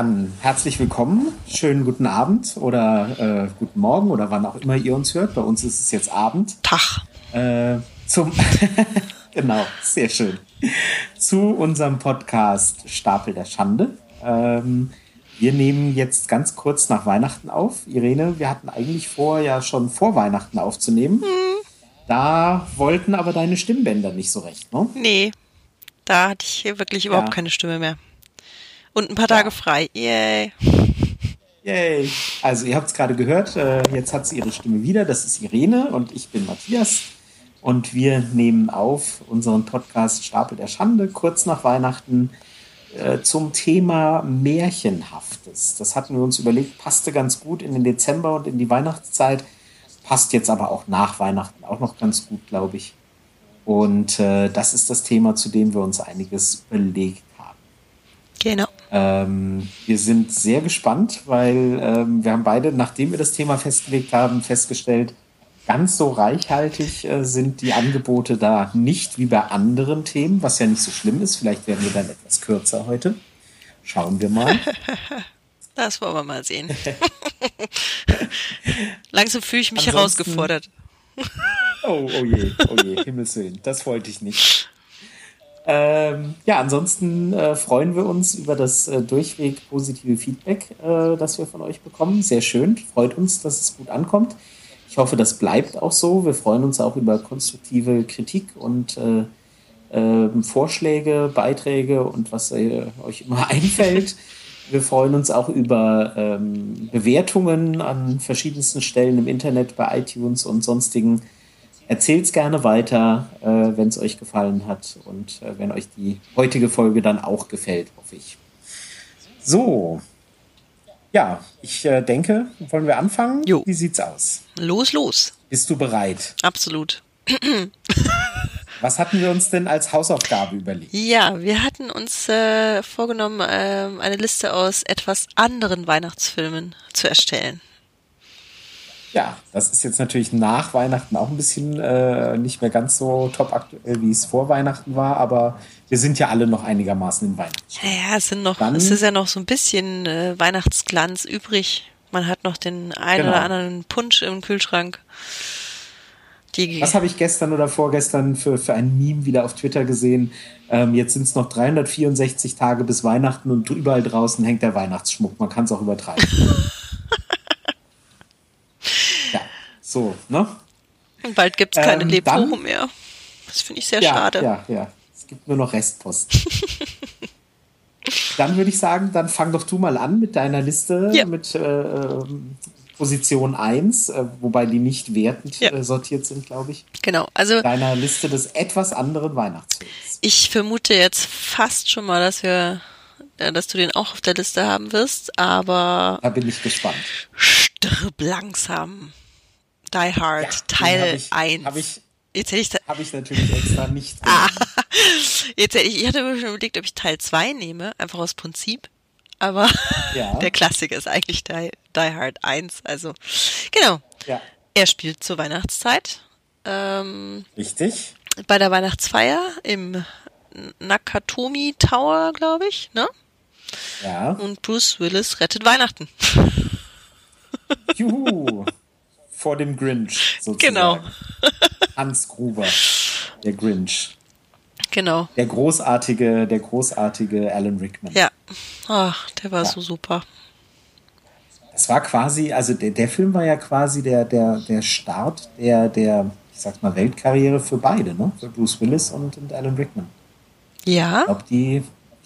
Dann herzlich willkommen, schönen guten Abend oder äh, guten Morgen oder wann auch immer ihr uns hört. Bei uns ist es jetzt Abend. Tag. Äh, zum genau, sehr schön. Zu unserem Podcast Stapel der Schande. Ähm, wir nehmen jetzt ganz kurz nach Weihnachten auf. Irene, wir hatten eigentlich vor, ja schon vor Weihnachten aufzunehmen. Hm. Da wollten aber deine Stimmbänder nicht so recht, ne? Nee, da hatte ich wirklich überhaupt ja. keine Stimme mehr. Und ein paar Tage ja. frei. Yay. Yay. Also ihr habt es gerade gehört, äh, jetzt hat sie ihre Stimme wieder. Das ist Irene und ich bin Matthias. Und wir nehmen auf unseren Podcast Stapel der Schande kurz nach Weihnachten äh, zum Thema Märchenhaftes. Das hatten wir uns überlegt, passte ganz gut in den Dezember und in die Weihnachtszeit, passt jetzt aber auch nach Weihnachten auch noch ganz gut, glaube ich. Und äh, das ist das Thema, zu dem wir uns einiges überlegt haben. Ähm, wir sind sehr gespannt, weil ähm, wir haben beide, nachdem wir das Thema festgelegt haben, festgestellt, ganz so reichhaltig äh, sind die Angebote da nicht wie bei anderen Themen, was ja nicht so schlimm ist. Vielleicht werden wir dann etwas kürzer heute. Schauen wir mal. Das wollen wir mal sehen. Langsam fühle ich mich Ansonsten, herausgefordert. Oh, oh je, oh je, Himmels Willen, das wollte ich nicht. Ähm, ja, ansonsten äh, freuen wir uns über das äh, durchweg positive Feedback, äh, das wir von euch bekommen. Sehr schön, freut uns, dass es gut ankommt. Ich hoffe, das bleibt auch so. Wir freuen uns auch über konstruktive Kritik und äh, ähm, Vorschläge, Beiträge und was euch immer einfällt. Wir freuen uns auch über ähm, Bewertungen an verschiedensten Stellen im Internet, bei iTunes und sonstigen Erzählt es gerne weiter, äh, wenn es euch gefallen hat und äh, wenn euch die heutige Folge dann auch gefällt, hoffe ich. So, ja, ich äh, denke, wollen wir anfangen? Jo. Wie sieht's aus? Los, los. Bist du bereit? Absolut. Was hatten wir uns denn als Hausaufgabe überlegt? Ja, wir hatten uns äh, vorgenommen, äh, eine Liste aus etwas anderen Weihnachtsfilmen zu erstellen. Ja, das ist jetzt natürlich nach Weihnachten auch ein bisschen äh, nicht mehr ganz so top aktuell, wie es vor Weihnachten war, aber wir sind ja alle noch einigermaßen in Weihnachten. Ja, es sind noch, Dann, es ist ja noch so ein bisschen äh, Weihnachtsglanz übrig. Man hat noch den einen genau. oder anderen Punsch im Kühlschrank. Die Was habe ich gestern oder vorgestern für, für ein Meme wieder auf Twitter gesehen? Ähm, jetzt sind es noch 364 Tage bis Weihnachten und überall draußen hängt der Weihnachtsschmuck. Man kann es auch übertreiben. So, ne? Und bald gibt es keine ähm, Lebkuchen mehr. Das finde ich sehr ja, schade. Ja, ja. Es gibt nur noch Restpost. dann würde ich sagen, dann fang doch du mal an mit deiner Liste ja. mit äh, Position 1, äh, wobei die nicht wertend ja. äh, sortiert sind, glaube ich. Genau, also. Deiner Liste des etwas anderen Weihnachtsfilms. Ich vermute jetzt fast schon mal, dass wir äh, dass du den auch auf der Liste haben wirst, aber. Da bin ich gespannt. Stirb langsam. Die Hard ja, Teil hab ich, 1. Habe ich, Jetzt hätte ich, hab ich natürlich extra nicht. ah, jetzt hätte ich, ich hatte mir schon überlegt, ob ich Teil 2 nehme, einfach aus Prinzip. Aber ja. der Klassiker ist eigentlich Die, Die Hard 1. Also, genau. Ja. Er spielt zur Weihnachtszeit. Ähm, Richtig. Bei der Weihnachtsfeier im Nakatomi Tower, glaube ich, ne? Ja. Und Bruce Willis rettet Weihnachten. Juhu vor dem Grinch sozusagen. Genau. Hans Gruber, der Grinch. Genau. Der großartige, der großartige Alan Rickman. Ja. Ach, der war ja. so super. Das war quasi, also der, der Film war ja quasi der, der, der Start der, der, ich sag mal, Weltkarriere für beide, ne? Für Bruce Willis und, und Alan Rickman. Ja. Ich glaube, die,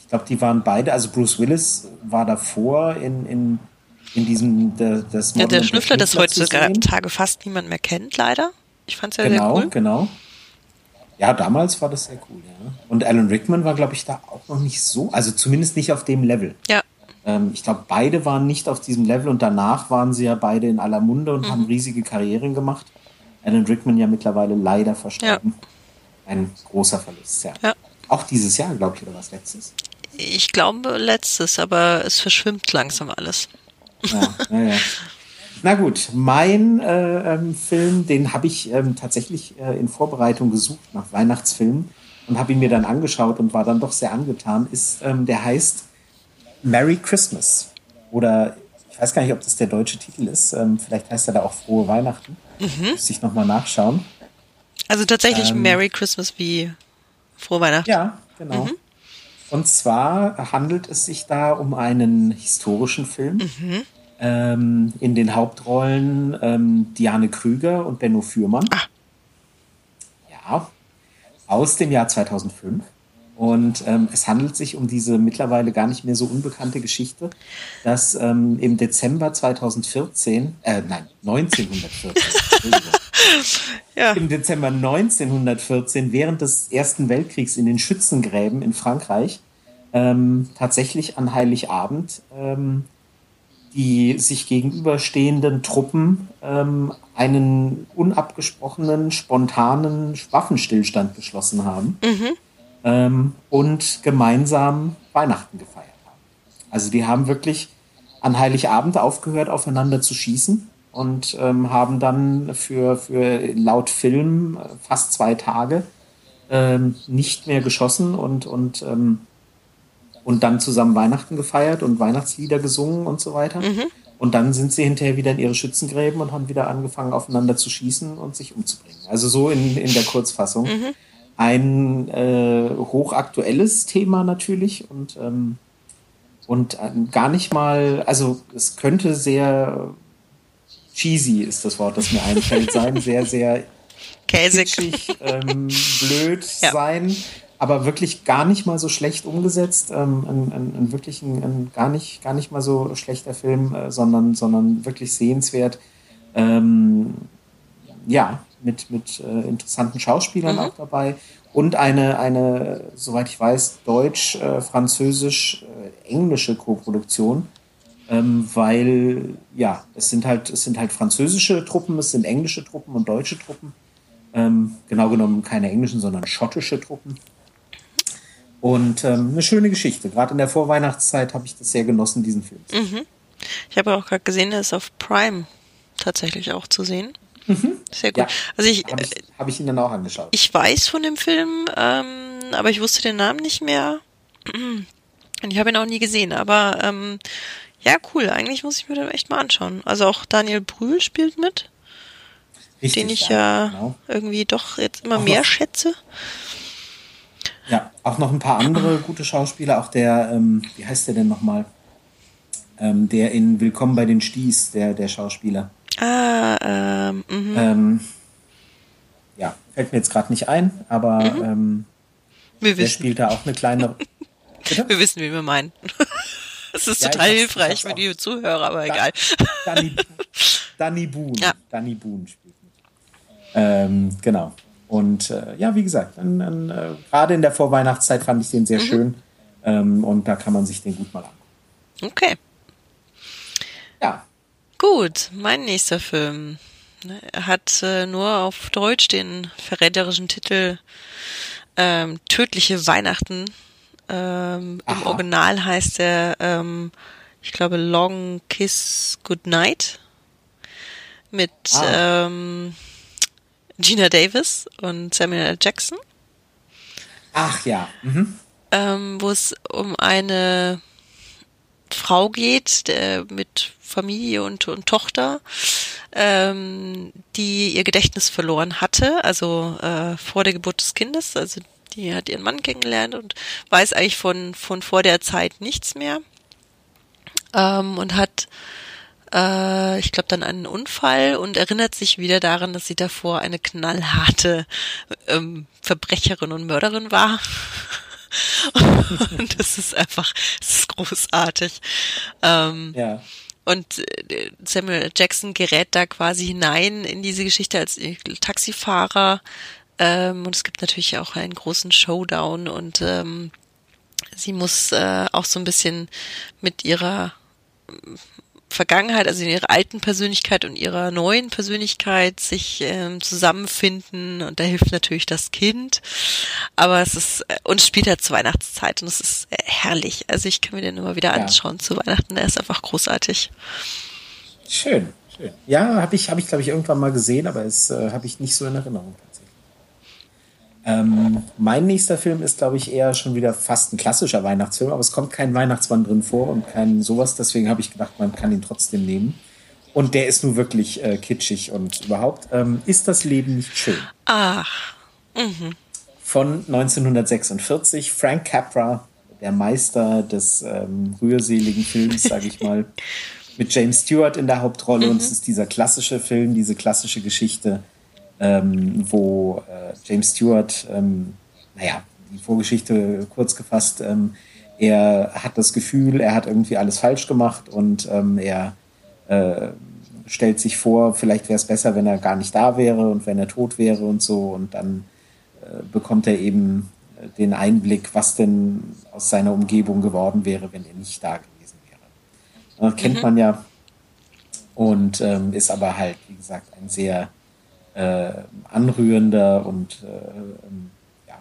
glaub, die waren beide, also Bruce Willis war davor in, in in diesem das Ja, der Schnüffler, das heutzutage fast niemand mehr kennt, leider. Ich fand es ja genau, sehr cool. Genau, genau. Ja, damals war das sehr cool, ja. Und Alan Rickman war, glaube ich, da auch noch nicht so, also zumindest nicht auf dem Level. Ja. Ähm, ich glaube, beide waren nicht auf diesem Level und danach waren sie ja beide in aller Munde und mhm. haben riesige Karrieren gemacht. Alan Rickman ja mittlerweile leider verstorben. Ja. Ein großer Verlust, ja. ja. Auch dieses Jahr, glaube ich, oder was letztes? Ich glaube letztes, aber es verschwimmt langsam alles. Ja, ja. Na gut, mein äh, ähm, Film, den habe ich ähm, tatsächlich äh, in Vorbereitung gesucht nach Weihnachtsfilmen und habe ihn mir dann angeschaut und war dann doch sehr angetan. Ist, ähm, der heißt Merry Christmas. Oder ich weiß gar nicht, ob das der deutsche Titel ist. Ähm, vielleicht heißt er da auch Frohe Weihnachten. Mhm. Müsste ich nochmal nachschauen. Also tatsächlich ähm, Merry Christmas wie Frohe Weihnachten. Ja, genau. Mhm. Und zwar handelt es sich da um einen historischen Film. Mhm. Ähm, in den Hauptrollen ähm, Diane Krüger und Benno Fürmann. Ah. Ja, aus dem Jahr 2005. Und ähm, es handelt sich um diese mittlerweile gar nicht mehr so unbekannte Geschichte, dass ähm, im Dezember 2014, äh, nein, 1914, ja. im Dezember 1914 während des Ersten Weltkriegs in den Schützengräben in Frankreich ähm, tatsächlich an Heiligabend ähm, die sich gegenüberstehenden Truppen ähm, einen unabgesprochenen, spontanen Waffenstillstand beschlossen haben mhm. ähm, und gemeinsam Weihnachten gefeiert haben. Also die haben wirklich an Heiligabend aufgehört, aufeinander zu schießen und ähm, haben dann für, für laut Film fast zwei Tage ähm, nicht mehr geschossen und, und und dann zusammen Weihnachten gefeiert und Weihnachtslieder gesungen und so weiter. Mhm. Und dann sind sie hinterher wieder in ihre Schützengräben und haben wieder angefangen, aufeinander zu schießen und sich umzubringen. Also so in, in der Kurzfassung. Mhm. Ein äh, hochaktuelles Thema natürlich und, ähm, und äh, gar nicht mal, also es könnte sehr cheesy ist das Wort, das mir einfällt, sein, sehr, sehr Käsig. Kitschig, ähm, blöd ja. sein aber wirklich gar nicht mal so schlecht umgesetzt. Ähm, ein, ein, ein, wirklich ein, ein, gar, nicht, gar nicht mal so schlechter Film, äh, sondern, sondern wirklich sehenswert. Ähm, ja, mit, mit äh, interessanten Schauspielern mhm. auch dabei. Und eine, eine, soweit ich weiß, deutsch, äh, französisch, äh, englische Koproduktion. Ähm, weil, ja, es sind halt, es sind halt französische Truppen, es sind englische Truppen und deutsche Truppen. Ähm, genau genommen keine englischen, sondern schottische Truppen. Und ähm, eine schöne Geschichte. Gerade in der Vorweihnachtszeit habe ich das sehr genossen, diesen Film. Mhm. Ich habe auch gerade gesehen, er ist auf Prime tatsächlich auch zu sehen. Mhm. Sehr gut. Ja, also ich habe ich, hab ich ihn dann auch angeschaut. Ich weiß von dem Film, ähm, aber ich wusste den Namen nicht mehr. Und ich habe ihn auch nie gesehen. Aber ähm, ja, cool. Eigentlich muss ich mir den echt mal anschauen. Also auch Daniel Brühl spielt mit. Richtig, den ich ja, genau. irgendwie doch jetzt immer auch mehr schätze. Ja, auch noch ein paar andere gute Schauspieler. Auch der, ähm, wie heißt der denn nochmal? Ähm, der in Willkommen bei den Sties, der, der Schauspieler. Ah, ähm, mhm. ähm, ja, fällt mir jetzt gerade nicht ein, aber mhm. ähm, wir der spielt da auch eine kleine. Bitte? Wir wissen, wie wir meinen. Es ist ja, total hilfreich für die Zuhörer, aber da, egal. Danny, Danny Boone. Ja. Danny Boone spielt mit. Ähm, genau. Und äh, ja, wie gesagt, an, an, äh, gerade in der Vorweihnachtszeit fand ich den sehr mhm. schön. Ähm, und da kann man sich den gut mal angucken. Okay. Ja. Gut, mein nächster Film er hat äh, nur auf Deutsch den verräterischen Titel ähm, Tödliche Weihnachten. Ähm, Im Original heißt er, ähm, ich glaube, Long Kiss Goodnight mit ah. ähm, Gina Davis und Samuel L. Jackson. Ach ja. Mhm. Ähm, wo es um eine Frau geht, der, mit Familie und, und Tochter, ähm, die ihr Gedächtnis verloren hatte, also äh, vor der Geburt des Kindes. Also die hat ihren Mann kennengelernt und weiß eigentlich von, von vor der Zeit nichts mehr. Ähm, und hat äh, ich glaube, dann einen Unfall und erinnert sich wieder daran, dass sie davor eine knallharte ähm, Verbrecherin und Mörderin war. und das ist einfach, das ist großartig. Ähm, ja. Und äh, Samuel Jackson gerät da quasi hinein in diese Geschichte als Taxifahrer. Ähm, und es gibt natürlich auch einen großen Showdown und ähm, sie muss äh, auch so ein bisschen mit ihrer Vergangenheit, also in ihrer alten Persönlichkeit und ihrer neuen Persönlichkeit sich ähm, zusammenfinden und da hilft natürlich das Kind. Aber es ist, äh, und es spielt halt zur Weihnachtszeit und es ist äh, herrlich. Also ich kann mir den immer wieder ja. anschauen zu Weihnachten, der ist einfach großartig. Schön, schön. Ja, habe ich, habe ich glaube ich irgendwann mal gesehen, aber es äh, habe ich nicht so in Erinnerung. Ähm, mein nächster Film ist, glaube ich, eher schon wieder fast ein klassischer Weihnachtsfilm, aber es kommt kein Weihnachtsmann drin vor und kein sowas, deswegen habe ich gedacht, man kann ihn trotzdem nehmen. Und der ist nun wirklich äh, kitschig und überhaupt. Ähm, ist das Leben nicht schön? Ach. Mhm. Von 1946, Frank Capra, der Meister des ähm, rührseligen Films, sage ich mal, mit James Stewart in der Hauptrolle. Mhm. Und es ist dieser klassische Film, diese klassische Geschichte ähm, wo äh, James Stewart, ähm, naja, die Vorgeschichte kurz gefasst, ähm, er hat das Gefühl, er hat irgendwie alles falsch gemacht und ähm, er äh, stellt sich vor, vielleicht wäre es besser, wenn er gar nicht da wäre und wenn er tot wäre und so. Und dann äh, bekommt er eben äh, den Einblick, was denn aus seiner Umgebung geworden wäre, wenn er nicht da gewesen wäre. Das kennt mhm. man ja und ähm, ist aber halt, wie gesagt, ein sehr äh, anrührender und äh, ähm, ja,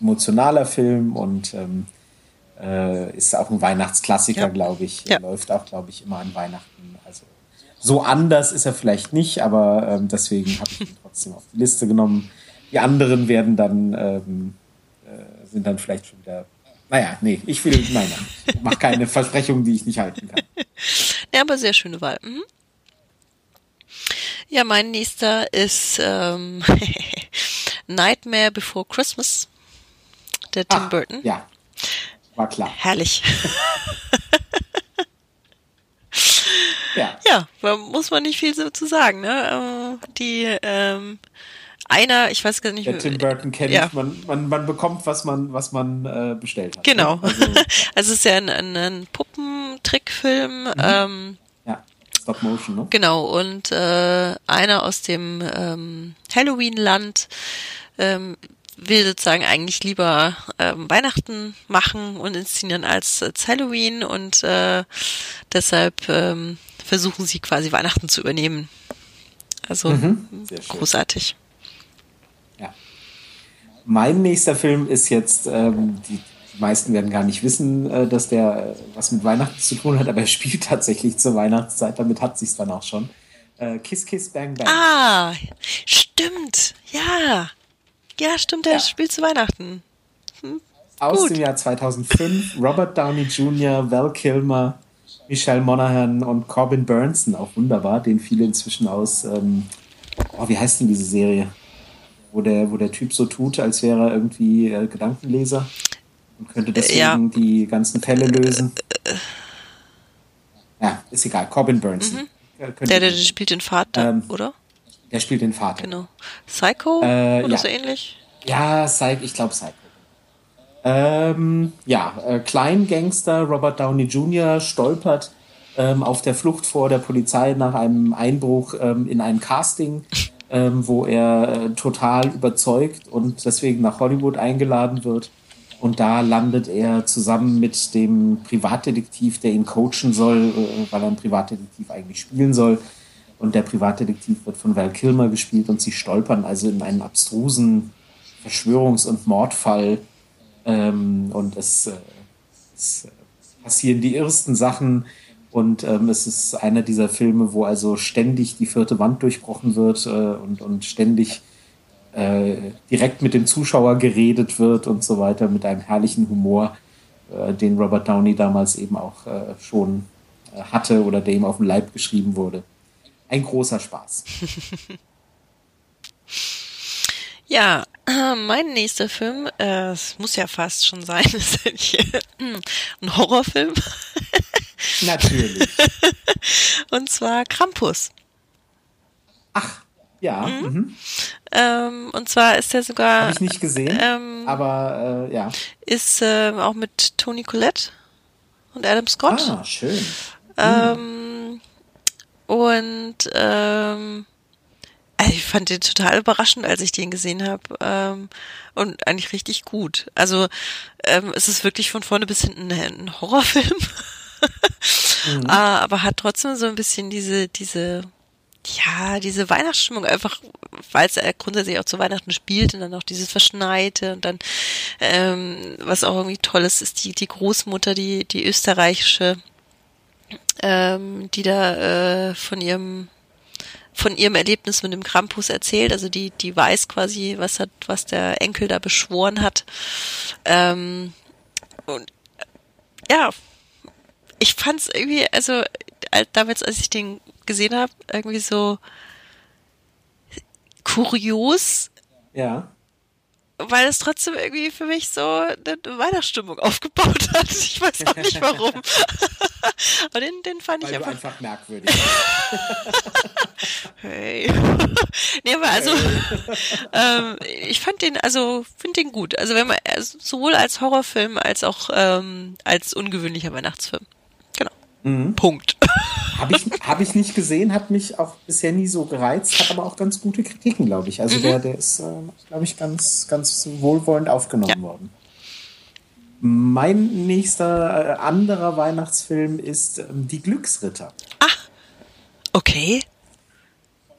emotionaler Film und ähm, äh, ist auch ein Weihnachtsklassiker, ja. glaube ich. Ja. Läuft auch, glaube ich, immer an Weihnachten. Also so anders ist er vielleicht nicht, aber ähm, deswegen habe ich ihn trotzdem auf die Liste genommen. Die anderen werden dann ähm, äh, sind dann vielleicht schon wieder. Naja, nee, ich will, nein, nein, ich mache keine Versprechungen, die ich nicht halten kann. Ja, aber sehr schöne Wahl. Mhm. Ja, mein nächster ist ähm, Nightmare Before Christmas, der Tim Ach, Burton. Ja, war klar. Herrlich. ja. Ja, muss man nicht viel so zu sagen. Ne? Äh, die ähm, einer, ich weiß gar nicht. Der Tim Burton kennt, ja. man, man, man bekommt, was man, was man äh, bestellt hat. Genau. Ne? Also, also es ist ja ein, ein, ein Puppentrickfilm. Mhm. Ähm, Stop Motion, ne? Genau, und äh, einer aus dem ähm, Halloween-Land ähm, will sozusagen eigentlich lieber ähm, Weihnachten machen und inszenieren als, als Halloween und äh, deshalb ähm, versuchen sie quasi Weihnachten zu übernehmen. Also mhm, großartig. Ja. Mein nächster Film ist jetzt ähm, die die meisten werden gar nicht wissen, äh, dass der äh, was mit Weihnachten zu tun hat, aber er spielt tatsächlich zur Weihnachtszeit, damit hat sich's dann auch schon. Äh, Kiss Kiss Bang Bang. Ah, stimmt. Ja. Ja, stimmt, der ja. spielt zu Weihnachten. Hm. Aus Gut. dem Jahr 2005, Robert Downey Jr., Val Kilmer, Michelle Monaghan und Corbin Burnson, auch wunderbar, den viele inzwischen aus, ähm, oh, wie heißt denn diese Serie? Wo der, wo der Typ so tut, als wäre er irgendwie äh, Gedankenleser und könnte deswegen ja. die ganzen Fälle lösen. Ja, ist egal. Corbin Burns. Mhm. Der, der spielt den Vater, ähm, oder? Der spielt den Vater. Genau. Psycho äh, oder ja. so ähnlich? Ja, Psycho, ich glaube Psycho. Ähm, ja, äh, Kleingangster Robert Downey Jr. stolpert ähm, auf der Flucht vor der Polizei nach einem Einbruch ähm, in ein Casting, ähm, wo er äh, total überzeugt und deswegen nach Hollywood eingeladen wird. Und da landet er zusammen mit dem Privatdetektiv, der ihn coachen soll, äh, weil er ein Privatdetektiv eigentlich spielen soll. Und der Privatdetektiv wird von Val Kilmer gespielt und sie stolpern also in einen abstrusen Verschwörungs- und Mordfall. Ähm, und es, äh, es, passieren die ersten Sachen. Und ähm, es ist einer dieser Filme, wo also ständig die vierte Wand durchbrochen wird äh, und, und ständig äh, direkt mit dem Zuschauer geredet wird und so weiter, mit einem herrlichen Humor, äh, den Robert Downey damals eben auch äh, schon äh, hatte oder der ihm auf dem Leib geschrieben wurde. Ein großer Spaß. ja, mein nächster Film, äh, es muss ja fast schon sein, ist ein Horrorfilm. Natürlich. Und zwar Krampus. Ach, ja. Mhm. Mhm. Ähm, und zwar ist er sogar. Habe ich nicht gesehen, ähm, aber äh, ja. Ist äh, auch mit Tony Collette und Adam Scott. Ah, schön. Ähm, und ähm, also ich fand den total überraschend, als ich den gesehen habe. Ähm, und eigentlich richtig gut. Also ähm, es ist wirklich von vorne bis hinten ein Horrorfilm. mhm. Ah, aber hat trotzdem so ein bisschen diese, diese ja, diese Weihnachtsstimmung einfach, weil es ja grundsätzlich auch zu Weihnachten spielt und dann auch dieses Verschneite und dann, ähm, was auch irgendwie toll ist, ist die, die Großmutter, die, die österreichische, ähm, die da äh, von ihrem von ihrem Erlebnis mit dem Krampus erzählt. Also die, die weiß quasi, was hat, was der Enkel da beschworen hat. Ähm, und ja, ich fand's irgendwie, also damals, als ich den gesehen habe, irgendwie so kurios. Ja weil es trotzdem irgendwie für mich so eine Weihnachtsstimmung aufgebaut hat. Ich weiß auch nicht warum. Aber den, den fand weil ich einfach, einfach merkwürdig. hey. nee, aber also, ähm, ich fand den, also, finde den gut. Also wenn man, also sowohl als Horrorfilm als auch ähm, als ungewöhnlicher Weihnachtsfilm. Mhm. Punkt. Habe ich, hab ich nicht gesehen, hat mich auch bisher nie so gereizt, hat aber auch ganz gute Kritiken, glaube ich. Also mhm. der, der ist, äh, glaube ich, ganz, ganz wohlwollend aufgenommen ja. worden. Mein nächster äh, anderer Weihnachtsfilm ist ähm, Die Glücksritter. Ach, okay.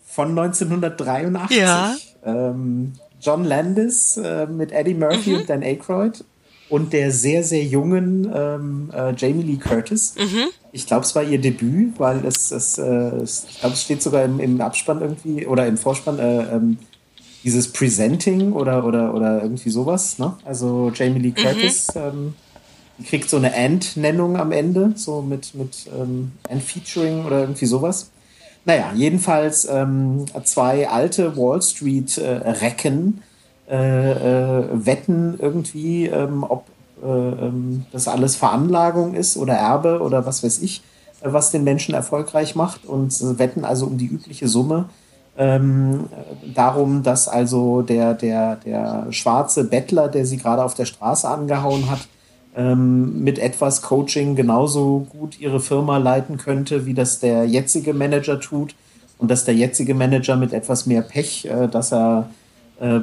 Von 1983. Ja. Ähm, John Landis äh, mit Eddie Murphy mhm. und Dan Aykroyd und der sehr, sehr jungen ähm, äh, Jamie Lee Curtis. Mhm. Ich glaube, es war ihr Debüt, weil es, es, äh, es ich glaube, es steht sogar im, im, Abspann irgendwie oder im Vorspann äh, ähm, dieses Presenting oder, oder, oder irgendwie sowas. Ne? Also Jamie Lee mhm. Curtis mhm. ähm, die kriegt so eine And-Nennung am Ende, so mit, mit ähm, And-Featuring oder irgendwie sowas. Naja, jedenfalls ähm, zwei alte Wall Street-Recken äh, wetten irgendwie, ähm, ob äh, ähm, das alles Veranlagung ist oder Erbe oder was weiß ich, äh, was den Menschen erfolgreich macht und wetten also um die übliche Summe. Ähm, darum, dass also der, der, der schwarze Bettler, der sie gerade auf der Straße angehauen hat, ähm, mit etwas Coaching genauso gut ihre Firma leiten könnte, wie das der jetzige Manager tut. Und dass der jetzige Manager mit etwas mehr Pech, äh, dass er äh,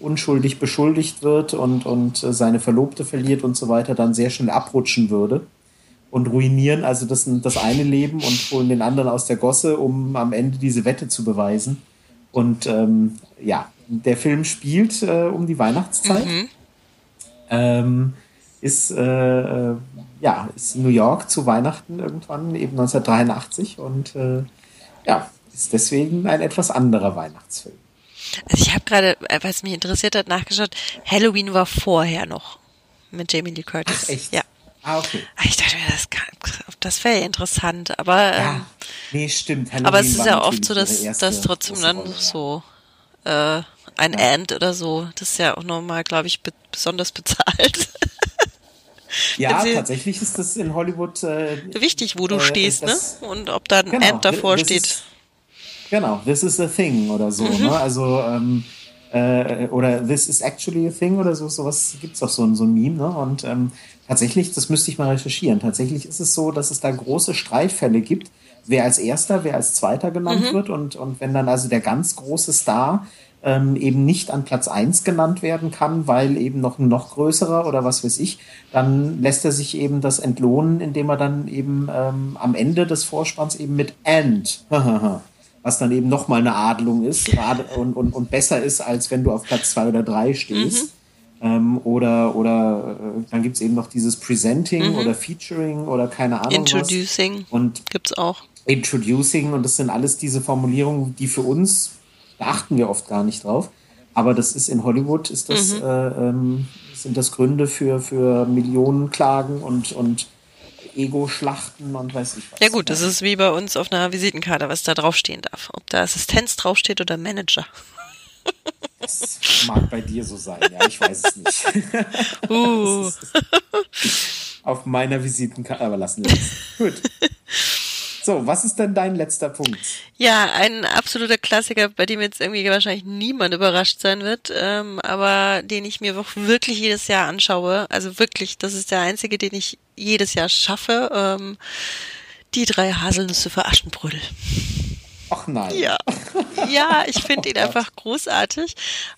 unschuldig beschuldigt wird und, und äh, seine Verlobte verliert und so weiter, dann sehr schnell abrutschen würde und ruinieren also das, das eine Leben und holen den anderen aus der Gosse, um am Ende diese Wette zu beweisen. Und ähm, ja, der Film spielt äh, um die Weihnachtszeit. Mhm. Ähm, ist, äh, äh ja, ist New York zu Weihnachten irgendwann, eben 1983 und äh, ja, ist deswegen ein etwas anderer Weihnachtsfilm. Also ich habe gerade, äh, was mich interessiert hat, nachgeschaut. Halloween war vorher noch mit Jamie Lee Curtis. Ach, echt? Ja. Ah, okay. Ah, ich dachte mir, das, das wäre interessant, aber. Ja, ähm, nee, stimmt. Halloween aber es ist ja oft so, dass das trotzdem dann Rolle, so äh, ein ja. Ant oder so, das ist ja auch nochmal, glaube ich, be besonders bezahlt. Ja, tatsächlich ist das in Hollywood äh, wichtig, wo du äh, stehst, ne? Und ob da ein genau, Ant davor steht. Ist, Genau, this is a thing oder so. Mhm. Ne? Also, ähm, äh, oder this is actually a thing oder so, sowas gibt es doch so, so ein Meme. Ne? Und ähm, tatsächlich, das müsste ich mal recherchieren. Tatsächlich ist es so, dass es da große Streitfälle gibt, wer als erster, wer als zweiter genannt mhm. wird. Und, und wenn dann also der ganz große Star ähm, eben nicht an Platz eins genannt werden kann, weil eben noch ein noch größerer oder was weiß ich, dann lässt er sich eben das entlohnen, indem er dann eben ähm, am Ende des Vorspanns eben mit And was dann eben nochmal eine Adelung ist und, und, und besser ist, als wenn du auf Platz zwei oder drei stehst. Mhm. Ähm, oder oder äh, dann gibt's eben noch dieses Presenting mhm. oder Featuring oder keine Ahnung. Introducing. Was. Und gibt's auch. Introducing und das sind alles diese Formulierungen, die für uns, da achten wir oft gar nicht drauf. Aber das ist in Hollywood, ist das, mhm. äh, ähm, sind das Gründe für, für Millionen Klagen und, und Ego-Schlachten und weiß ich was. Ja gut, das ist wie bei uns auf einer Visitenkarte, was da draufstehen darf. Ob da Assistenz draufsteht oder Manager. Das mag bei dir so sein, ja, ich weiß es nicht. Uh. auf meiner Visitenkarte, aber lassen wir es. Gut. So, was ist denn dein letzter Punkt? Ja, ein absoluter Klassiker, bei dem jetzt irgendwie wahrscheinlich niemand überrascht sein wird, ähm, aber den ich mir wirklich jedes Jahr anschaue. Also wirklich, das ist der einzige, den ich jedes Jahr schaffe. Ähm, die drei Haselnüsse für Aschenbrödel. Ach nein. Ja, ja ich finde oh ihn einfach großartig.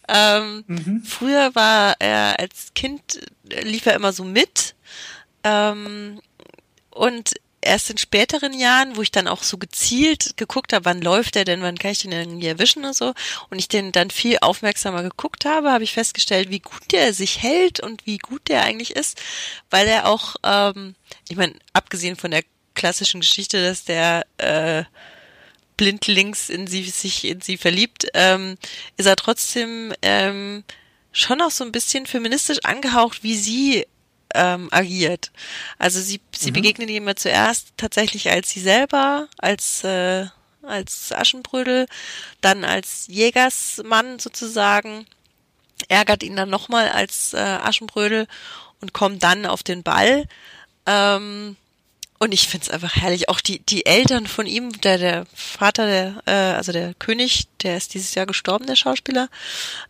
Ähm, mhm. Früher war er als Kind, lief er immer so mit. Ähm, und erst in späteren Jahren, wo ich dann auch so gezielt geguckt habe, wann läuft der denn, wann kann ich den irgendwie erwischen und so, und ich den dann viel aufmerksamer geguckt habe, habe ich festgestellt, wie gut der sich hält und wie gut der eigentlich ist, weil er auch, ähm, ich meine, abgesehen von der klassischen Geschichte, dass der äh, blindlings in sie sich in sie verliebt, ähm, ist er trotzdem ähm, schon auch so ein bisschen feministisch angehaucht, wie sie ähm, agiert. Also sie, sie mhm. begegnet ihm immer zuerst tatsächlich als sie selber, als äh, als Aschenbrödel, dann als Jägersmann sozusagen, ärgert ihn dann nochmal als äh, Aschenbrödel und kommt dann auf den Ball. Ähm, und ich find's einfach herrlich. Auch die, die Eltern von ihm, der, der Vater, der, äh, also der König, der ist dieses Jahr gestorben, der Schauspieler.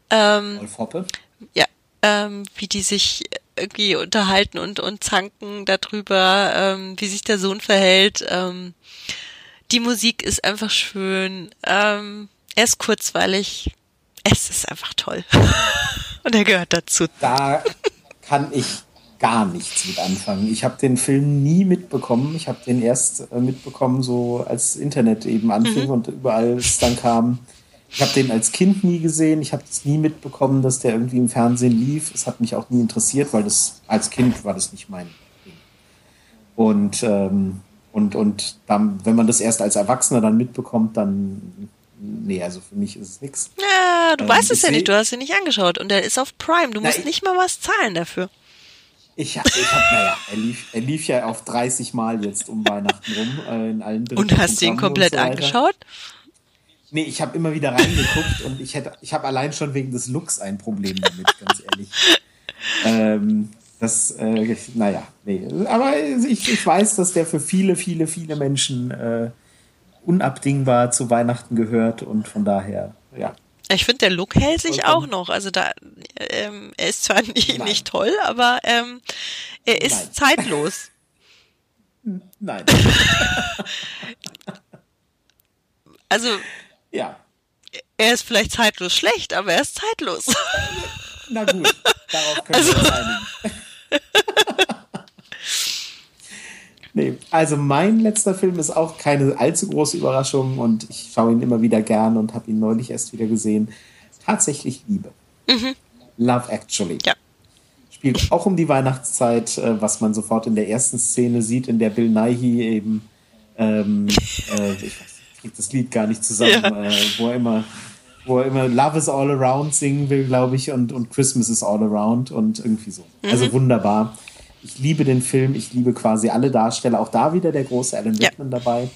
Ähm, Wolf Hoppe. Ja, ähm, wie die sich irgendwie unterhalten und, und zanken darüber, ähm, wie sich der Sohn verhält. Ähm, die Musik ist einfach schön. Ähm, er ist kurzweilig. Es ist einfach toll. und er gehört dazu. Da kann ich gar nichts mit anfangen. Ich habe den Film nie mitbekommen. Ich habe den erst äh, mitbekommen, so als Internet eben anfing mhm. und überall es dann kam. Ich habe den als Kind nie gesehen. Ich habe es nie mitbekommen, dass der irgendwie im Fernsehen lief. Es hat mich auch nie interessiert, weil das als Kind war das nicht mein Ding. Und ähm, und, und dann, wenn man das erst als Erwachsener dann mitbekommt, dann, nee, also für mich ist es nichts. Ja, du ähm, weißt es ja nicht, du hast ihn nicht angeschaut und er ist auf Prime, du na, musst ich, nicht mal was zahlen dafür. Ich hab, ich hab, naja, er lief, er lief ja auf 30 Mal jetzt um Weihnachten rum, äh, in allen Und hast du ihn komplett so angeschaut? Nee, ich habe immer wieder reingeguckt und ich hätte, ich habe allein schon wegen des Looks ein Problem damit, ganz ehrlich. Ähm, das, äh, naja, nee. Aber ich, ich weiß, dass der für viele, viele, viele Menschen äh, unabdingbar zu Weihnachten gehört und von daher, ja. Ich finde, der Look hält sich auch noch. Also da, ähm, er ist zwar nicht, nicht toll, aber ähm, er ist Nein. zeitlos. Nein. also. Ja. Er ist vielleicht zeitlos schlecht, aber er ist zeitlos. Na gut, darauf können also, wir uns einigen. nee, also mein letzter Film ist auch keine allzu große Überraschung und ich schaue ihn immer wieder gern und habe ihn neulich erst wieder gesehen. Tatsächlich Liebe. Mhm. Love Actually. Ja. Spielt auch um die Weihnachtszeit, äh, was man sofort in der ersten Szene sieht, in der Bill Nighy eben, ähm, äh, ich weiß, ich krieg das Lied gar nicht zusammen, ja. äh, wo er immer wo er immer Love is all around singen will, glaube ich, und, und Christmas is all around und irgendwie so. Mhm. Also wunderbar. Ich liebe den Film, ich liebe quasi alle Darsteller, auch da wieder der große Alan Rickman ja. dabei.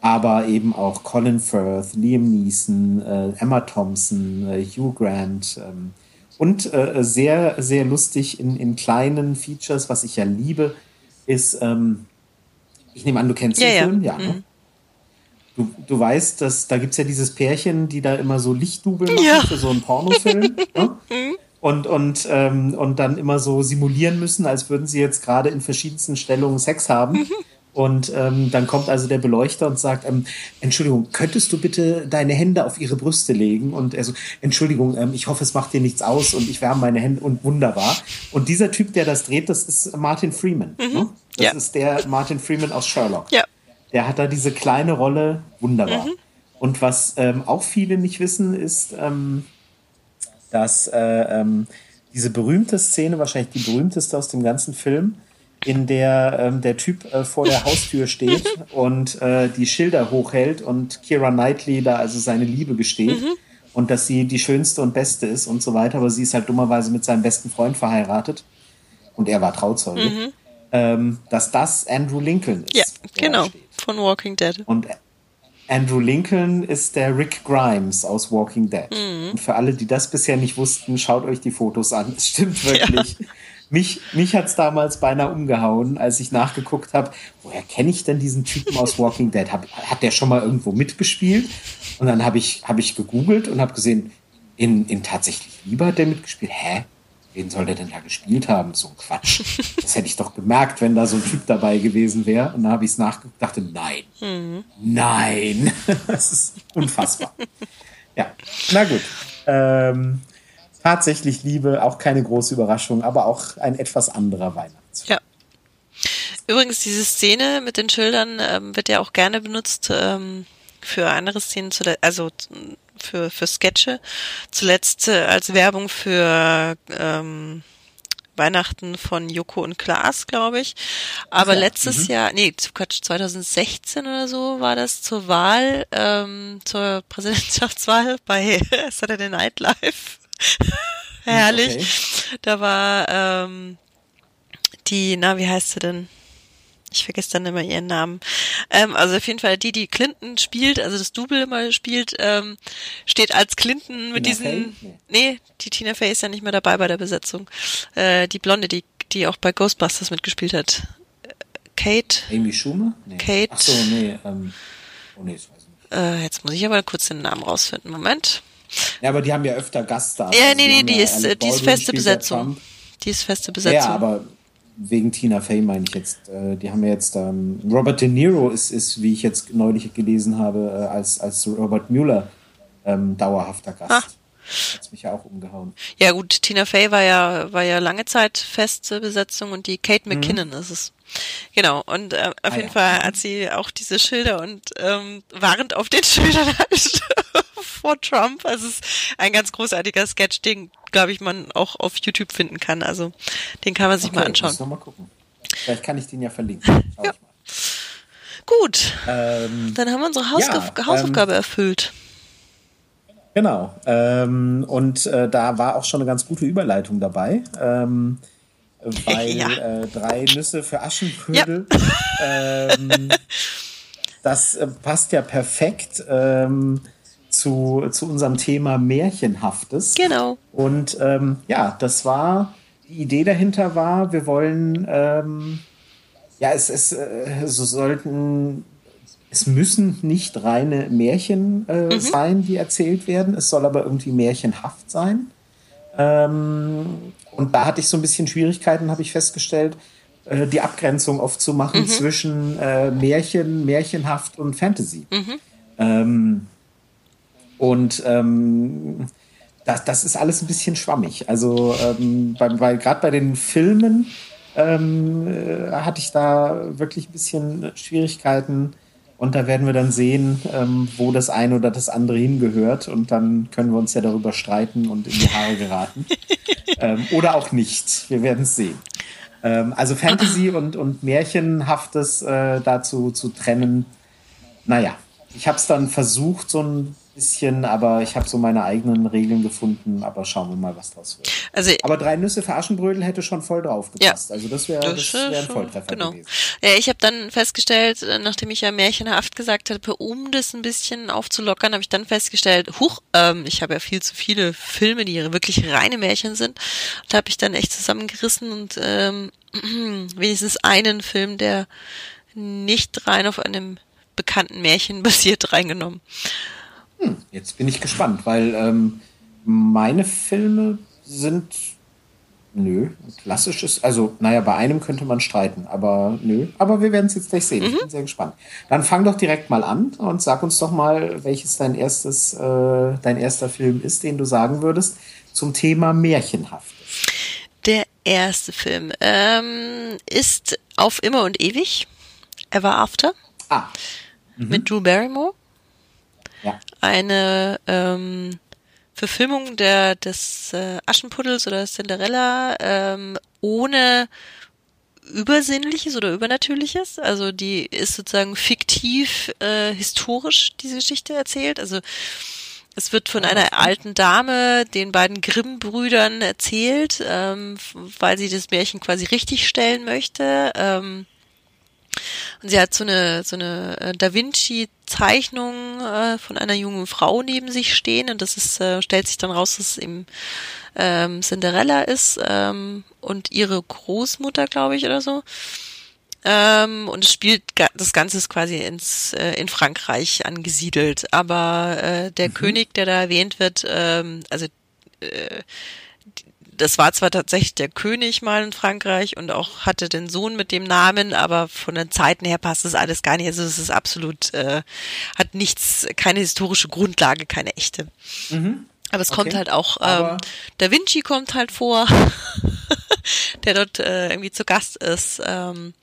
Aber eben auch Colin Firth, Liam Neeson, äh, Emma Thompson, äh, Hugh Grant. Ähm, und äh, sehr, sehr lustig in, in kleinen Features, was ich ja liebe, ist, ähm, ich nehme an, du kennst ja, den ja. Film, ja. Ne? Mhm. Ne? Du, du weißt, dass da gibt es ja dieses Pärchen, die da immer so Lichtdubel machen ja. für so einen Pornofilm. ne? Und, und, ähm, und dann immer so simulieren müssen, als würden sie jetzt gerade in verschiedensten Stellungen Sex haben. Und ähm, dann kommt also der Beleuchter und sagt, ähm, Entschuldigung, könntest du bitte deine Hände auf ihre Brüste legen? Und er so, Entschuldigung, ähm, ich hoffe, es macht dir nichts aus und ich wärme meine Hände und wunderbar. Und dieser Typ, der das dreht, das ist Martin Freeman. Mhm. Ne? Das ja. ist der Martin Freeman aus Sherlock. Ja. Der hat da diese kleine Rolle, wunderbar. Mhm. Und was ähm, auch viele nicht wissen, ist, ähm, dass äh, ähm, diese berühmte Szene, wahrscheinlich die berühmteste aus dem ganzen Film, in der ähm, der Typ äh, vor der Haustür steht und äh, die Schilder hochhält und Kira Knightley da also seine Liebe gesteht mhm. und dass sie die schönste und beste ist und so weiter, aber sie ist halt dummerweise mit seinem besten Freund verheiratet und er war Trauzeuge, mhm. Ähm, dass das Andrew Lincoln ist. Ja, genau. Von Walking Dead. Und Andrew Lincoln ist der Rick Grimes aus Walking Dead. Mhm. Und für alle, die das bisher nicht wussten, schaut euch die Fotos an. Es stimmt wirklich. Ja. Mich, mich hat es damals beinahe umgehauen, als ich nachgeguckt habe, woher kenne ich denn diesen Typen aus Walking Dead? Hab, hat der schon mal irgendwo mitgespielt? Und dann habe ich, hab ich gegoogelt und habe gesehen, in, in tatsächlich Lieber hat der mitgespielt. Hä? Wen soll der denn da gespielt haben? So ein Quatsch. Das hätte ich doch gemerkt, wenn da so ein Typ dabei gewesen wäre. Und dann habe ich es nachgeguckt, dachte, nein, mhm. nein, das ist unfassbar. Ja, na gut. Ähm, tatsächlich Liebe, auch keine große Überraschung, aber auch ein etwas anderer Weihnachtsfilm. Ja. Übrigens, diese Szene mit den Schildern ähm, wird ja auch gerne benutzt ähm, für andere Szenen, zu der, also für, für Sketche. Zuletzt äh, als Werbung für ähm, Weihnachten von Joko und Klaas, glaube ich. Aber ja, letztes mhm. Jahr, nee, Quatsch, 2016 oder so war das zur Wahl, ähm, zur Präsidentschaftswahl bei Saturday Night Live. Herrlich. Okay. Da war ähm, die, na, wie heißt sie denn? Ich vergesse dann immer ihren Namen. Ähm, also auf jeden Fall die, die Clinton spielt, also das Double immer spielt, ähm, steht als Clinton mit Tina diesen. Fey? Nee. Nee, die Tina Fey ist ja nicht mehr dabei bei der Besetzung. Äh, die Blonde, die, die auch bei Ghostbusters mitgespielt hat. Äh, Kate. Amy Schumer? Nee. Kate. Ach so, nee. Ähm, oh nee, das weiß ich nicht. Äh, jetzt muss ich aber kurz den Namen rausfinden. Moment. Ja, aber die haben ja öfter Gaststars. Ja, Also nee, nee, haben die ja ist, äh, die ist feste ja Besetzung. Die ist feste Ja, Besetzung. aber wegen Tina Fey meine ich jetzt. Äh, die haben ja jetzt ähm, Robert De Niro ist, ist, wie ich jetzt neulich gelesen habe, äh, als, als Robert Mueller ähm, dauerhafter Gast. Ah. Hat's mich ja auch umgehauen. Ja gut, Tina Fey war ja war ja lange Zeit feste Besetzung und die Kate Mhm. McKinnon ist es. Genau und äh, auf Ah, jeden ja. Fall hat sie auch diese Schilder und ähm, warnt auf den Schildern halt vor Trump. Also es ist ein ganz großartiger Sketch, den glaube ich man auch auf YouTube finden kann. Also den kann man sich mal anschauen. Muss noch mal gucken. Vielleicht kann ich den ja verlinken. Schau ich mal. Gut, Ähm, dann haben wir unsere Hausgaf Ja, ähm, Hausaufgabe erfüllt. Genau. Ähm, und äh, da war auch schon eine ganz gute Überleitung dabei. Ähm, weil Ja. äh, drei Nüsse für Aschenbrödel. Ähm, das äh, passt ja perfekt ähm, zu, zu unserem Thema Märchenhaftes. Genau. Und ähm, ja, das war, die Idee dahinter war, wir wollen, ähm, ja, es, es äh, so sollten, es müssen nicht reine Märchen äh, sein, die erzählt werden. Es soll aber irgendwie märchenhaft sein. Ähm, und da hatte ich so ein bisschen Schwierigkeiten, habe ich festgestellt, äh, die Abgrenzung oft zu machen zwischen äh, Märchen, märchenhaft und Fantasy. Ähm, und ähm, das, das ist alles ein bisschen schwammig. Also ähm, gerade bei den Filmen ähm, äh, hatte ich da wirklich ein bisschen Schwierigkeiten. Und da werden wir dann sehen, ähm, wo das eine oder das andere hingehört. Und dann können wir uns ja darüber streiten und in die Haare geraten. ähm, oder auch nicht. Wir werden es sehen. Ähm, also Fantasy und, und Märchenhaftes äh, dazu zu trennen. Naja, ich habe es dann versucht, so ein bisschen, aber ich habe so meine eigenen Regeln gefunden. Aber schauen wir mal, was draus wird. Also Aber drei Nüsse für Aschenbrödel hätte schon voll drauf gepasst. Also das wäre das wär ein Volltreffer genau. gewesen. Ja, ich habe dann festgestellt, äh, nachdem ich ja märchenhaft gesagt hatte, um das ein bisschen aufzulockern, habe ich dann festgestellt, huch, ähm, ich habe ja viel zu viele Filme, die wirklich reine Märchen sind. Und habe ich dann echt zusammengerissen und ähm, wenigstens einen Film, der nicht rein auf einem bekannten Märchen basiert, reingenommen. Jetzt bin ich gespannt, weil ähm, meine Filme sind nö, klassisches, also naja, bei einem könnte man streiten, aber nö, aber wir werden es jetzt gleich sehen. Ich bin sehr gespannt. Dann fang doch direkt mal an und sag uns doch mal, welches dein erstes, äh, dein erster Film ist, den du sagen würdest zum Thema Märchenhaft. Der erste Film ähm, ist Auf immer und ewig, Ever After, Ah, mit Drew Barrymore. Ja. eine ähm, Verfilmung der, des äh, Aschenpuddels oder Cinderella ähm, ohne Übersinnliches oder Übernatürliches. Also die ist sozusagen fiktiv, äh, historisch diese Geschichte erzählt. Also es wird von einer alten Dame, den beiden Grimm-Brüdern erzählt, ähm, weil sie das Märchen quasi richtig stellen möchte. Ähm, und sie hat so eine, so eine äh, Da Vinci-Zeichnung äh, von einer jungen Frau neben sich stehen und das ist, äh, stellt sich dann raus, dass es eben ähm, Cinderella ist ähm, und ihre Großmutter, glaube ich, oder so. Ähm, und es spielt, das Ganze ist quasi ins, äh, in Frankreich angesiedelt. Aber äh, der König, der da erwähnt wird, ähm, also äh, das war zwar tatsächlich der König mal in Frankreich und auch hatte den Sohn mit dem Namen, aber von den Zeiten her passt das alles gar nicht. Also es ist absolut, äh, hat nichts, keine historische Grundlage, keine echte. Aber es kommt Okay. halt auch, ähm, Da Vinci kommt halt vor, der dort äh, irgendwie zu Gast ist. Ähm,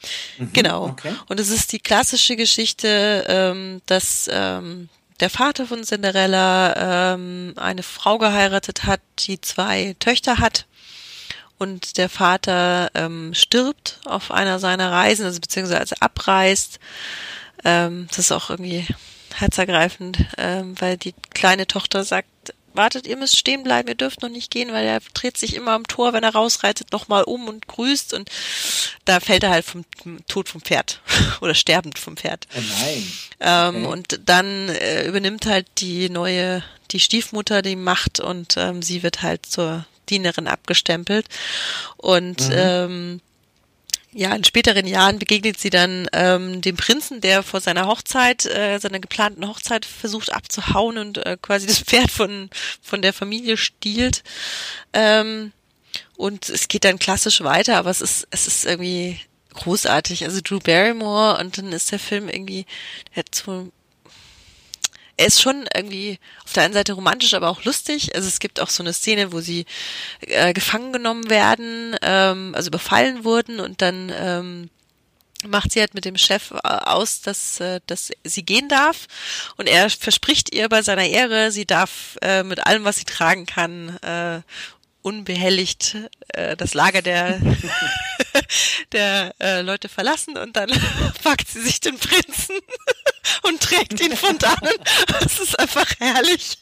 genau. okay. Und es ist die klassische Geschichte, ähm, dass ähm, der Vater von Cinderella ähm, eine Frau geheiratet hat, die zwei Töchter hat. und der Vater ähm, stirbt auf einer seiner Reisen, also beziehungsweise abreist. Ähm, das ist auch irgendwie herzergreifend, ähm, weil die kleine Tochter sagt, wartet, ihr müsst stehen bleiben, ihr dürft noch nicht gehen, weil er dreht sich immer am Tor, wenn er rausreitet, nochmal um und grüßt und da fällt er halt vom Tod vom Pferd oder sterbend vom Pferd. Oh nein. Ähm, okay. Und dann äh, übernimmt halt die neue, die Stiefmutter die Macht und ähm, sie wird halt zur Dienerin abgestempelt und mhm. ähm, ja, in späteren Jahren begegnet sie dann ähm, dem Prinzen, der vor seiner Hochzeit, äh, seiner geplanten Hochzeit versucht abzuhauen und äh, quasi das Pferd von, von der Familie stiehlt. Ähm, und es geht dann klassisch weiter, aber es ist, es ist irgendwie großartig. Also Drew Barrymore und dann ist der Film irgendwie, der hat so er ist schon irgendwie auf der einen Seite romantisch, aber auch lustig. Also es gibt auch so eine Szene, wo sie äh, gefangen genommen werden, ähm, also überfallen wurden und dann ähm, macht sie halt mit dem Chef äh, aus, dass, äh, dass sie gehen darf und er verspricht ihr bei seiner Ehre, sie darf äh, mit allem, was sie tragen kann, äh, unbehelligt äh, das Lager der der äh, Leute verlassen und dann packt sie sich den Prinzen und trägt ihn von dannen. Das ist einfach herrlich.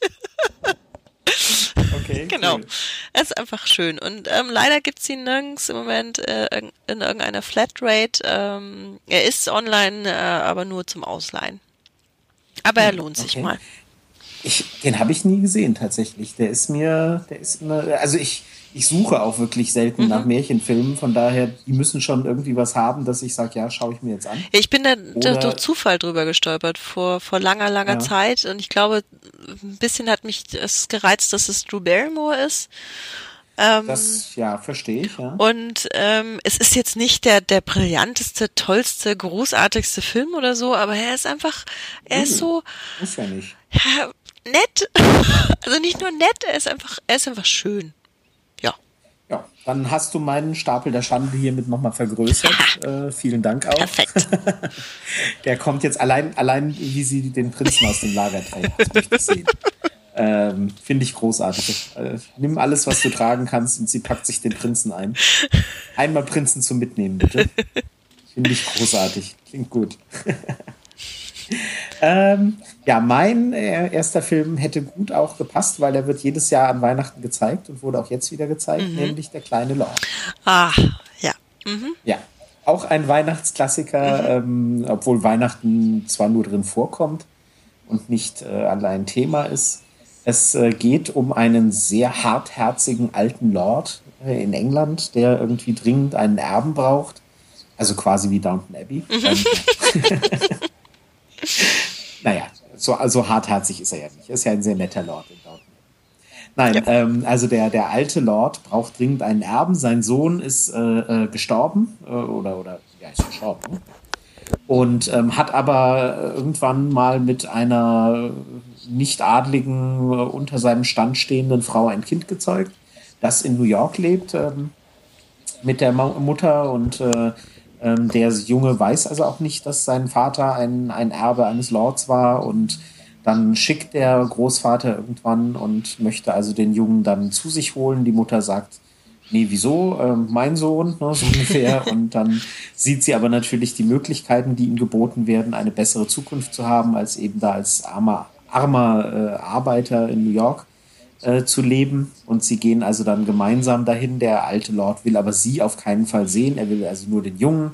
Okay, genau. Cool. Es ist einfach schön. Und ähm, leider gibt's ihn nirgends im Moment äh, in irgendeiner Flatrate. Ähm, er ist online, äh, aber nur zum Ausleihen. Aber er lohnt sich okay. mal. Ich, den habe ich nie gesehen tatsächlich. Der ist mir, der ist immer, also ich, ich suche auch wirklich selten mhm. nach Märchenfilmen, von daher, die müssen schon irgendwie was haben, dass ich sage, ja, schaue ich mir jetzt an. Ich bin da, da durch Zufall drüber gestolpert vor, vor langer, langer ja. Zeit und ich glaube, ein bisschen hat mich es gereizt, dass es Drew Barrymore ist. Ähm, das, ja, verstehe ich, ja. Und ähm, es ist jetzt nicht der, der brillanteste, tollste, großartigste Film oder so, aber er ist einfach, er hm, ist so. Muss ja nicht. Ja, nett. Also nicht nur nett, er ist einfach, er ist einfach schön. Ja, dann hast du meinen Stapel der Schande hiermit nochmal vergrößert. Äh, vielen Dank auch. Perfekt. der kommt jetzt allein, allein wie sie den Prinzen aus dem Lager trägt. Ich. Ähm, Finde ich großartig. Äh, nimm alles, was du tragen kannst und sie packt sich den Prinzen ein. Einmal Prinzen zum Mitnehmen, bitte. Finde ich großartig. Klingt gut. Ähm, ja, mein äh, erster Film hätte gut auch gepasst, weil er wird jedes Jahr an Weihnachten gezeigt und wurde auch jetzt wieder gezeigt, mhm. nämlich Der kleine Lord. Ah, ja. Mhm. Ja, auch ein Weihnachtsklassiker, mhm. ähm, obwohl Weihnachten zwar nur drin vorkommt und nicht äh, allein Thema ist. Es äh, geht um einen sehr hartherzigen alten Lord äh, in England, der irgendwie dringend einen Erben braucht. Also quasi wie Downton Abbey. Mhm. Naja, so also hartherzig ist er ja nicht. Er ist ja ein sehr netter Lord in Dortmund. Nein, ja. ähm, also der, der alte Lord braucht dringend einen Erben. Sein Sohn ist äh, äh, gestorben äh, oder, oder ja, ist gestorben. Und ähm, hat aber irgendwann mal mit einer nicht adligen, äh, unter seinem Stand stehenden Frau ein Kind gezeugt, das in New York lebt ähm, mit der Mutter und äh, ähm, der Junge weiß also auch nicht, dass sein Vater ein, ein Erbe eines Lords war und dann schickt der Großvater irgendwann und möchte also den Jungen dann zu sich holen. Die Mutter sagt, nee, wieso? Ähm, mein Sohn, ne, so ungefähr. und dann sieht sie aber natürlich die Möglichkeiten, die ihm geboten werden, eine bessere Zukunft zu haben, als eben da als armer, armer äh, Arbeiter in New York äh, zu leben. Und sie gehen also dann gemeinsam dahin. Der alte Lord will aber sie auf keinen Fall sehen. Er will also nur den Jungen.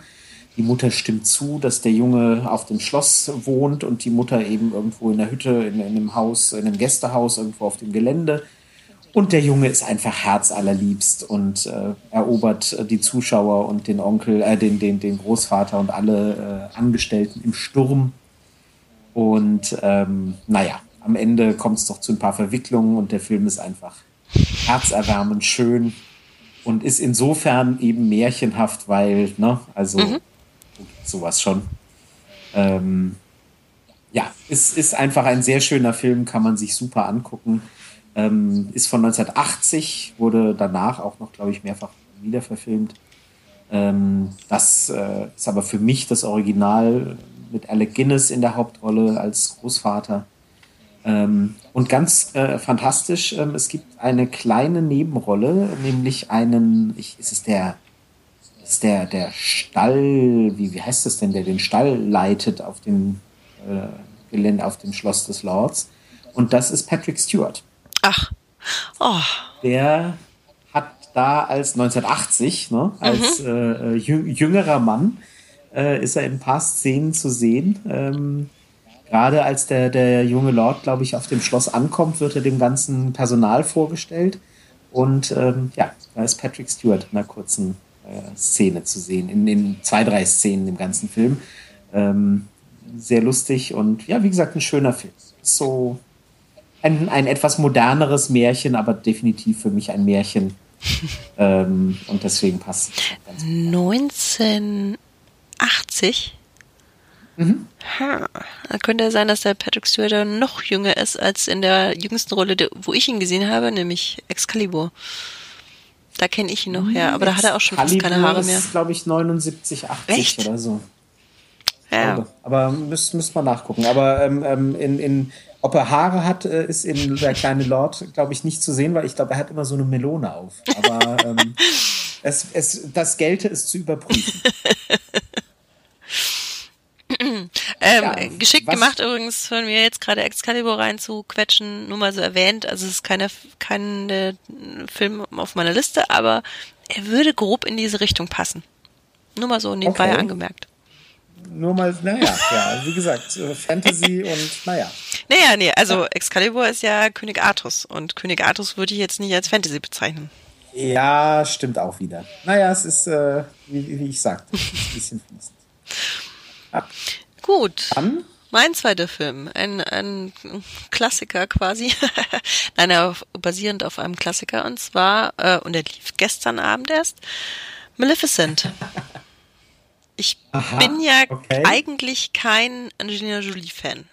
Die Mutter stimmt zu, dass der Junge auf dem Schloss wohnt und die Mutter eben irgendwo in der Hütte, in, in einem Haus, in einem Gästehaus, irgendwo auf dem Gelände. Und der Junge ist einfach herzallerliebst und äh, erobert die Zuschauer und den Onkel, äh, den, den, den Großvater und alle äh, Angestellten im Sturm. Und ähm, naja, am Ende kommt es doch zu ein paar Verwicklungen und der Film ist einfach herzerwärmend schön und ist insofern eben märchenhaft, weil, ne, also mhm. sowas schon. Ähm, ja, ist, ist einfach ein sehr schöner Film, kann man sich super angucken. Ähm, ist von 1980, wurde danach auch noch, glaube ich, mehrfach wiederverfilmt. Ähm, das äh, ist aber für mich das Original mit Alec Guinness in der Hauptrolle als Großvater. Ähm, und ganz äh, fantastisch, ähm, es gibt eine kleine Nebenrolle, nämlich einen, ich, ist es der, ist der, der Stall, wie, wie heißt das denn, der den Stall leitet auf dem äh, Gelände, auf dem Schloss des Lords. Und das ist Patrick Stewart. Ach. Oh. Der hat da als 1980, ne, als mhm. äh, jüngerer Mann, äh, ist er in ein paar Szenen zu sehen. Ähm, Gerade als der, der junge Lord, glaube ich, auf dem Schloss ankommt, wird er dem ganzen Personal vorgestellt. Und ähm, ja, da ist Patrick Stewart in einer kurzen äh, Szene zu sehen, in den zwei, drei Szenen im ganzen Film. Ähm, sehr lustig und ja, wie gesagt, ein schöner Film. So ein, ein etwas moderneres Märchen, aber definitiv für mich ein Märchen. ähm, und deswegen passt es. 1980? Mhm. Ha. Da könnte sein, dass der Patrick Stewart noch jünger ist als in der jüngsten Rolle, wo ich ihn gesehen habe, nämlich Excalibur. Da kenne ich ihn noch her, aber da hat er auch schon fast keine Haare mehr. ist, glaube ich, 79, 80 Echt? oder so. Ja. Aber müsste müsst man nachgucken. Aber ähm, ähm, in, in, ob er Haare hat, äh, ist in der kleine Lord, glaube ich, nicht zu sehen, weil ich glaube, er hat immer so eine Melone auf. Aber ähm, es, es, das gelte es zu überprüfen. ähm, ja, geschickt was? gemacht übrigens von mir jetzt gerade Excalibur reinzuquetschen, nur mal so erwähnt. Also es ist keine, kein äh, Film auf meiner Liste, aber er würde grob in diese Richtung passen. Nur mal so nebenbei okay. angemerkt. Nur mal, naja, ja, wie gesagt, Fantasy und naja. Naja, nee, also Excalibur ist ja König Artus und König Artus würde ich jetzt nicht als Fantasy bezeichnen. Ja, stimmt auch wieder. Naja, es ist, äh, wie, wie, ich sagte, ein bisschen fließend. Gut. Dann? Mein zweiter Film, ein, ein Klassiker quasi. Nein, auf, basierend auf einem Klassiker und zwar, äh, und der lief gestern Abend erst, Maleficent. Ich Aha, bin ja okay. eigentlich kein Angelina Jolie-Fan.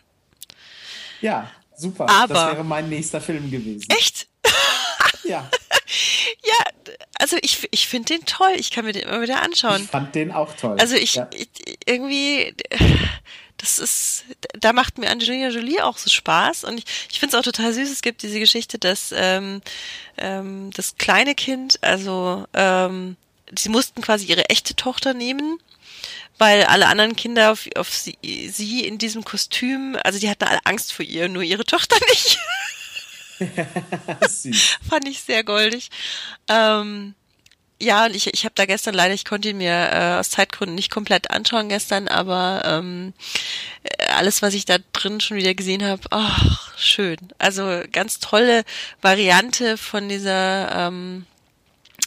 Ja, super. Aber, das wäre mein nächster Film gewesen. Echt? ja. Ja, also ich, ich finde den toll. Ich kann mir den immer wieder anschauen. Ich fand den auch toll. Also ich, ja. ich irgendwie, das ist, da macht mir Angelina Jolie auch so Spaß und ich, ich finde es auch total süß. Es gibt diese Geschichte, dass ähm, ähm, das kleine Kind, also ähm, sie mussten quasi ihre echte Tochter nehmen weil alle anderen Kinder auf, auf sie, sie in diesem Kostüm, also die hatten alle Angst vor ihr, nur ihre Tochter nicht. Fand ich sehr goldig. Ähm, ja, ich, ich habe da gestern leider, ich konnte ihn mir äh, aus Zeitgründen nicht komplett anschauen gestern, aber ähm, alles, was ich da drin schon wieder gesehen habe, ach, schön. Also ganz tolle Variante von dieser ähm,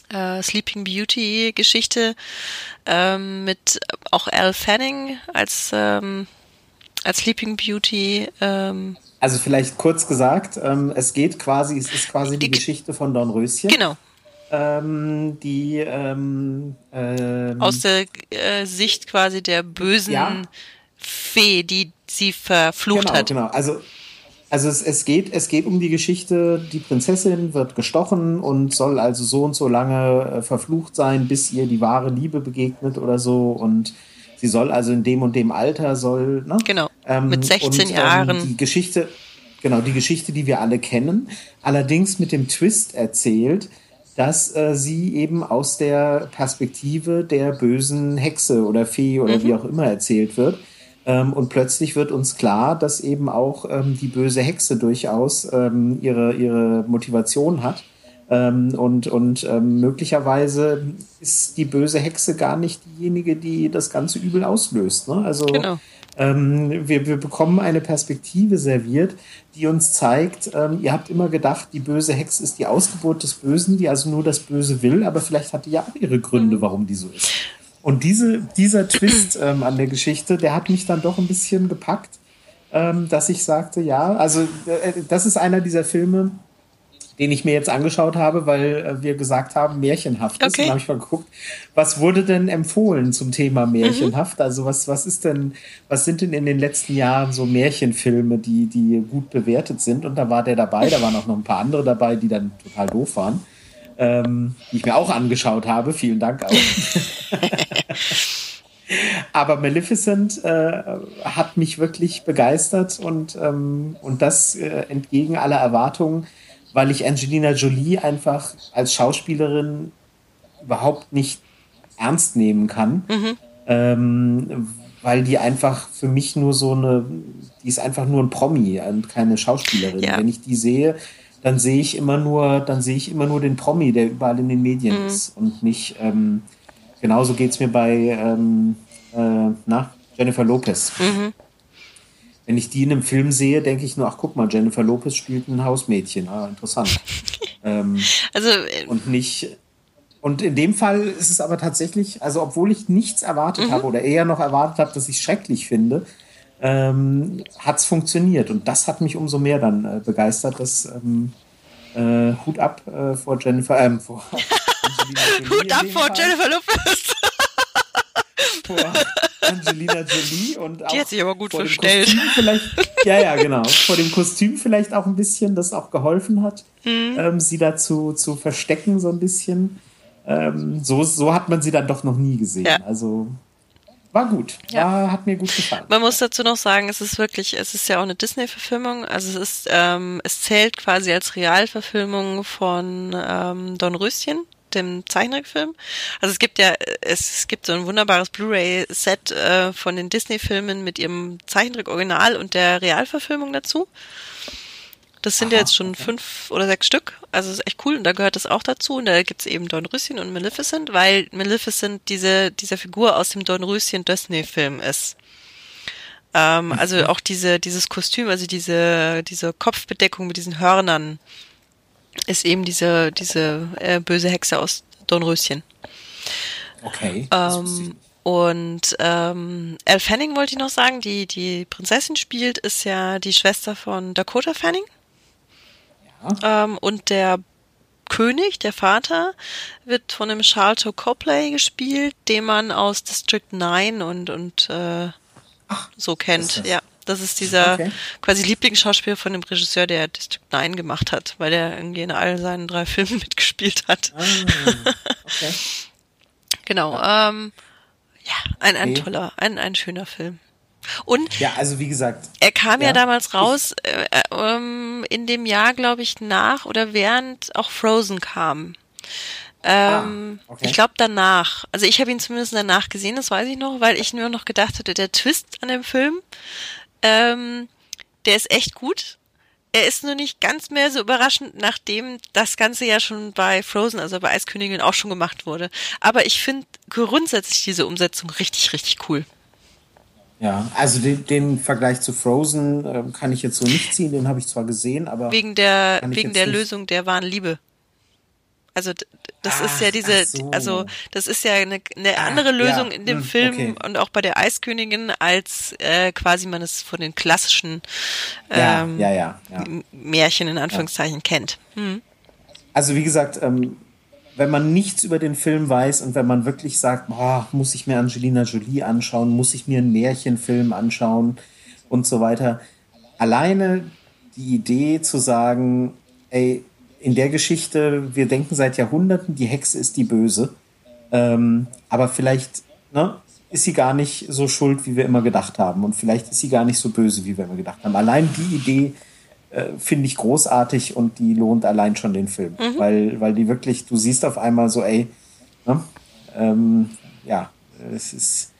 äh, Sleeping Beauty Geschichte ähm, mit auch Al Fanning als ähm, als Sleeping Beauty ähm, also vielleicht kurz gesagt, ähm, es geht quasi, es ist quasi die, die Geschichte von Dornröschen. Genau. Ähm, die ähm, ähm, aus der äh, Sicht quasi der bösen ja. Fee, die sie verflucht genau, hat. Genau, also also es, es, geht, es geht um die Geschichte, die Prinzessin wird gestochen und soll also so und so lange äh, verflucht sein, bis ihr die wahre Liebe begegnet oder so. Und sie soll also in dem und dem Alter soll. Ne? Genau. Ähm, mit 16 und, ähm, Jahren. Die Geschichte, genau, die Geschichte, die wir alle kennen, allerdings mit dem Twist erzählt, dass äh, sie eben aus der Perspektive der bösen Hexe oder Fee oder mhm. wie auch immer erzählt wird. Ähm, und plötzlich wird uns klar, dass eben auch ähm, die böse Hexe durchaus ähm, ihre, ihre Motivation hat ähm, und und ähm, möglicherweise ist die böse Hexe gar nicht diejenige, die das ganze Übel auslöst. Ne? Also genau. Ähm, wir, wir bekommen eine Perspektive serviert, die uns zeigt, ähm, ihr habt immer gedacht, die böse Hexe ist die Ausgeburt des Bösen, die also nur das Böse will, aber vielleicht hat die ja auch ihre Gründe, mhm. warum die so ist. Und diese, dieser Twist ähm, an der Geschichte, der hat mich dann doch ein bisschen gepackt, ähm, dass ich sagte, ja, also äh, das ist einer dieser Filme, den ich mir jetzt angeschaut habe, weil äh, wir gesagt haben, märchenhaft ist. Okay. Dann habe ich mal geguckt, was wurde denn empfohlen zum Thema märchenhaft? Mhm. Also was, was ist denn, was sind denn in den letzten Jahren so Märchenfilme, die, die gut bewertet sind? Und da war der dabei, da waren auch noch ein paar andere dabei, die dann total doof waren. Ähm, die ich mir auch angeschaut habe. Vielen Dank auch. Aber Maleficent äh, hat mich wirklich begeistert und, ähm, und das äh, entgegen aller Erwartungen, weil ich Angelina Jolie einfach als Schauspielerin überhaupt nicht ernst nehmen kann. Mhm. Ähm, weil die einfach für mich nur so eine, die ist einfach nur ein Promi und keine Schauspielerin. Ja. Wenn ich die sehe, dann sehe ich immer nur, dann sehe ich immer nur den Promi, der überall in den Medien mhm. ist und nicht, ähm, genauso geht es mir bei ähm, äh, na, Jennifer Lopez. Mhm. Wenn ich die in einem Film sehe, denke ich nur, ach guck mal, Jennifer Lopez spielt ein Hausmädchen. Ah, interessant. ähm, also, äh, und nicht, und in dem Fall ist es aber tatsächlich, also obwohl ich nichts erwartet mhm. habe oder eher noch erwartet habe, dass ich es schrecklich finde, ähm, hat es funktioniert. Und das hat mich umso mehr dann äh, begeistert, dass ähm, äh, Hut ab äh, vor Jennifer, ähm, vor Hut ab vor Fall. Jennifer Lopez. vor Angelina Jolie und auch Die hat sich aber gut verstellt. Vielleicht, ja, ja, genau. Vor dem Kostüm vielleicht auch ein bisschen, das auch geholfen hat, mhm. ähm, sie dazu zu verstecken, so ein bisschen. Ähm, so, so hat man sie dann doch noch nie gesehen. Ja. Also war gut. Ja. War, hat mir gut gefallen. Man muss dazu noch sagen, es ist wirklich, es ist ja auch eine Disney-Verfilmung. Also es ist, ähm, es zählt quasi als Realverfilmung von ähm, Don Röschen, dem Zeichentrickfilm. Also es gibt ja, es, es gibt so ein wunderbares Blu-ray-Set äh, von den Disney-Filmen mit ihrem Zeichentrick-Original und der Realverfilmung dazu. Das sind Aha, ja jetzt schon okay. fünf oder sechs Stück. Also ist echt cool. Und da gehört das auch dazu. Und da gibt's eben Dornröschen und Maleficent, weil Maleficent diese, diese Figur aus dem Dornröschen Disney-Film ist. Ähm, also mhm. auch diese, dieses Kostüm, also diese, diese Kopfbedeckung mit diesen Hörnern ist eben diese, diese äh, böse Hexe aus Dornröschen. Okay. Ähm, und ähm, Elle Fanning wollte ich noch sagen, die die Prinzessin spielt, ist ja die Schwester von Dakota Fanning. Ähm, und der König, der Vater, wird von dem Charlton Copley gespielt, den man aus District 9 und, und äh, Ach, so kennt. Ja, das ist dieser okay. quasi Lieblingsschauspieler von dem Regisseur, der District 9 gemacht hat, weil der irgendwie in all seinen drei Filmen mitgespielt hat. Ah, okay. genau. Ja, ähm, ja ein, ein okay. toller, ein, ein schöner Film. Und ja, also wie gesagt, er kam ja, ja damals raus äh, äh, ähm, in dem Jahr, glaube ich, nach oder während auch Frozen kam. Ähm, ah, okay. Ich glaube danach. Also ich habe ihn zumindest danach gesehen, das weiß ich noch, weil ich nur noch gedacht hatte, der Twist an dem Film, ähm, der ist echt gut. Er ist nur nicht ganz mehr so überraschend, nachdem das Ganze ja schon bei Frozen, also bei Eiskönigin auch schon gemacht wurde. Aber ich finde grundsätzlich diese Umsetzung richtig, richtig cool. Ja, also den, den Vergleich zu Frozen äh, kann ich jetzt so nicht ziehen, den habe ich zwar gesehen, aber. Wegen der, wegen der nicht. Lösung der wahren Liebe. Also das ach, ist ja diese, so. also das ist ja eine, eine ah, andere Lösung ja, in dem hm, Film okay. und auch bei der Eiskönigin, als äh, quasi man es von den klassischen ähm, ja, ja, Märchen in Anführungszeichen kennt. Hm. Also wie gesagt, ähm, wenn man nichts über den Film weiß und wenn man wirklich sagt, boah, muss ich mir Angelina Jolie anschauen, muss ich mir einen Märchenfilm anschauen und so weiter. Alleine die Idee zu sagen, ey, in der Geschichte, wir denken seit Jahrhunderten, die Hexe ist die Böse. Ähm, aber vielleicht ne, ist sie gar nicht so schuld, wie wir immer gedacht haben. Und vielleicht ist sie gar nicht so böse, wie wir immer gedacht haben. Allein die Idee äh, finde ich großartig und die lohnt allein schon den Film. Mhm. Weil, weil die wirklich, du siehst auf einmal so, ey, ne? ähm, ja, es ist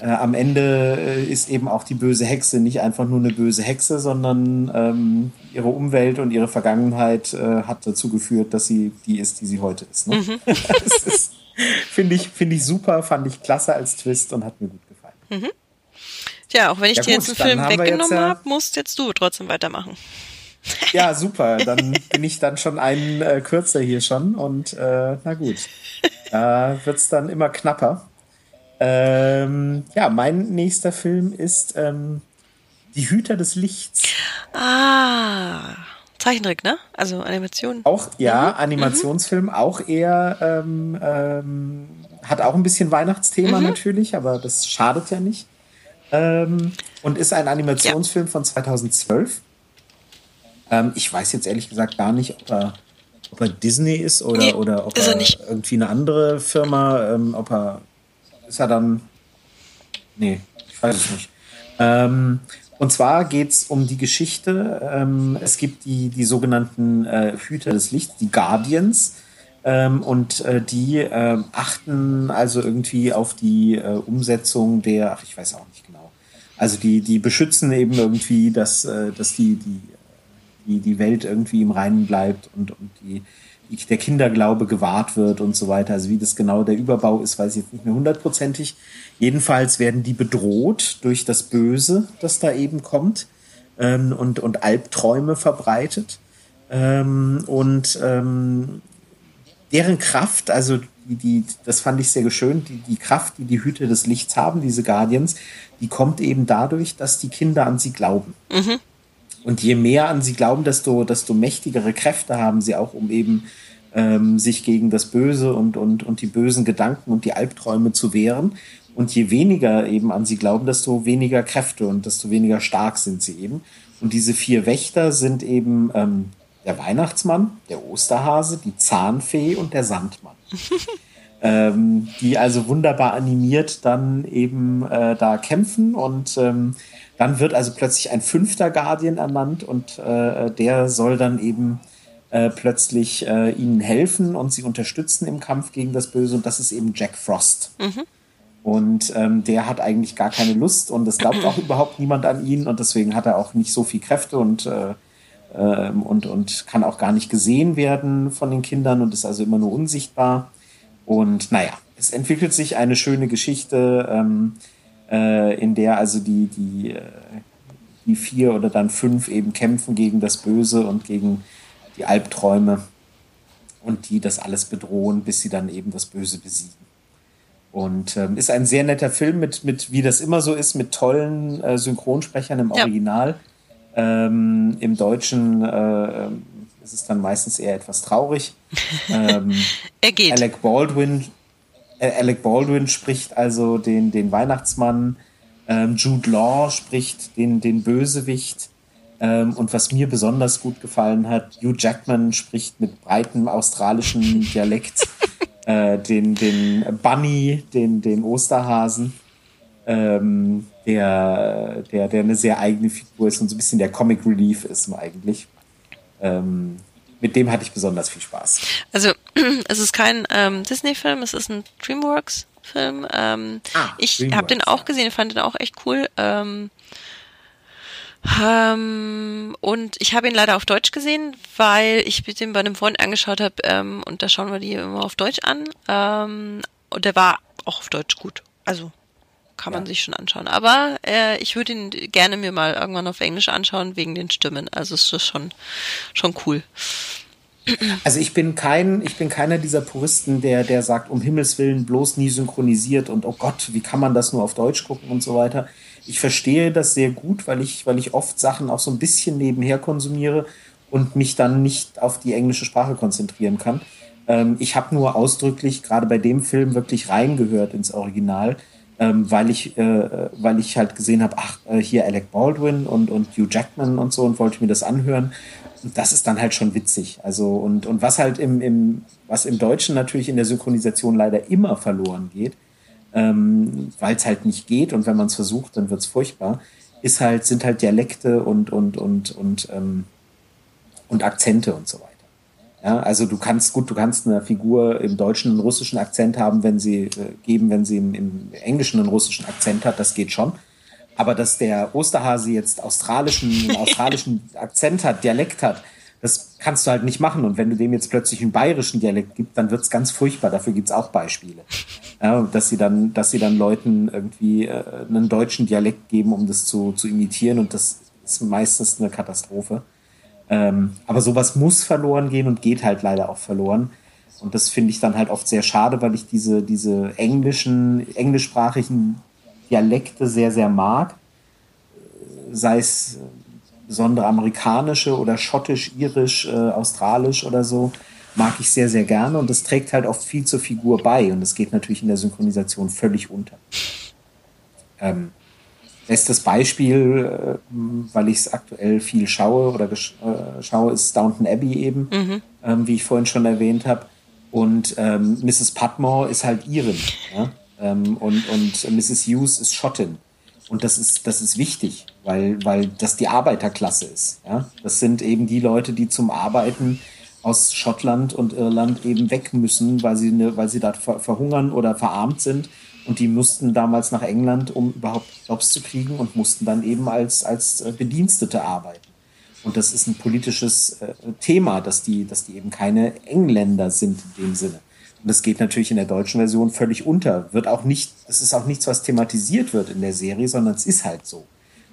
äh, am Ende äh, ist eben auch die böse Hexe nicht einfach nur eine böse Hexe, sondern ähm, ihre Umwelt und ihre Vergangenheit äh, hat dazu geführt, dass sie die ist, die sie heute ist. Ne? Mhm. ist Finde ich, find ich super, fand ich klasse als Twist und hat mir gut gefallen. Mhm. Tja, auch wenn ich ja, dir jetzt einen Film weggenommen ja, habe, musst jetzt du trotzdem weitermachen. Ja, super. Dann bin ich dann schon einen äh, kürzer hier schon und äh, na gut. Da wird's dann immer knapper. Ähm, ja, mein nächster Film ist ähm, Die Hüter des Lichts. Ah, Zeichentrick, ne? Also Animation. Auch, ja, mhm. Animationsfilm, mhm. auch eher, ähm, ähm, hat auch ein bisschen Weihnachtsthema mhm. natürlich, aber das schadet ja nicht. Ähm, und ist ein Animationsfilm ja. von 2012. Ähm, ich weiß jetzt ehrlich gesagt gar nicht, ob er, ob er Disney ist oder, nee, oder ob er, er irgendwie eine andere Firma, ähm, ob er ist er dann Nee, ich weiß es nicht. Ähm, und zwar geht es um die Geschichte. Ähm, es gibt die, die sogenannten äh, Hüter des Lichts, die Guardians. Ähm, und äh, die äh, achten also irgendwie auf die äh, Umsetzung der, ach, ich weiß auch nicht genau. Also die, die beschützen eben irgendwie, dass, äh, dass die, die, die, die Welt irgendwie im Reinen bleibt und, und die, der Kinderglaube gewahrt wird und so weiter. Also wie das genau der Überbau ist, weiß ich jetzt nicht mehr hundertprozentig. Jedenfalls werden die bedroht durch das Böse, das da eben kommt ähm, und, und Albträume verbreitet. Ähm, und ähm, deren Kraft, also die, die, das fand ich sehr schön, die, die Kraft, die die Hüte des Lichts haben, diese Guardians, die kommt eben dadurch, dass die Kinder an sie glauben. Mhm. Und je mehr an sie glauben, desto, desto mächtigere Kräfte haben sie auch, um eben ähm, sich gegen das Böse und, und, und die bösen Gedanken und die Albträume zu wehren. Und je weniger eben an sie glauben, desto weniger Kräfte und desto weniger stark sind sie eben. Und diese vier Wächter sind eben ähm, der Weihnachtsmann, der Osterhase, die Zahnfee und der Sandmann. ähm, die also wunderbar animiert dann eben äh, da kämpfen und ähm, dann wird also plötzlich ein fünfter Guardian ernannt und äh, der soll dann eben äh, plötzlich äh, ihnen helfen und sie unterstützen im Kampf gegen das Böse und das ist eben Jack Frost. Mhm. Und ähm, der hat eigentlich gar keine Lust und es glaubt auch überhaupt niemand an ihn und deswegen hat er auch nicht so viel Kräfte und, äh, äh, und, und kann auch gar nicht gesehen werden von den Kindern und ist also immer nur unsichtbar. Und naja, es entwickelt sich eine schöne Geschichte, ähm, äh, in der also die, die, äh, die vier oder dann fünf eben kämpfen gegen das Böse und gegen die Albträume und die das alles bedrohen, bis sie dann eben das Böse besiegen. Und ähm, ist ein sehr netter Film mit, mit, wie das immer so ist, mit tollen äh, Synchronsprechern im Original. Ja. Ähm, Im Deutschen äh, ähm, ist es dann meistens eher etwas traurig. ähm, er geht. Alec Baldwin, Alec Baldwin spricht also den, den Weihnachtsmann. Ähm, Jude Law spricht den, den Bösewicht. Ähm, und was mir besonders gut gefallen hat, Hugh Jackman spricht mit breitem australischen Dialekt äh, den, den Bunny, den, den Osterhasen, ähm, der, der, der eine sehr eigene Figur ist und so ein bisschen der Comic Relief ist eigentlich. Ähm, mit dem hatte ich besonders viel Spaß. Also es ist kein ähm, Disney-Film, es ist ein DreamWorks-Film. Ähm, ah, ich habe den auch gesehen, fand den auch echt cool. Ähm, ähm, und ich habe ihn leider auf Deutsch gesehen, weil ich den bei einem Freund angeschaut habe ähm, und da schauen wir die immer auf Deutsch an. Ähm, und der war auch auf Deutsch gut. Also kann man ja. sich schon anschauen. Aber äh, ich würde ihn gerne mir mal irgendwann auf Englisch anschauen wegen den Stimmen. Also ist das schon schon cool. Also ich bin kein, ich bin keiner dieser Puristen, der, der sagt, um Himmels Willen bloß nie synchronisiert und oh Gott, wie kann man das nur auf Deutsch gucken und so weiter ich verstehe das sehr gut, weil ich, weil ich oft Sachen auch so ein bisschen nebenher konsumiere und mich dann nicht auf die englische Sprache konzentrieren kann. Ähm, ich habe nur ausdrücklich gerade bei dem Film wirklich reingehört ins Original, ähm, weil ich, äh, weil ich halt gesehen habe, ach, äh, hier Alec Baldwin und, und Hugh Jackman und so und wollte mir das anhören. Und das ist dann halt schon witzig. Also, und, und was halt im, im, was im Deutschen natürlich in der Synchronisation leider immer verloren geht, ähm, weil es halt nicht geht und wenn man es versucht, dann wird es furchtbar, ist halt, sind halt Dialekte und, und, und, und, ähm, und Akzente und so. Ja, also du kannst, gut, du kannst eine Figur im Deutschen einen russischen Akzent haben, wenn sie äh, geben, wenn sie im, im Englischen einen russischen Akzent hat, das geht schon. Aber dass der Osterhase jetzt australischen, australischen Akzent hat, Dialekt hat, das kannst du halt nicht machen. Und wenn du dem jetzt plötzlich einen bayerischen Dialekt gibst, dann wird es ganz furchtbar. Dafür gibt es auch Beispiele. Ja, dass sie dann, dass sie dann Leuten irgendwie äh, einen deutschen Dialekt geben, um das zu, zu imitieren. Und das ist meistens eine Katastrophe. Ähm, aber sowas muss verloren gehen und geht halt leider auch verloren. Und das finde ich dann halt oft sehr schade, weil ich diese, diese englischen, englischsprachigen Dialekte sehr, sehr mag. Sei es besondere amerikanische oder schottisch, irisch, äh, australisch oder so, mag ich sehr, sehr gerne und das trägt halt oft viel zur Figur bei und das geht natürlich in der Synchronisation völlig unter. Ähm, Bestes Beispiel, äh, weil ich es aktuell viel schaue oder äh, schaue, ist Downton Abbey eben, mhm. ähm, wie ich vorhin schon erwähnt habe. Und ähm, Mrs. Patmore ist halt Irin. Ja? Ähm, und, und Mrs. Hughes ist Schottin. Und das ist, das ist wichtig, weil, weil das die Arbeiterklasse ist. Ja? Das sind eben die Leute, die zum Arbeiten aus Schottland und Irland eben weg müssen, weil sie, ne, weil sie da verhungern oder verarmt sind. Und die mussten damals nach England, um überhaupt Jobs zu kriegen und mussten dann eben als, als äh, Bedienstete arbeiten. Und das ist ein politisches äh, Thema, dass die, dass die eben keine Engländer sind in dem Sinne. Und das geht natürlich in der deutschen Version völlig unter. Wird auch nicht, es ist auch nichts, was thematisiert wird in der Serie, sondern es ist halt so.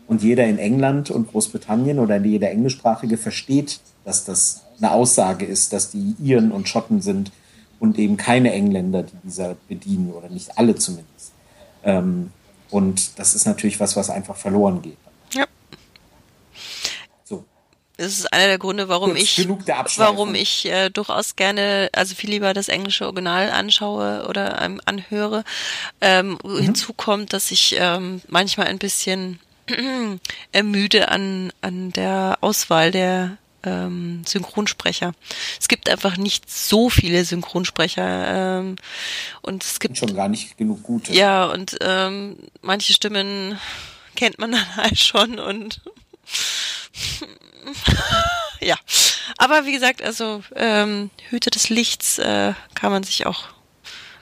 Und jeder in England und Großbritannien oder jeder Englischsprachige versteht, dass das eine Aussage ist, dass die Iren und Schotten sind und eben keine Engländer, die dieser bedienen oder nicht alle zumindest. Ähm, und das ist natürlich was, was einfach verloren geht. Ja. Das ist einer der Gründe, warum Kurz, ich, warum ich äh, durchaus gerne, also viel lieber das englische Original anschaue oder ähm, anhöre. Ähm, mhm. Hinzu kommt, dass ich ähm, manchmal ein bisschen ermüde an, an der Auswahl der ähm, Synchronsprecher. Es gibt einfach nicht so viele Synchronsprecher ähm, und es gibt schon gar nicht genug gute. Ja und ähm, manche Stimmen kennt man dann halt schon und ja. Aber wie gesagt, also ähm, Hüte des Lichts äh, kann man sich auch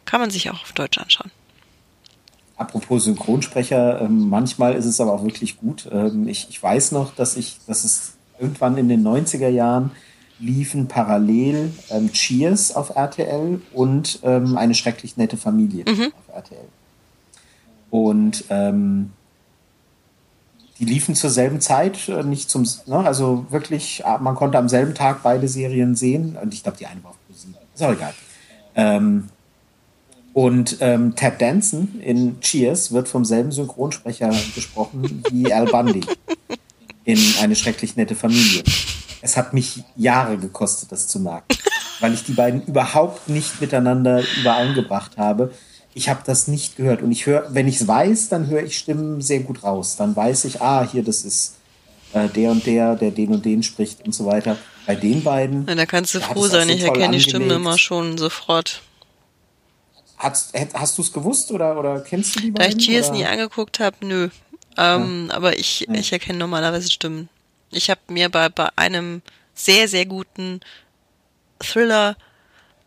kann man sich auch auf Deutsch anschauen. Apropos Synchronsprecher, ähm, manchmal ist es aber auch wirklich gut. Ähm, ich, ich weiß noch, dass ich, dass es irgendwann in den 90er Jahren liefen parallel ähm, Cheers auf RTL und ähm, eine schrecklich nette Familie mhm. auf RTL. Und ähm, die liefen zur selben Zeit, äh, nicht zum, ne, also wirklich, ah, man konnte am selben Tag beide Serien sehen. Und ich glaube, die eine war auf ProSieben. Ist auch egal. Ähm, und ähm, Ted Danson in Cheers wird vom selben Synchronsprecher gesprochen wie Al Bundy in Eine schrecklich nette Familie. Es hat mich Jahre gekostet, das zu merken, weil ich die beiden überhaupt nicht miteinander übereingebracht habe ich habe das nicht gehört. Und ich höre, wenn ich es weiß, dann höre ich Stimmen sehr gut raus. Dann weiß ich, ah, hier, das ist äh, der und der, der den und den spricht und so weiter. Bei den beiden. Ja, da kannst du froh sein, so ich erkenne die Stimmen immer schon sofort. Hast, hast du es gewusst oder, oder kennst du die beiden? Da ich Cheers nie angeguckt habe, nö. Ähm, ja. Aber ich, ja. ich erkenne normalerweise Stimmen. Ich habe mir bei, bei einem sehr, sehr guten Thriller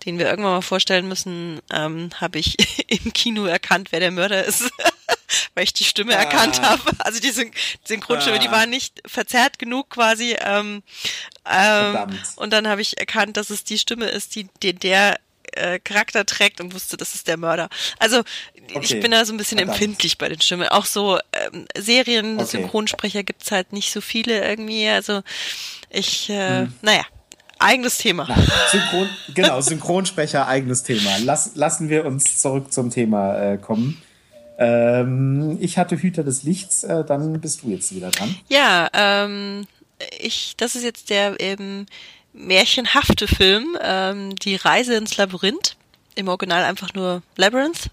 den wir irgendwann mal vorstellen müssen, ähm, habe ich im Kino erkannt, wer der Mörder ist, weil ich die Stimme ah. erkannt habe. Also die Syn Synchronstimme, ah. die war nicht verzerrt genug quasi. Ähm, ähm, und dann habe ich erkannt, dass es die Stimme ist, die, die der äh, Charakter trägt und wusste, das ist der Mörder. Also okay. ich bin da so ein bisschen Verdammt. empfindlich bei den Stimmen. Auch so ähm, Serien, okay. Synchronsprecher gibt's halt nicht so viele irgendwie. Also ich, äh, hm. naja eigenes Thema. Nein, Synchron, genau, Synchronsprecher, eigenes Thema. Lass, lassen wir uns zurück zum Thema äh, kommen. Ähm, ich hatte Hüter des Lichts, äh, dann bist du jetzt wieder dran. Ja, ähm, ich, das ist jetzt der eben märchenhafte Film, ähm, Die Reise ins Labyrinth. Im Original einfach nur Labyrinth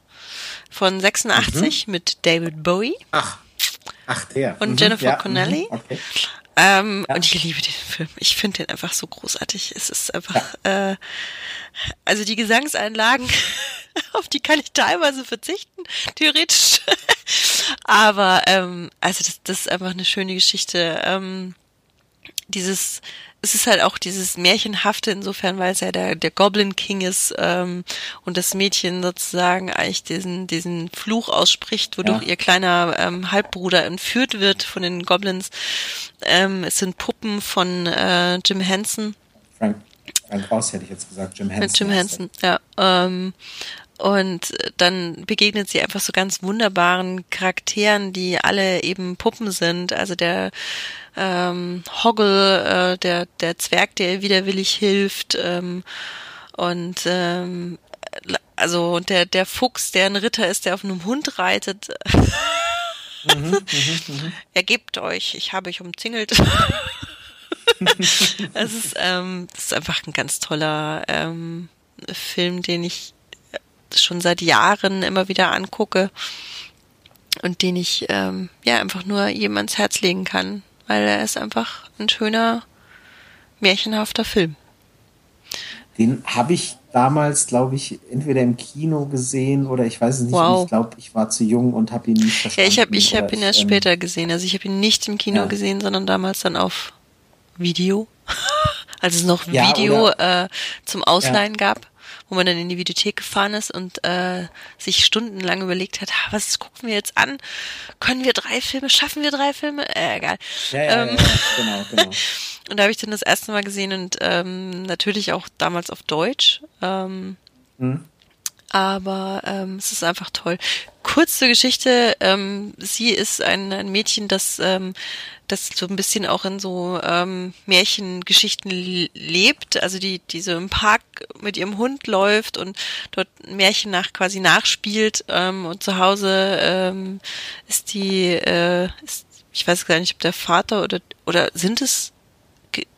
von 86 mhm. mit David Bowie. Ach. Ach, der. Und mhm. Jennifer ja, Connelly. Mhm. Okay. Ähm, ja. Und ich liebe den Film. Ich finde den einfach so großartig. Es ist einfach, ja. äh, also die Gesangseinlagen, auf die kann ich teilweise verzichten, theoretisch. Aber ähm, also das, das ist einfach eine schöne Geschichte. Ähm, dieses es ist halt auch dieses Märchenhafte insofern, weil es ja der, der Goblin King ist ähm, und das Mädchen sozusagen eigentlich diesen, diesen Fluch ausspricht, wodurch ja. ihr kleiner ähm, Halbbruder entführt wird von den Goblins. Ähm, es sind Puppen von äh, Jim Henson. Frank, Frank Ross hätte ich jetzt gesagt, Jim Henson. Mit Jim Henson, ja. Ähm, und dann begegnet sie einfach so ganz wunderbaren Charakteren, die alle eben Puppen sind. Also der ähm, Hoggle, äh, der, der Zwerg, der widerwillig hilft. Ähm, und ähm, also der, der Fuchs, der ein Ritter ist, der auf einem Hund reitet. mhm, mh, mh. Ergebt euch, ich habe euch umzingelt. es ist, ähm, das ist einfach ein ganz toller ähm, Film, den ich schon seit Jahren immer wieder angucke und den ich ähm, ja einfach nur jedem ans Herz legen kann, weil er ist einfach ein schöner, märchenhafter Film. Den habe ich damals, glaube ich, entweder im Kino gesehen oder ich weiß es nicht. Wow. Ich glaube, ich war zu jung und habe ihn nicht verstanden. Ja, ich habe ich hab ihn erst ähm, später gesehen. Also ich habe ihn nicht im Kino ja. gesehen, sondern damals dann auf Video. Als es noch Video ja, äh, zum Ausleihen ja. gab wo man dann in die Videothek gefahren ist und äh, sich stundenlang überlegt hat, was gucken wir jetzt an? Können wir drei Filme? Schaffen wir drei Filme? Äh, egal. Ja, ja, ähm, ja, genau, genau. und da habe ich dann das erste Mal gesehen und ähm, natürlich auch damals auf Deutsch. Ähm, hm. Aber ähm, es ist einfach toll. Kurze Geschichte, ähm, sie ist ein, ein Mädchen, das ähm, das so ein bisschen auch in so ähm, Märchengeschichten lebt, also die, die so im Park mit ihrem Hund läuft und dort Märchen nach quasi nachspielt ähm, und zu Hause ähm, ist die, äh, ist, ich weiß gar nicht, ob der Vater oder oder sind es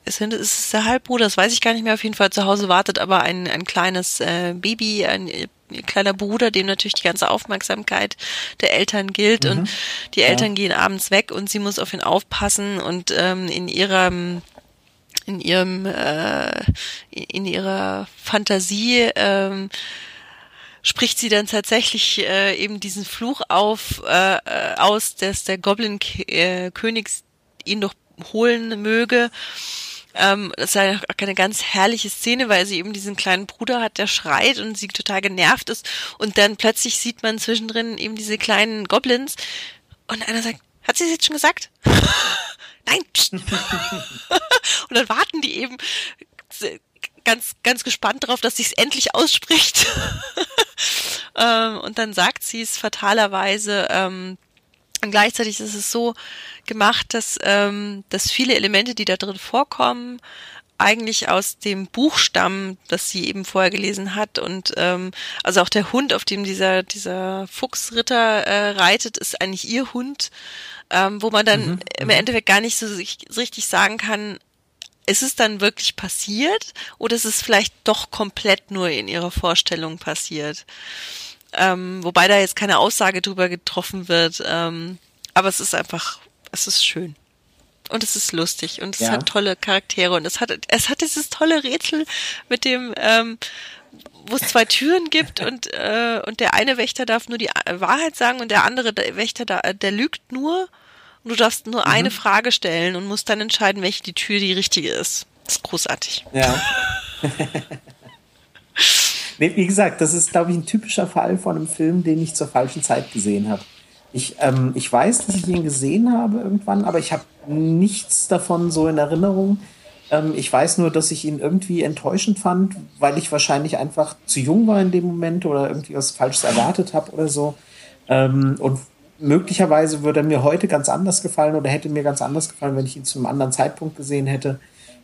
sind es ist der Halbbruder, das weiß ich gar nicht mehr, auf jeden Fall zu Hause wartet aber ein, ein kleines äh, Baby, ein kleiner Bruder, dem natürlich die ganze Aufmerksamkeit der Eltern gilt mhm. und die Eltern ja. gehen abends weg und sie muss auf ihn aufpassen und ähm, in ihrem in ihrem äh, in ihrer Fantasie ähm, spricht sie dann tatsächlich äh, eben diesen Fluch auf äh, äh aus, dass der Goblin äh, König ihn doch holen möge ähm, das ist ja eine ganz herrliche Szene, weil sie eben diesen kleinen Bruder hat, der schreit und sie total genervt ist. Und dann plötzlich sieht man zwischendrin eben diese kleinen Goblins. Und einer sagt, hat sie es jetzt schon gesagt? Nein. und dann warten die eben ganz, ganz gespannt darauf, dass sie es endlich ausspricht. ähm, und dann sagt sie es fatalerweise. Ähm, und gleichzeitig ist es so gemacht, dass, ähm, dass viele Elemente, die da drin vorkommen, eigentlich aus dem Buch stammen, das sie eben vorher gelesen hat. Und ähm, also auch der Hund, auf dem dieser, dieser Fuchsritter äh, reitet, ist eigentlich ihr Hund, ähm, wo man dann mhm, im mhm. Endeffekt gar nicht so, so richtig sagen kann, ist es dann wirklich passiert oder ist es vielleicht doch komplett nur in ihrer Vorstellung passiert? Ähm, wobei da jetzt keine Aussage drüber getroffen wird. Ähm, aber es ist einfach, es ist schön. Und es ist lustig und es ja. hat tolle Charaktere und es hat, es hat dieses tolle Rätsel mit dem, ähm, wo es zwei Türen gibt und, äh, und der eine Wächter darf nur die Wahrheit sagen und der andere der Wächter, der, der lügt nur und du darfst nur mhm. eine Frage stellen und musst dann entscheiden, welche die Tür die richtige ist. Das ist großartig. Ja. Wie gesagt, das ist, glaube ich, ein typischer Fall von einem Film, den ich zur falschen Zeit gesehen habe. Ich, ähm, ich weiß, dass ich ihn gesehen habe irgendwann, aber ich habe nichts davon so in Erinnerung. Ähm, ich weiß nur, dass ich ihn irgendwie enttäuschend fand, weil ich wahrscheinlich einfach zu jung war in dem Moment oder irgendwie was Falsches erwartet habe oder so. Ähm, und möglicherweise würde er mir heute ganz anders gefallen oder hätte mir ganz anders gefallen, wenn ich ihn zu einem anderen Zeitpunkt gesehen hätte.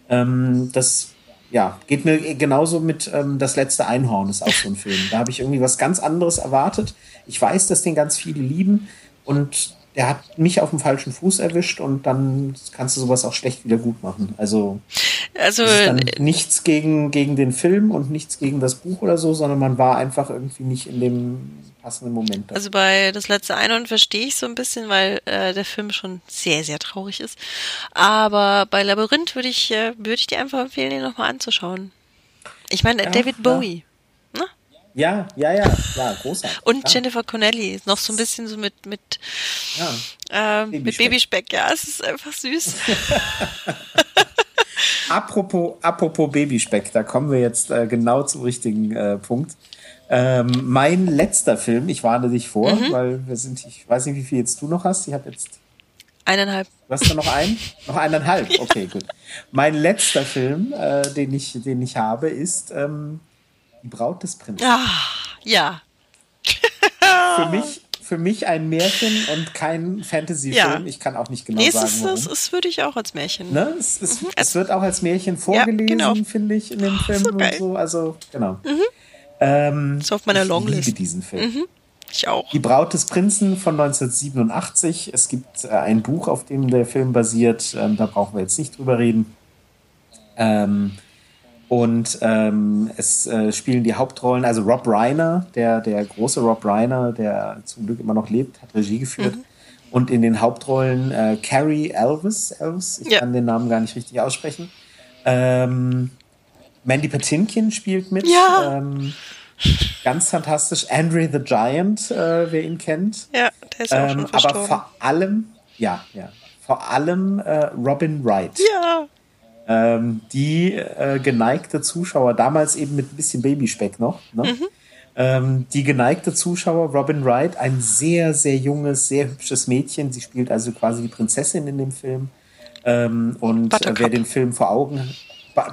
Ähm, das ja, geht mir genauso mit ähm, Das letzte Einhorn ist auch so ein Film. Da habe ich irgendwie was ganz anderes erwartet. Ich weiß, dass den ganz viele lieben und der hat mich auf dem falschen Fuß erwischt und dann kannst du sowas auch schlecht wieder gut machen. Also, also nichts gegen, gegen den Film und nichts gegen das Buch oder so, sondern man war einfach irgendwie nicht in dem passenden Moment. Also bei das letzte Einhorn verstehe ich so ein bisschen, weil äh, der Film schon sehr, sehr traurig ist. Aber bei Labyrinth würde ich, äh, würde ich dir einfach empfehlen, den nochmal anzuschauen. Ich meine, ja, David Bowie. Ja. Ne? Ja, ja, ja, ja, großartig. Und ja. Jennifer Connelly, noch so ein bisschen so mit, mit, ja. ähm, Babyspeck. mit Babyspeck, ja, es ist einfach süß. apropos, apropos Babyspeck, da kommen wir jetzt äh, genau zum richtigen äh, Punkt. Ähm, mein letzter Film, ich warne dich vor, mhm. weil wir sind, ich weiß nicht, wie viel jetzt du noch hast. Ich habe jetzt. Eineinhalb. Du hast da noch einen? noch eineinhalb? Ja. Okay, gut. Mein letzter Film, äh, den, ich, den ich habe, ist ähm, Die Braut des Prinzen. Ah, ja. für mich für mich ein Märchen und kein Fantasy-Film. Ja. Ich kann auch nicht genau nee, sagen, warum. Es, es würde ich auch als Märchen. Ne? Es, es, mhm. es, wird auch als Märchen vorgelesen, ja, genau. finde ich, in dem oh, Film so und so. Also, genau. Mhm. Ähm, ist auf meiner Longlist. Ich liebe diesen Film. Mhm. Ich auch. Die Braut des Prinzen von 1987. Es gibt äh, ein Buch, auf dem der Film basiert. Ähm, da brauchen wir jetzt nicht drüber reden. Ähm, und ähm, es äh, spielen die Hauptrollen, also Rob Reiner, der, der große Rob Reiner, der zum Glück immer noch lebt, hat Regie geführt. Mhm. Und in den Hauptrollen äh, Carrie Elvis, Elvis, ich ja. kann den Namen gar nicht richtig aussprechen. Ähm, Mandy Patinkin spielt mit. Ja. Ähm, ganz fantastisch. Andre the Giant, äh, wer ihn kennt. Ja, der ist auch Ähm, schon aber vor allem, ja, ja, vor allem äh, Robin Wright. ja. Ähm, die äh, geneigte Zuschauer, damals eben mit ein bisschen Babyspeck noch, ne? Mhm. ähm, die geneigte Zuschauer, Robin Wright, ein sehr, sehr junges, sehr hübsches Mädchen. Sie spielt also quasi die Prinzessin in dem Film. Ähm, und äh, wer den Film vor Augen ba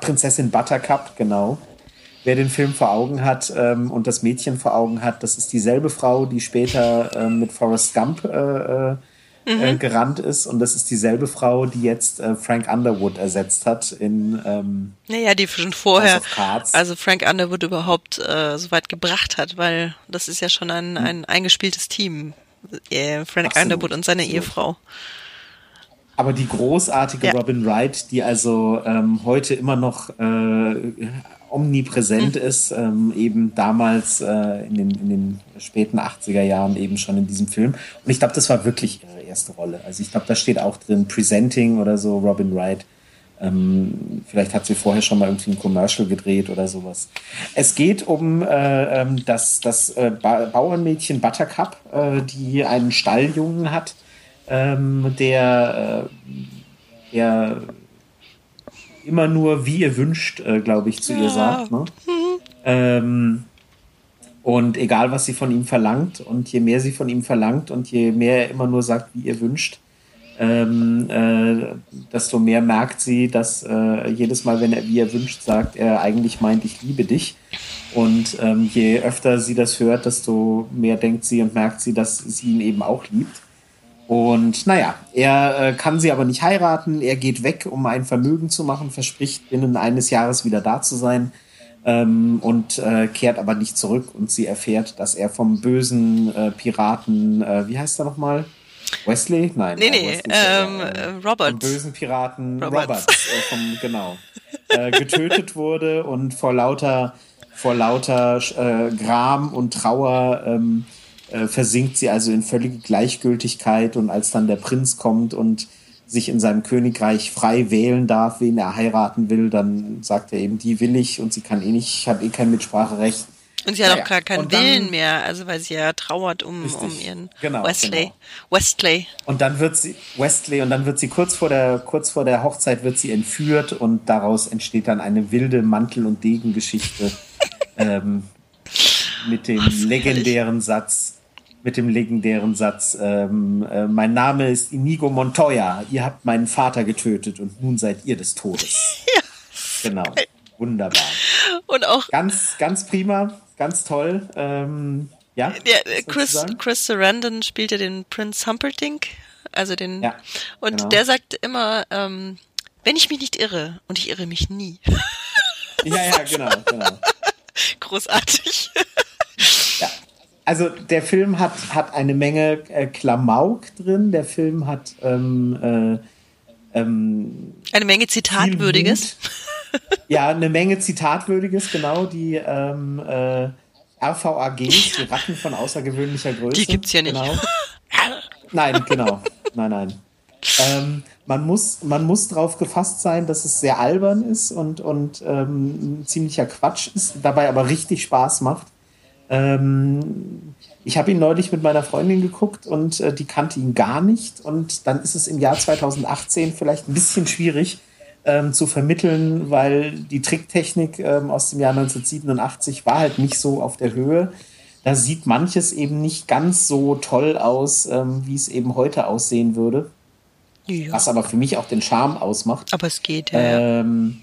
Prinzessin Buttercup, genau. Wer den Film vor Augen hat ähm, und das Mädchen vor Augen hat, das ist dieselbe Frau, die später ähm, mit Forrest Gump äh, äh, Mhm. äh, gerannt ist. Und das ist dieselbe Frau, die jetzt äh, Frank Underwood ersetzt hat in ähm, Naja, die schon vorher, also Frank Underwood überhaupt äh, so weit gebracht hat, weil das ist ja schon ein, ein eingespieltes Team. Äh, Frank Absolut, Underwood und seine absolut. Ehefrau. Aber die großartige Ja. Robin Wright, die also ähm, heute immer noch äh, omnipräsent Mhm. ist, ähm, eben damals äh, in, den, in den späten 80er Jahren eben schon in diesem Film. Und ich glaube, das war wirklich ihre erste Rolle. Also ich glaube, da steht auch drin Presenting oder so, Robin Wright. Ähm, vielleicht hat sie vorher schon mal irgendwie ein Commercial gedreht oder sowas. Es geht um äh, ähm, das, das äh, ba Bauernmädchen Buttercup, äh, die einen Stalljungen hat, ähm, der, äh, der immer nur wie ihr wünscht, äh, glaube ich, zu ihr Ja. sagt. Ne? Ähm, und egal, was sie von ihm verlangt, und je mehr sie von ihm verlangt und je mehr er immer nur sagt, wie ihr wünscht, ähm, äh, desto mehr merkt sie, dass äh, jedes Mal, wenn er wie er wünscht, sagt, er eigentlich meint, ich liebe dich. Und ähm, je öfter sie das hört, desto mehr denkt sie und merkt sie, dass sie ihn eben auch liebt. Und naja, er äh, kann sie aber nicht heiraten. Er geht weg, um ein Vermögen zu machen, verspricht binnen eines Jahres wieder da zu sein ähm, und äh, kehrt aber nicht zurück. Und sie erfährt, dass er vom bösen äh, Piraten, äh, wie heißt er nochmal? Wesley? Nein. Nee, äh, nee, ja ähm, der, äh, Vom Roberts. bösen Piraten Roberts. Roberts, äh, vom, genau, äh, getötet wurde und vor lauter, vor lauter äh, Gram und Trauer ähm, äh, versinkt sie also in völlige Gleichgültigkeit und als dann der Prinz kommt und sich in seinem Königreich frei wählen darf, wen er heiraten will, dann sagt er eben, die will ich und sie kann eh nicht, hat eh kein Mitspracherecht. Und sie hat Naja, auch gar keinen dann- Willen mehr, also weil sie ja trauert um, Richtig, um ihren genau, Wesley. genau. Wesley. Und dann wird sie, Wesley, und dann wird sie kurz vor der, kurz vor der Hochzeit wird sie entführt und daraus entsteht dann eine wilde Mantel- und Degengeschichte ähm, mit dem legendären Satz, mit dem legendären Satz, ähm, äh, mein Name ist Inigo Montoya, ihr habt meinen Vater getötet und nun seid ihr des Todes. Ja. Genau. Wunderbar. Und auch Ganz, ganz prima, ganz toll. Ähm, ja. was äh, Chris? Chris Sarandon spielt ja den Prince Humperdinck, also den, Ja, und genau. der sagt immer, ähm, wenn ich mich nicht irre, und ich irre mich nie. Ja, ja, genau, genau. Großartig. Ja. Also der Film hat, hat eine Menge äh, Klamauk drin. Der Film hat ähm, äh, ähm, Eine Menge Zitatwürdiges. Ja, eine Menge Zitatwürdiges, genau. Die ähm, äh, RVAGs, die Ratten von außergewöhnlicher Größe. Die gibt's ja nicht. Genau. Nein, genau. Nein, nein. Ähm, man, muss, man muss drauf gefasst sein, dass es sehr albern ist und, und ähm, ziemlicher Quatsch ist, dabei aber richtig Spaß macht. Ähm, ich habe ihn neulich mit meiner Freundin geguckt und äh, die kannte ihn gar nicht. Und dann ist es im Jahr 2018 vielleicht ein bisschen schwierig ähm, zu vermitteln, weil die Tricktechnik ähm, aus dem Jahr 1987 war halt nicht so auf der Höhe. Da sieht manches eben nicht ganz so toll aus, ähm, wie es eben heute aussehen würde. Ja. Was aber für mich auch den Charme ausmacht. Aber es geht, ja. ja. Ähm,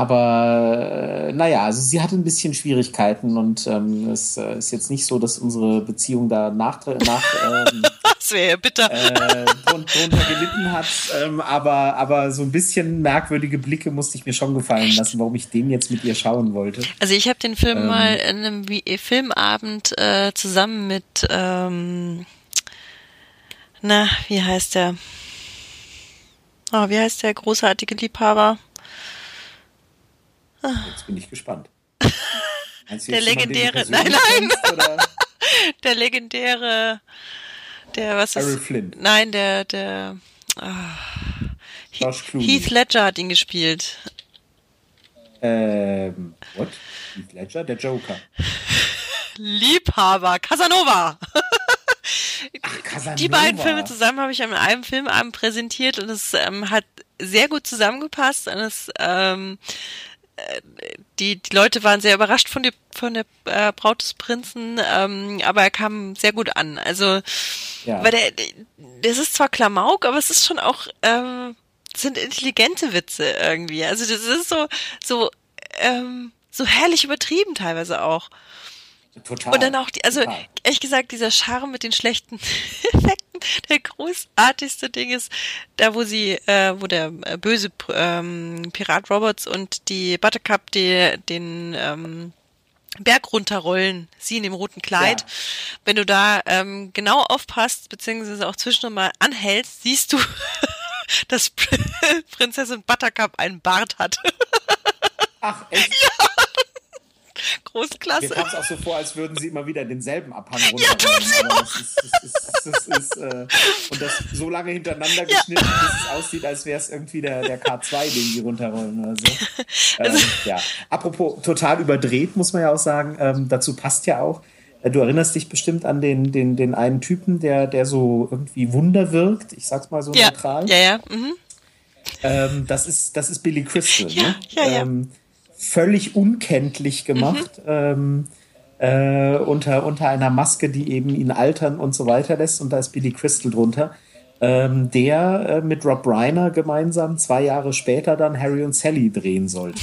aber äh, naja, also sie hatte ein bisschen Schwierigkeiten und ähm, es äh, ist jetzt nicht so, dass unsere Beziehung da nach, nach ähm, Das wäre ja bitter. äh, drun- drunter gelitten hat. Ähm, aber, aber so ein bisschen merkwürdige Blicke musste ich mir schon gefallen lassen, warum ich den jetzt mit ihr schauen wollte. Also ich habe den Film Ähm. mal in einem Vi- Filmabend äh, zusammen mit, ähm, na, wie heißt der? Oh, wie heißt der großartige Liebhaber? Jetzt bin ich gespannt. Meinst Der jemanden, legendäre- persönlich nein, nein. kennst, Der legendäre, der was Errol ist? Flynn, Nein, der, der Clooney. Heath Ledger hat ihn gespielt. Ähm, what? Heath Ledger, der Joker. Liebhaber, Casanova. Ach, Casanova. Die beiden Filme zusammen habe ich an einem Filmabend präsentiert und es ähm, hat sehr gut zusammengepasst und es ähm, äh, die, die Leute waren sehr überrascht von, die, von der äh, Braut des Prinzen, ähm, aber er kam sehr gut an. Also, ja. weil der, das ist zwar Klamauk, aber es ist schon auch, ähm, sind intelligente Witze irgendwie. Also das ist so, so, ähm, so herrlich übertrieben teilweise auch. Total. Und dann auch, die, also total. ehrlich gesagt, dieser Charme mit den schlechten Effekten. Der großartigste Ding ist, da wo sie, äh, wo der äh, böse ähm, Pirat Roberts und die Buttercup die, den ähm, Berg runterrollen, sie in dem roten Kleid. Ja. Wenn du da ähm, genau aufpasst, beziehungsweise auch zwischendurch mal anhältst, siehst du, dass Prinzessin Buttercup einen Bart hat. Ach, echt? Ja. Großklasse. Mir kam es auch so vor, als würden sie immer wieder denselben Abhang runterrollen. Ja, das ist, das ist, das ist, äh, und das so lange hintereinander geschnitten, ja. bis es aussieht, als wäre es irgendwie der, der K2, den die runterrollen oder so. Also, ähm, ja. Apropos total überdreht, muss man ja auch sagen, ähm, dazu passt ja auch, äh, Du erinnerst dich bestimmt an den, den, den einen Typen, der, der so irgendwie Wunder wirkt. Ich sag's mal so ja. neutral. Ja, ja. Mhm. Ähm, das, ist, das ist Billy Crystal. Ja, ne? ja, ja. Ähm, völlig unkenntlich gemacht. Mhm. Ähm, äh, unter, unter einer Maske, die eben ihn altern und so weiter lässt. Und da ist Billy Crystal drunter. Ähm, der äh, mit Rob Reiner gemeinsam zwei Jahre später dann Harry und Sally drehen sollte.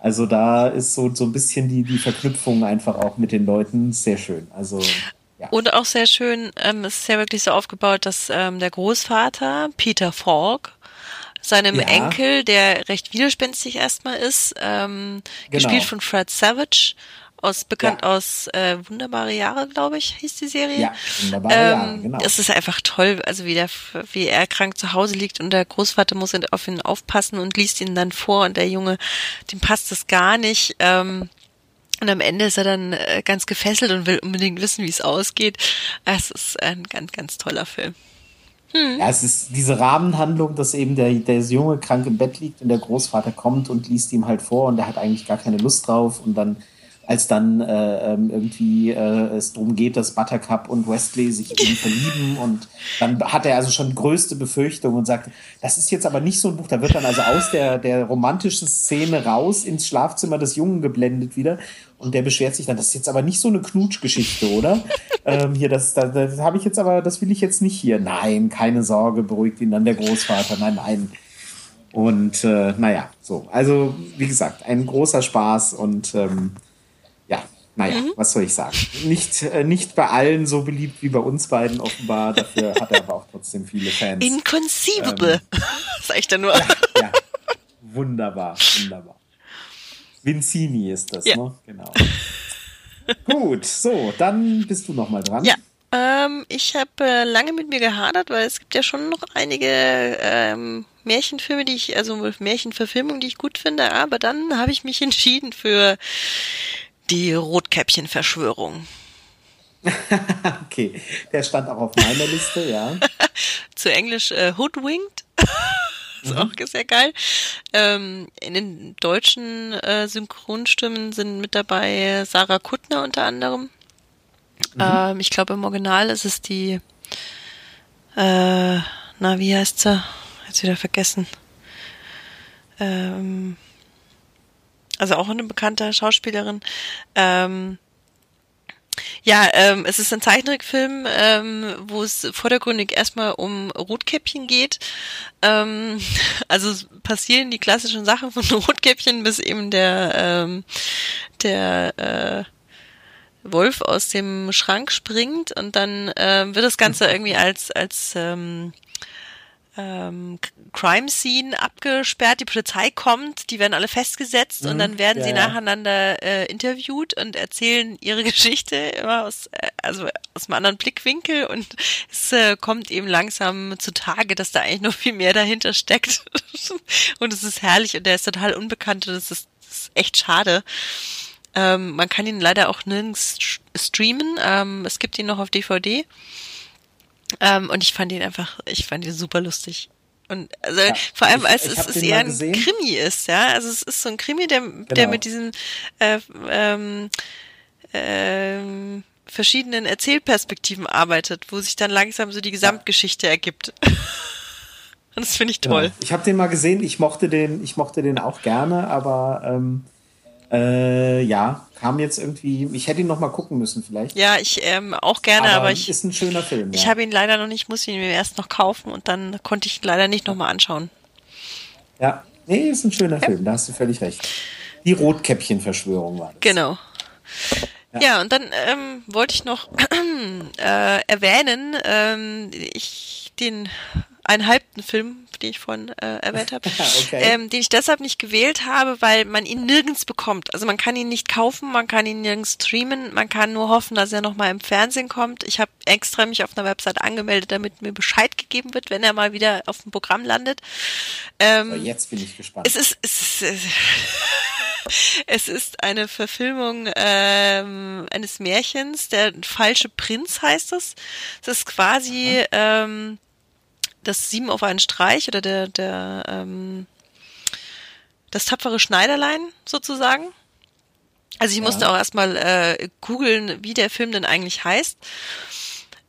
Also da ist so, so ein bisschen die, die Verknüpfung einfach auch mit den Leuten sehr schön. Also ja. Und auch sehr schön, ähm, es ist ja wirklich so aufgebaut, dass ähm, der Großvater, Peter Falk, seinem ja. Enkel, der recht widerspenstig erstmal ist, ähm, genau. gespielt von Fred Savage, aus bekannt ja. aus äh, Wunderbare Jahre, glaube ich, hieß die Serie. Ja, Wunderbare ähm, Jahre, genau. Es ist einfach toll, also wie der, wie er krank zu Hause liegt und der Großvater muss auf ihn aufpassen und liest ihn dann vor und der Junge, dem passt es gar nicht. Ähm, und am Ende ist er dann äh, ganz gefesselt und will unbedingt wissen, wie es ausgeht. Es ist ein ganz, ganz toller Film. Hm. Ja, es ist diese Rahmenhandlung, dass eben der, der Junge krank im Bett liegt und der Großvater kommt und liest ihm halt vor und er hat eigentlich gar keine Lust drauf und dann als dann äh, ähm, irgendwie äh, es darum geht, dass Buttercup und Wesley sich eben verlieben und dann hat er also schon größte Befürchtung und sagt, das ist jetzt aber nicht so ein Buch, da wird dann also aus der, der romantischen Szene raus ins Schlafzimmer des Jungen geblendet wieder und der beschwert sich dann, das ist jetzt aber nicht so eine Knutschgeschichte, oder? ähm, hier, das, das, das habe ich jetzt aber, das will ich jetzt nicht hier. Nein, keine Sorge, beruhigt ihn dann der Großvater. Nein, nein. Und äh, naja, so. Also, wie gesagt, ein großer Spaß und ähm, ja, naja, mhm. was soll ich sagen? Nicht, äh, nicht bei allen so beliebt wie bei uns beiden offenbar. Dafür hat er aber auch trotzdem viele Fans. Inconceivable, ähm, sag ich da nur. Ja, ja. Wunderbar, wunderbar. Vincini ist das, ja. ne? Genau. Gut, so, dann bist du noch mal dran. Ja. Ähm, ich habe äh, lange mit mir gehadert, weil es gibt ja schon noch einige ähm, Märchenfilme, die ich, also Märchenverfilmungen, die ich gut finde, aber dann habe ich mich entschieden für die Rotkäppchen-Verschwörung. okay, der stand auch auf meiner Liste, ja. Zu Englisch äh, Hoodwinked ist mhm. auch sehr geil. Ähm, in den deutschen äh, Synchronstimmen sind mit dabei Sarah Kuttner unter anderem. Mhm. Ähm, ich glaube, im Original ist es die, äh, na, wie heißt sie? Jetzt wieder vergessen. Ähm, also auch eine bekannte Schauspielerin. Ähm, ja, ähm, es ist ein Zeichentrickfilm, ähm, wo es vordergründig erstmal um Rotkäppchen geht. Ähm, also passieren die klassischen Sachen von Rotkäppchen, bis eben der ähm, der äh, Wolf aus dem Schrank springt und dann äh, wird das Ganze irgendwie als als ähm, ähm, Crime Scene abgesperrt, die Polizei kommt, die werden alle festgesetzt mhm, und dann werden ja, sie nacheinander äh, interviewt und erzählen ihre Geschichte immer aus, äh, also aus einem anderen Blickwinkel und es äh, kommt eben langsam zutage, dass da eigentlich noch viel mehr dahinter steckt. Und es ist herrlich und der ist total unbekannt und es ist, das ist echt schade. Ähm, man kann ihn leider auch nirgends streamen, ähm, es gibt ihn noch auf DVD. Ähm, und ich fand ihn einfach, ich fand ihn super lustig. Und also ja, vor allem, als ich, es, es eher ein gesehen. Krimi ist, ja. Also es ist so ein Krimi, der, genau. der mit diesen äh, ähm, ähm, verschiedenen Erzählperspektiven arbeitet, wo sich dann langsam so die Gesamtgeschichte ja. ergibt. Und das finde ich genau. toll. Genau. Ich habe den mal gesehen, ich mochte den, ich mochte den auch gerne, aber ähm, äh, ja, kam jetzt irgendwie, ich hätte ihn noch mal gucken müssen vielleicht. Ja, ich ähm, auch gerne, aber, aber ich ist ein schöner Film. Ich ja. habe ihn leider noch nicht, muss ihn mir erst noch kaufen und dann konnte ich ihn leider nicht noch mal anschauen. Ja, nee, ist ein schöner ja. Film, da hast du völlig recht. Die Rotkäppchen-Verschwörung war das. Genau. Ja, ja und dann ähm, wollte ich noch äh, erwähnen, ähm, ich den einen halben Film, den ich vorhin äh, erwähnt habe, okay. ähm, den ich deshalb nicht gewählt habe, weil man ihn nirgends bekommt. Also man kann ihn nicht kaufen, man kann ihn nirgends streamen, man kann nur hoffen, dass er nochmal im Fernsehen kommt. Ich habe extra mich auf einer Website angemeldet, damit mir Bescheid gegeben wird, wenn er mal wieder auf dem Programm landet. Ähm, so, jetzt bin ich gespannt. Es ist, es ist, es ist eine Verfilmung ähm, eines Märchens, der falsche Prinz heißt es. Es ist quasi ähm, das Sieben auf einen Streich oder der, der, ähm, das tapfere Schneiderlein sozusagen. Also ich ja. musste auch erstmal äh, googeln, wie der Film denn eigentlich heißt.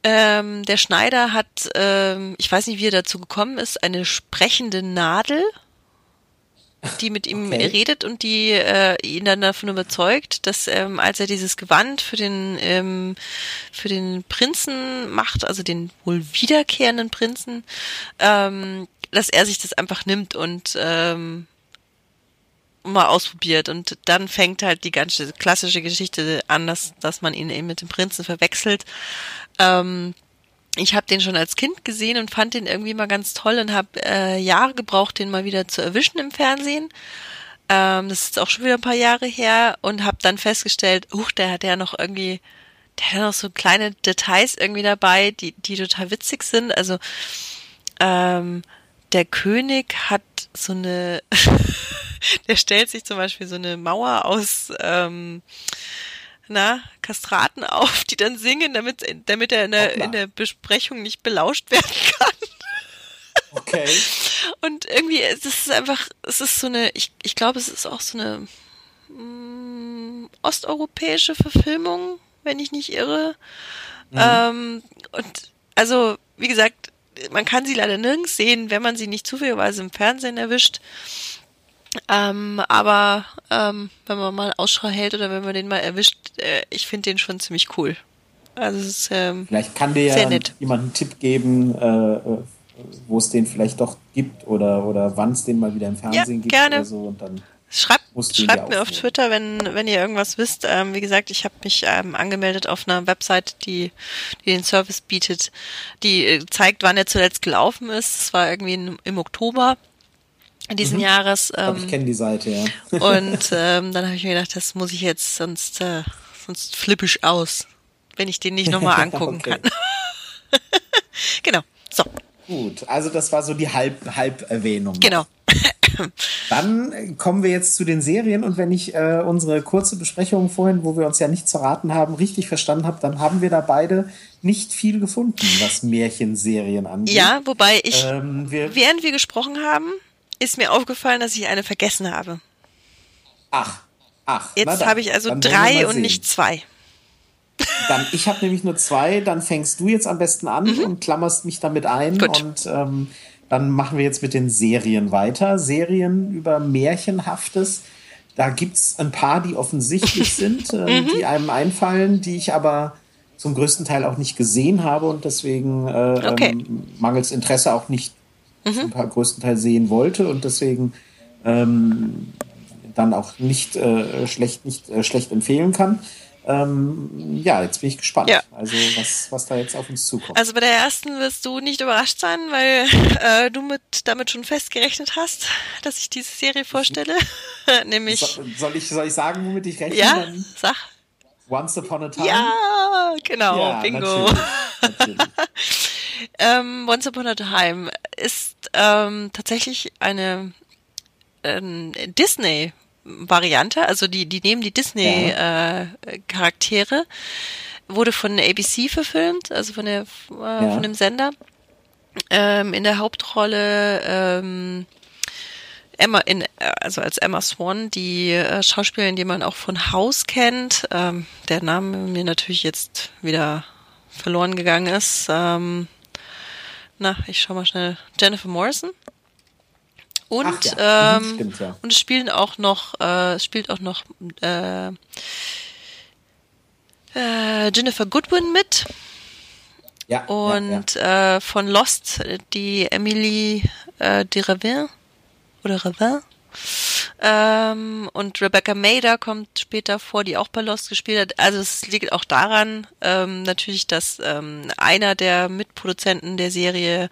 Ähm, der Schneider hat, ähm, ich weiß nicht, wie er dazu gekommen ist, eine sprechende Nadel die mit ihm okay. redet und die äh, ihn dann davon überzeugt, dass ähm, als er dieses Gewand für den ähm, für den Prinzen macht, also den wohl wiederkehrenden Prinzen, ähm, dass er sich das einfach nimmt und ähm, mal ausprobiert und dann fängt halt die ganze klassische Geschichte an, dass, dass man ihn eben mit dem Prinzen verwechselt. Ähm, ich habe den schon als Kind gesehen und fand den irgendwie mal ganz toll und habe äh, Jahre gebraucht, den mal wieder zu erwischen im Fernsehen. Ähm, das ist auch schon wieder ein paar Jahre her und habe dann festgestellt, huch, der hat ja noch irgendwie, der hat noch so kleine Details irgendwie dabei, die, die total witzig sind. Also ähm, der König hat so eine, der stellt sich zum Beispiel so eine Mauer aus ähm, na, Kastraten auf, die dann singen, damit, damit er in der, in der Besprechung nicht belauscht werden kann. Okay. Und irgendwie, es ist einfach, es ist so eine, ich, ich glaube, es ist auch so eine mm, osteuropäische Verfilmung, wenn ich nicht irre. Mhm. Ähm, und also, wie gesagt, man kann sie leider nirgends sehen, wenn man sie nicht zufälligerweise im Fernsehen erwischt. Ähm, aber ähm, wenn man mal Ausschau hält oder wenn man den mal erwischt, äh, ich finde den schon ziemlich cool. Also es ist ähm, vielleicht kann dir ja jemand einen Tipp geben, äh, äh, wo es den vielleicht doch gibt oder oder wann es den mal wieder im Fernsehen ja, gibt gerne. oder so und dann Schreibt, schreibt mir auf Twitter, wenn, wenn ihr irgendwas wisst. Ähm, wie gesagt, ich habe mich ähm, angemeldet auf einer Website, die, die den Service bietet, die äh, zeigt, wann er zuletzt gelaufen ist. Das war irgendwie in, im Oktober diesen mhm. Jahres. Ähm, ich kenne die Seite, ja. und ähm, dann habe ich mir gedacht, das muss ich jetzt, sonst, äh, sonst flippe ich aus, wenn ich den nicht nochmal angucken kann. genau. So. Gut, also das war so die Halb Halberwähnung. Genau. Dann kommen wir jetzt zu den Serien und wenn ich äh, unsere kurze Besprechung vorhin, wo wir uns ja nicht zerraten haben, richtig verstanden habe, dann haben wir da beide nicht viel gefunden, was Märchenserien angeht. Ja, wobei ich, ähm, wir, während wir gesprochen haben, ist mir aufgefallen, dass ich eine vergessen habe. Ach, ach. Jetzt habe ich also drei und nicht zwei. Dann, ich habe nämlich nur zwei, dann fängst du jetzt am besten an mhm. und klammerst mich damit ein. Gut. Und ähm, dann machen wir jetzt mit den Serien weiter. Serien über Märchenhaftes. Da gibt's ein paar, die offensichtlich sind, äh, mhm. die einem einfallen, die ich aber zum größten Teil auch nicht gesehen habe und deswegen äh, okay. ähm, mangels Interesse auch nicht mhm. zum größten Teil sehen wollte und deswegen ähm, dann auch nicht äh, schlecht nicht äh, schlecht empfehlen kann. Ähm, ja, jetzt bin ich gespannt. Ja. Also was, was da jetzt auf uns zukommt. Also bei der ersten wirst du nicht überrascht sein, weil äh, du mit damit schon festgerechnet hast, dass ich diese Serie vorstelle. Nämlich. So, soll ich soll ich sagen, womit ich rechne? Ja, sag. Once Upon a Time. Ja, genau, ja, Bingo. Natürlich, natürlich. ähm, Once Upon a Time ist ähm, tatsächlich eine ähm, Disney Variante, also die, die nehmen die Disney-Charaktere, ja. äh, wurde von ABC verfilmt, also von, der, äh, ja. von dem Sender. Ähm, in der Hauptrolle ähm, Emma in also als Emma Swan, die äh, Schauspielerin, die man auch von Haus kennt, ähm, der Name mir natürlich jetzt wieder verloren gegangen ist. Ähm, na, ich schau mal schnell. Jennifer Morrison. Und ja. ähm, Stimmt, ja. und es spielen auch noch äh, spielt auch noch äh, äh, Jennifer Goodwin mit Ja, und ja. Äh, von Lost die Emily äh, de Ravin oder Ravin ähm, und Rebecca Mader kommt später vor, die auch bei Lost gespielt hat. Also es liegt auch daran, ähm, natürlich, dass ähm, einer der Mitproduzenten der Serie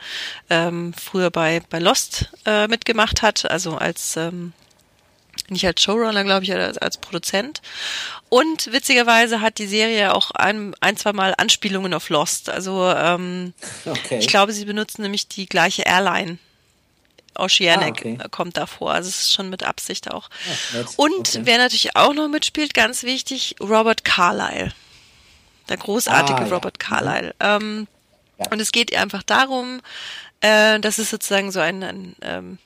ähm, früher bei, bei Lost äh, mitgemacht hat, also als ähm, nicht als Showrunner, glaube ich, als, als Produzent. Und witzigerweise hat die Serie auch ein, ein zwei Mal Anspielungen auf Lost. Also ähm, Okay. ich glaube, sie benutzen nämlich die gleiche Airline. Oceanic Ah, okay. kommt davor. Also es ist schon mit Absicht auch. Ah, nett. Und Okay. wer natürlich auch noch mitspielt, ganz wichtig, Robert Carlyle. Der großartige Ah, ja. Robert Carlyle. Ähm, Ja. Und es geht einfach darum, äh, dass es sozusagen so ein, ein ähm,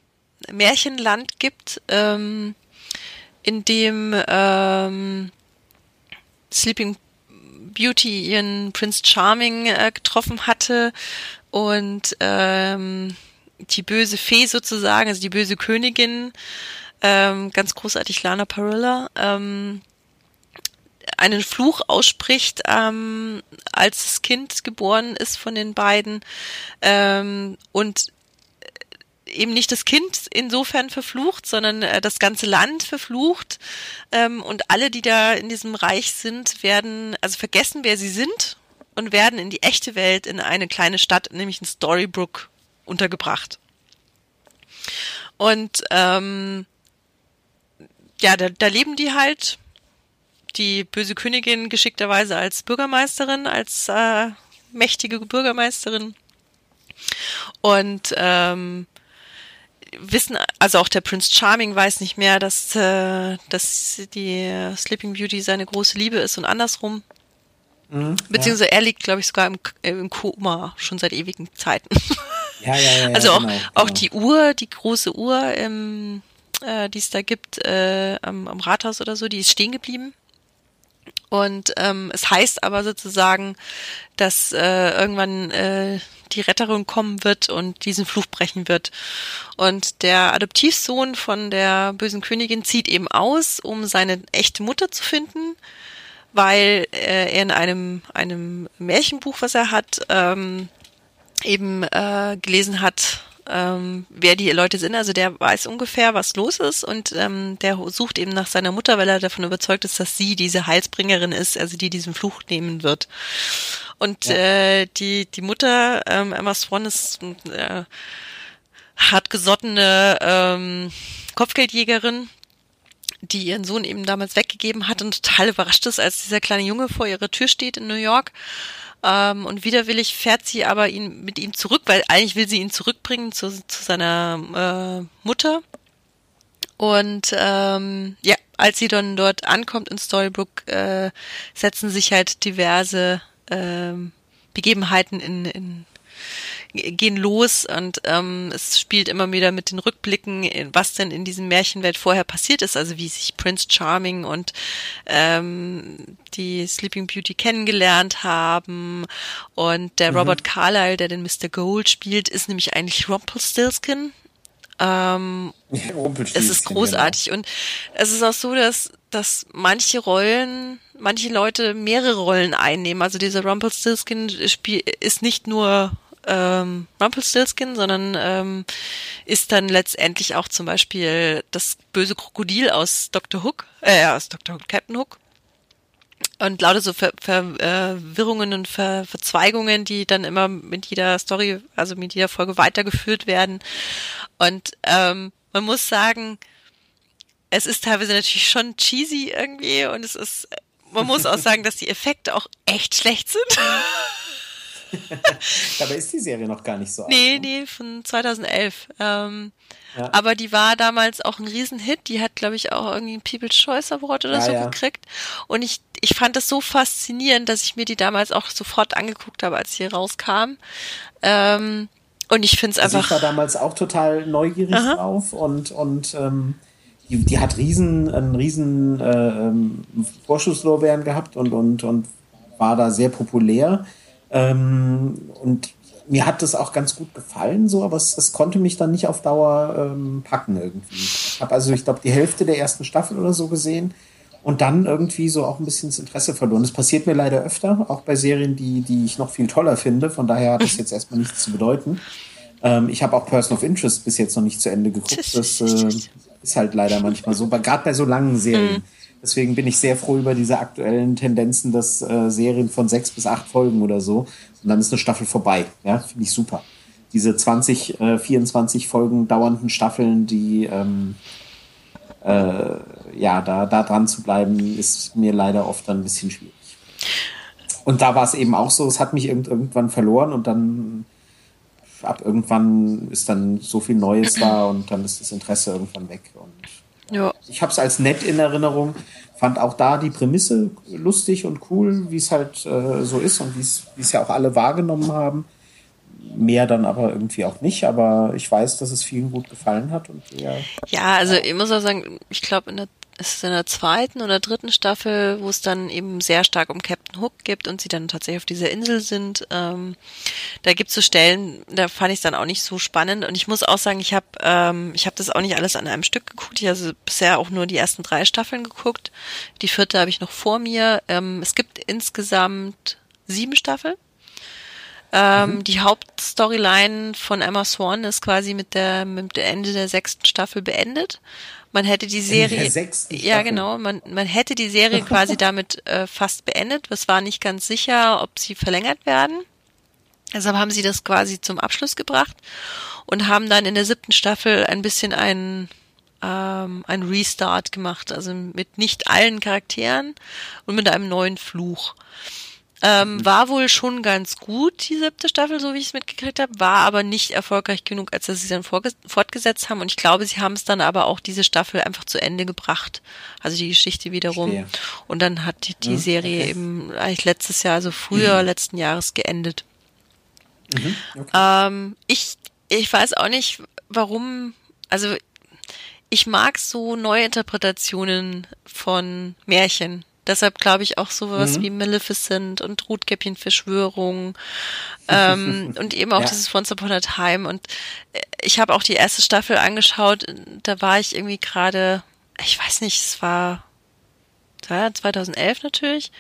Märchenland gibt, ähm, in dem ähm, Sleeping Beauty ihren Prince Charming äh, getroffen hatte und ähm, die böse Fee sozusagen, also die böse Königin, ähm, ganz großartig Lana Parrilla, ähm, einen Fluch ausspricht, ähm, als das Kind geboren ist von den beiden ähm, und eben nicht das Kind insofern verflucht, sondern äh, das ganze Land verflucht. Ähm, und alle, die da in diesem Reich sind, werden, also vergessen, wer sie sind und werden in die echte Welt, in eine kleine Stadt, nämlich in Storybrooke, untergebracht. Und ähm, ja, da, da leben die halt. Die böse Königin geschickterweise als Bürgermeisterin, als äh, mächtige Bürgermeisterin. Und ähm, wissen, also auch der Prince Charming weiß nicht mehr, dass, äh, dass die Sleeping Beauty seine große Liebe ist und andersrum. Mhm, Beziehungsweise er liegt, glaube ich, sogar im, im Koma, schon seit ewigen Zeiten. ja, ja, ja, also auch, genau, auch genau. die Uhr, die große Uhr, ähm, äh, die es da gibt, äh, am, am Rathaus oder so, die ist stehen geblieben. Und ähm, es heißt aber sozusagen, dass äh, irgendwann äh, die Retterin kommen wird und diesen Fluch brechen wird. Und der Adoptivsohn von der bösen Königin zieht eben aus, um seine echte Mutter zu finden, weil äh, er in einem, einem Märchenbuch, was er hat, ähm, eben äh, gelesen hat, ähm, wer die Leute sind. Also der weiß ungefähr, was los ist und ähm, der sucht eben nach seiner Mutter, weil er davon überzeugt ist, dass sie diese Heilsbringerin ist, also die diesen Fluch nehmen wird. Und Ja. äh, die die Mutter ähm, Emma Swan ist äh, hartgesottene ähm, Kopfgeldjägerin die ihren Sohn eben damals weggegeben hat und total überrascht ist, als dieser kleine Junge vor ihrer Tür steht in New York. Ähm, und widerwillig fährt sie aber ihn mit ihm zurück, weil eigentlich will sie ihn zurückbringen zu, zu seiner äh, Mutter. Und ähm, ja, als sie dann dort ankommt in Storybrooke, äh, setzen sich halt diverse ähm, Begebenheiten in, in gehen los und ähm, es spielt immer wieder mit den Rückblicken, was denn in diesem Märchenwelt vorher passiert ist, also wie sich Prince Charming und ähm, die Sleeping Beauty kennengelernt haben und der Robert Carlyle, der den Mr. Gold spielt, ist nämlich eigentlich Rumpelstiltskin. Ähm, es ist großartig und es ist auch so, dass dass manche Rollen, manche Leute mehrere Rollen einnehmen. Also dieser Rumpelstiltskin ist nicht nur ähm, Rumpelstiltskin, sondern ähm, ist dann letztendlich auch zum Beispiel das böse Krokodil aus Dr. Hook, äh, aus Dr. Hook, Captain Hook. Und lauter so Ver Verwirrungen und Ver Verzweigungen, die dann immer mit jeder Story, also mit jeder Folge weitergeführt werden. Und ähm, man muss sagen, es ist teilweise natürlich schon cheesy irgendwie und es ist, man muss auch sagen, dass die Effekte auch echt schlecht sind. Dabei ist die Serie noch gar nicht so alt. Nee, ne? nee, von 2011. Ähm, Ja. Aber die war damals auch ein Riesenhit. Die hat, glaube ich, auch irgendwie einen People's Choice Award oder Ja, so ja. gekriegt. Und ich, ich fand das so faszinierend, dass ich mir die damals auch sofort angeguckt habe, als sie rauskam. Ähm, Und ich finde es einfach. Also ich war damals auch total neugierig Aha. drauf und, und ähm, die, die hat riesen, einen riesen äh, ähm, Vorschusslorbeeren gehabt und, und, und war da sehr populär. Ähm, und mir hat das auch ganz gut gefallen, so, aber es, es konnte mich dann nicht auf Dauer ähm, packen irgendwie. Ich habe also, ich glaube, die Hälfte der ersten Staffel oder so gesehen und dann irgendwie so auch ein bisschen das Interesse verloren. Das passiert mir leider öfter, auch bei Serien, die, die ich noch viel toller finde. Von daher hat das jetzt erstmal nichts zu bedeuten. Ähm, ich habe auch Person of Interest bis jetzt noch nicht zu Ende geguckt. Das äh, ist halt leider manchmal so, gerade bei so langen Serien. Mhm. Deswegen bin ich sehr froh über diese aktuellen Tendenzen, dass äh, Serien von sechs bis acht Folgen oder so und dann ist eine Staffel vorbei. Ja, finde ich super. Diese 20, äh, 24 Folgen dauernden Staffeln, die ähm, äh, ja, da, da dran zu bleiben, ist mir leider oft dann ein bisschen schwierig. Und da war es eben auch so, es hat mich irgendwann verloren und dann ab irgendwann ist dann so viel Neues da und dann ist das Interesse irgendwann weg. Und ja. ich habe es als nett in Erinnerung, fand auch da die Prämisse lustig und cool, wie es halt äh, so ist und wie es ja auch alle wahrgenommen haben. Mehr dann aber irgendwie auch nicht, aber ich weiß, dass es vielen gut gefallen hat. Und ja, ja also ich muss auch sagen, ich glaube, in der es ist in der zweiten oder dritten Staffel, wo es dann eben sehr stark um Captain Hook gibt und sie dann tatsächlich auf dieser Insel sind. Ähm, da gibt es so Stellen, da fand ich es dann auch nicht so spannend. Und ich muss auch sagen, ich habe ähm, ich habe das auch nicht alles an einem Stück geguckt. Ich habe also bisher auch nur die ersten drei Staffeln geguckt. Die vierte habe ich noch vor mir. Ähm, es gibt insgesamt sieben Staffeln. Ähm, mhm. Die Hauptstoryline von Emma Swan ist quasi mit der mit dem Ende der sechsten Staffel beendet. Man hätte die Serie, ja genau, man, man hätte die Serie quasi damit äh, fast beendet. Es war nicht ganz sicher, ob sie verlängert werden. Deshalb haben sie das quasi zum Abschluss gebracht und haben dann in der siebten Staffel ein bisschen ein ähm, ein Restart gemacht, also mit nicht allen Charakteren und mit einem neuen Fluch. Ähm, mhm. war wohl schon ganz gut, die siebte Staffel, so wie ich es mitgekriegt habe, war aber nicht erfolgreich genug, als dass sie dann fortgesetzt haben. Und ich glaube, sie haben es dann aber auch diese Staffel einfach zu Ende gebracht. Also die Geschichte wiederum. Verstehe. Und dann hat die, die ja, Serie okay. eben eigentlich letztes Jahr, also früher mhm. letzten Jahres geendet. Mhm, okay. ähm, ich, ich weiß auch nicht, warum, also ich mag so Neuinterpretationen von Märchen. Deshalb glaube ich auch sowas mhm. wie Maleficent und Rotkäppchen-Verschwörung ähm, und eben auch ja. dieses Once Upon a Time. Und äh, ich habe auch die erste Staffel angeschaut. Da war ich irgendwie gerade, ich weiß nicht, es war 2011 natürlich.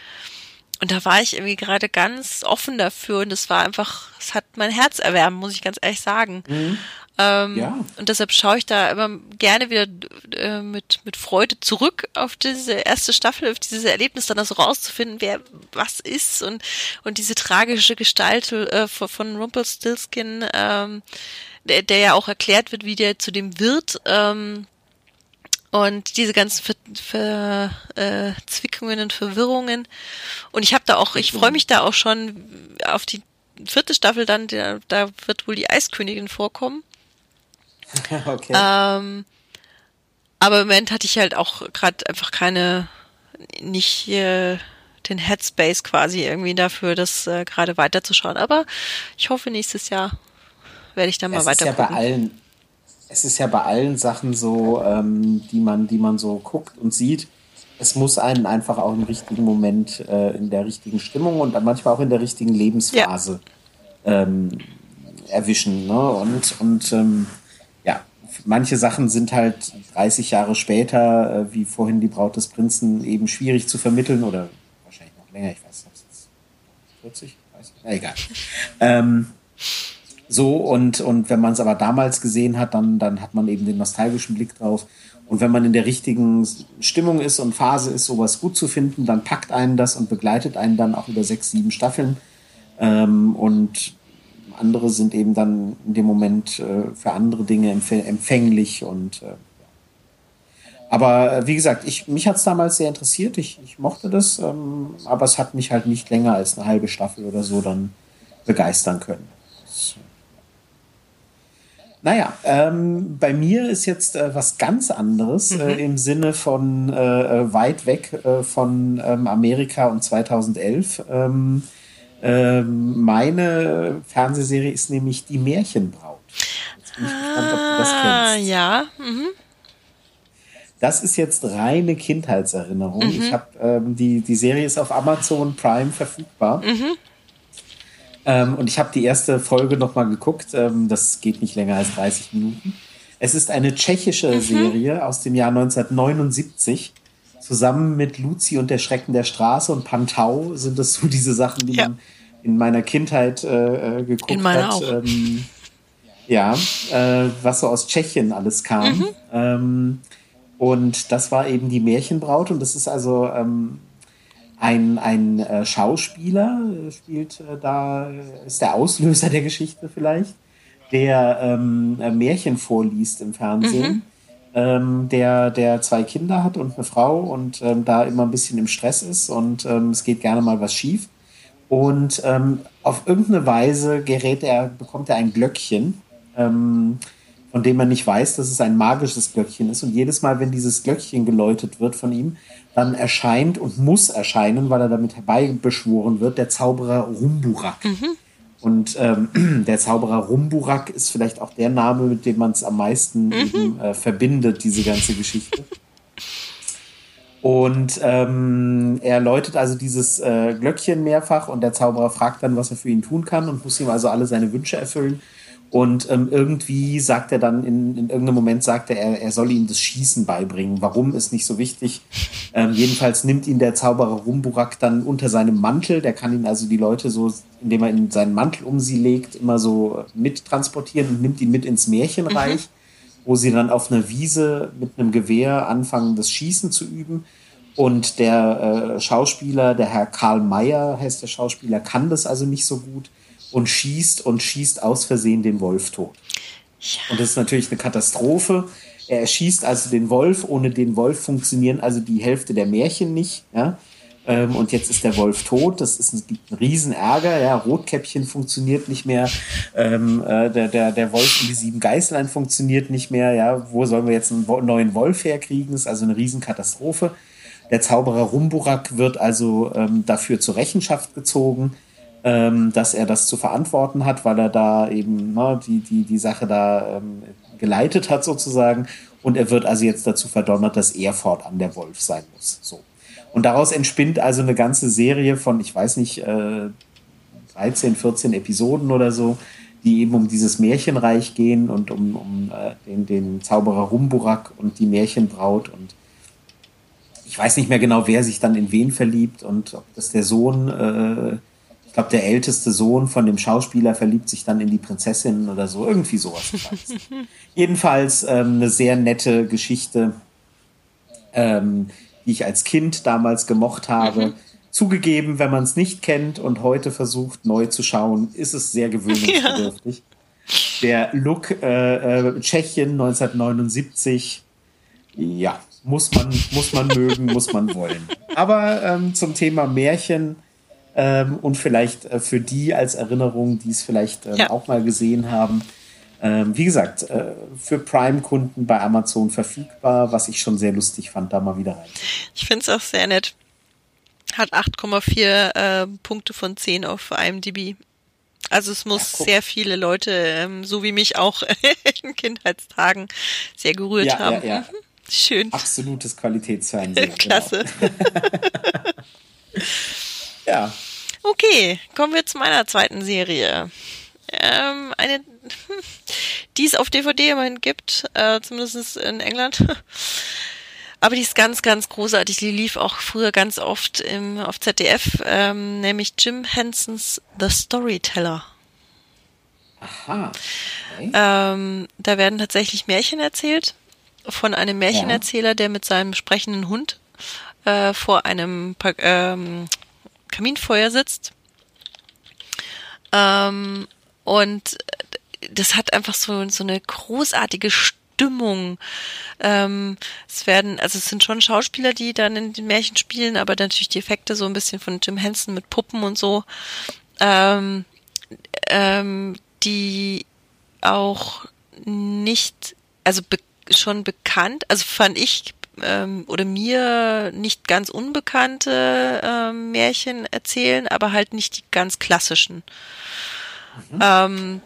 Und da war ich irgendwie gerade ganz offen dafür und es war einfach, es hat mein Herz erwärmt, muss ich ganz ehrlich sagen. Mhm. Ähm, ja. Und deshalb schaue ich da immer gerne wieder äh, mit, mit Freude zurück auf diese erste Staffel, auf dieses Erlebnis, dann das rauszufinden, wer was ist und, und diese tragische Gestalt äh, von Rumpelstiltskin, ähm, der, der ja auch erklärt wird, wie der zu dem wird. Ähm, und diese ganzen Ver Ver äh, Zwickungen und Verwirrungen. Und ich habe da auch, ich freue mich da auch schon auf die vierte Staffel dann, der, da wird wohl die Eiskönigin vorkommen. okay. Ähm, aber im Moment hatte ich halt auch gerade einfach keine, nicht äh, den Headspace quasi irgendwie dafür, das äh, gerade weiterzuschauen. Aber ich hoffe, nächstes Jahr werde ich dann mal weiter. Ist ja bei allen, es ist ja bei allen Sachen so, ähm, die man, die man so guckt und sieht. Es muss einen einfach auch im richtigen Moment, äh, in der richtigen Stimmung und dann manchmal auch in der richtigen Lebensphase ja. ähm, erwischen. Ne? Und, und ähm, manche Sachen sind halt 30 Jahre später, äh, wie vorhin die Braut des Prinzen, eben schwierig zu vermitteln oder wahrscheinlich noch länger, ich weiß nicht, 40, weiß ich, na egal. Ähm, so, und, und wenn man es aber damals gesehen hat, dann, dann hat man eben den nostalgischen Blick drauf. Und wenn man in der richtigen Stimmung ist und Phase ist, sowas gut zu finden, dann packt einen das und begleitet einen dann auch über sechs, sieben Staffeln. Ähm, und andere sind eben dann in dem Moment äh, für andere Dinge empfänglich und äh, aber äh, wie gesagt, ich, mich hat es damals sehr interessiert. Ich, ich mochte das, ähm, aber es hat mich halt nicht länger als eine halbe Staffel oder so dann begeistern können. Naja, ähm, bei mir ist jetzt äh, was ganz anderes mhm. äh, im Sinne von äh, äh weit weg äh, von ähm, Amerika und 2011. Ähm, Ähm, meine Fernsehserie ist nämlich Die Märchenbraut. Jetzt bin ich gespannt, ob du das Ah, kennst. ja. Mhm. Das ist jetzt reine Kindheitserinnerung. Ich habe ähm, die die Serie ist auf Amazon Prime verfügbar. Ähm, und ich habe die erste Folge noch mal geguckt. Ähm, das geht nicht länger als 30 Minuten. Es ist eine tschechische Serie aus dem Jahr 1979. Zusammen mit Luzi und der Schrecken der Straße und Pantau sind das so diese Sachen, die Ja. man in meiner Kindheit äh, äh, geguckt In meiner hat. auch. Ähm, ja, äh, was so aus Tschechien alles kam. Ähm, und das war eben die Märchenbraut. Und das ist also ähm, ein, ein äh, Schauspieler, äh, spielt äh, da, ist der Auslöser der Geschichte vielleicht, der ähm, äh, Märchen vorliest im Fernsehen. Ähm, der, der zwei Kinder hat und eine Frau und ähm, da immer ein bisschen im Stress ist und ähm, es geht gerne mal was schief. Und ähm, auf irgendeine Weise gerät er, bekommt er ein Glöckchen, ähm, von dem man nicht weiß, dass es ein magisches Glöckchen ist. Und jedes Mal, wenn dieses Glöckchen geläutet wird von ihm, dann erscheint und muss erscheinen, weil er damit herbeibeschworen wird, der Zauberer Rumburak. Und ähm, der Zauberer Rumburak ist vielleicht auch der Name, mit dem man es am meisten eben, äh, verbindet, diese ganze Geschichte. Und ähm, er läutet also dieses äh, Glöckchen mehrfach und der Zauberer fragt dann, was er für ihn tun kann und muss ihm also alle seine Wünsche erfüllen. Und ähm, irgendwie sagt er dann, in, in irgendeinem Moment sagt er, er, soll ihm das Schießen beibringen. Warum ist nicht so wichtig. Ähm, jedenfalls nimmt ihn der Zauberer Rumburak dann unter seinem Mantel. Der kann ihn also die Leute so, indem er in seinen Mantel um sie legt, immer so mittransportieren und nimmt ihn mit ins Märchenreich, wo sie dann auf einer Wiese mit einem Gewehr anfangen, das Schießen zu üben. Und der äh, Schauspieler, der Herr Karl Mayer heißt der Schauspieler, kann das also nicht so gut und schießt und schießt aus Versehen den Wolf tot. Und das ist natürlich eine Katastrophe. Er erschießt also den Wolf. Ohne den Wolf funktionieren also die Hälfte der Märchen nicht. Ja? Ähm, und jetzt ist der Wolf tot. Das ist, es gibt einen riesen Ärger. Ja? Rotkäppchen funktioniert nicht mehr. Ähm, äh, der, der, der Wolf und die sieben Geißlein funktioniert nicht mehr. Ja? Wo sollen wir jetzt einen neuen Wolf herkriegen? Das ist also eine riesen Katastrophe. Der Zauberer Rumburak wird also ähm, dafür zur Rechenschaft gezogen ähm, dass er das zu verantworten hat, weil er da eben ne, die, die, die Sache da ähm, geleitet hat sozusagen. Und er wird also jetzt dazu verdonnert, dass er fortan der Wolf sein muss. So. Und daraus entspinnt also eine ganze Serie von, ich weiß nicht, äh, 13, 14 Episoden oder so, die eben um dieses Märchenreich gehen und um, um äh, den, den Zauberer Rumburak und die Märchenbraut und ich weiß nicht mehr genau, wer sich dann in wen verliebt und ob das der Sohn, äh, glaube, der älteste Sohn von dem Schauspieler verliebt sich dann in die Prinzessin oder so, irgendwie sowas. Jedenfalls ähm, eine sehr nette Geschichte, ähm, die ich als Kind damals gemocht habe. Zugegeben, wenn man es nicht kennt und heute versucht neu zu schauen, ist es sehr gewöhnungsbedürftig. Der Look äh, äh, Tschechien 1979, ja, muss man, muss man mögen, muss man wollen. Aber ähm, zum Thema Märchen ähm, und vielleicht äh, für die als Erinnerung, die es vielleicht ähm, Ja. auch mal gesehen haben. Ähm, wie gesagt, äh, für Prime-Kunden bei Amazon verfügbar, was ich schon sehr lustig fand, da mal wieder rein. Ich finde es auch sehr nett. Hat 8,4 äh, Punkte von 10 auf IMDb. Also es muss Ja, sehr viele Leute, ähm, so wie mich auch in Kindheitstagen, sehr gerührt Ja, haben. ja, ja. Mhm. Schön. Absolutes Qualitätsfernsehen. Klasse. Genau. Ja, Okay, kommen wir zu meiner zweiten Serie. Ähm, eine, die es auf DVD immerhin gibt, äh, zumindest in England. Aber die ist ganz, ganz großartig. Die lief auch früher ganz oft im, auf ZDF, ähm, nämlich Jim Hensons The Storyteller. aha. Okay. Ähm, da werden tatsächlich Märchen erzählt von einem Märchenerzähler, der mit seinem sprechenden Hund äh, vor einem ähm, Kaminfeuer sitzt. Ähm, und das hat einfach so, so eine großartige Stimmung. Ähm, es werden, also es sind schon Schauspieler, die dann in den Märchen spielen, aber natürlich die Effekte so ein bisschen von Jim Henson mit Puppen und so. Ähm, ähm, die auch nicht, also be schon bekannt, also fand ich ähm, oder mir nicht ganz unbekannte ähm, Märchen erzählen, aber halt nicht die ganz klassischen. Mhm. Ähm,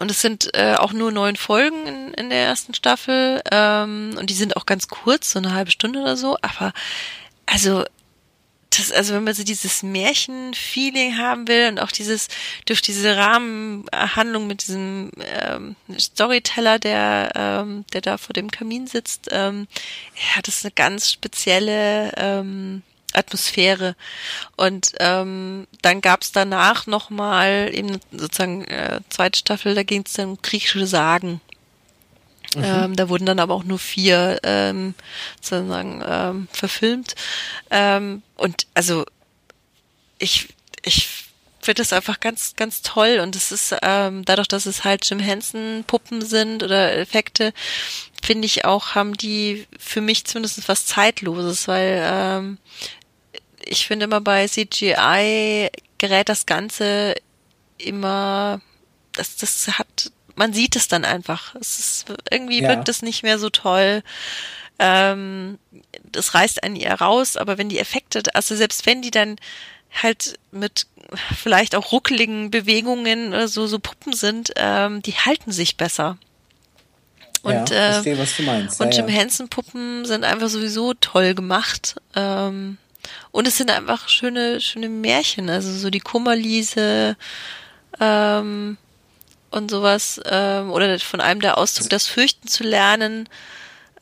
und es sind äh, auch nur neun Folgen in, in der ersten Staffel ähm, und die sind auch ganz kurz, so eine halbe Stunde oder so. Aber also das, also wenn man so dieses Märchen-Feeling haben will und auch dieses durch diese Rahmenhandlung mit diesem ähm, Storyteller, der ähm, der da vor dem Kamin sitzt, ähm, ja, das ist eine ganz spezielle ähm, Atmosphäre. Und ähm, dann gab es danach nochmal eben sozusagen äh, zweite Staffel, da ging es dann um griechische Sagen. Mhm. Ähm, da wurden dann aber auch nur vier ähm, sozusagen ähm, verfilmt. Ähm, und also ich, ich finde das einfach ganz, ganz toll. Und es ist ähm, dadurch, dass es halt Jim Henson Puppen sind oder Effekte, finde ich auch, haben die für mich zumindest was Zeitloses, weil ähm, ich finde immer bei CGI gerät das Ganze immer, das, das hat, man sieht es dann einfach. Es ist, irgendwie ja. wirkt es nicht mehr so toll. Ähm, das reißt einen eher raus, aber wenn die Effekte, also selbst wenn die dann halt mit vielleicht auch ruckeligen Bewegungen oder so, so Puppen sind, ähm, die halten sich besser. Und, ja, äh, verstehe, was du meinst. und ja, Jim Henson Puppen sind einfach sowieso toll gemacht. Ähm, und es sind einfach schöne, schöne Märchen, also so die Kummerliese ähm, und sowas. Ähm, oder von einem der Auszug, das Fürchten zu lernen.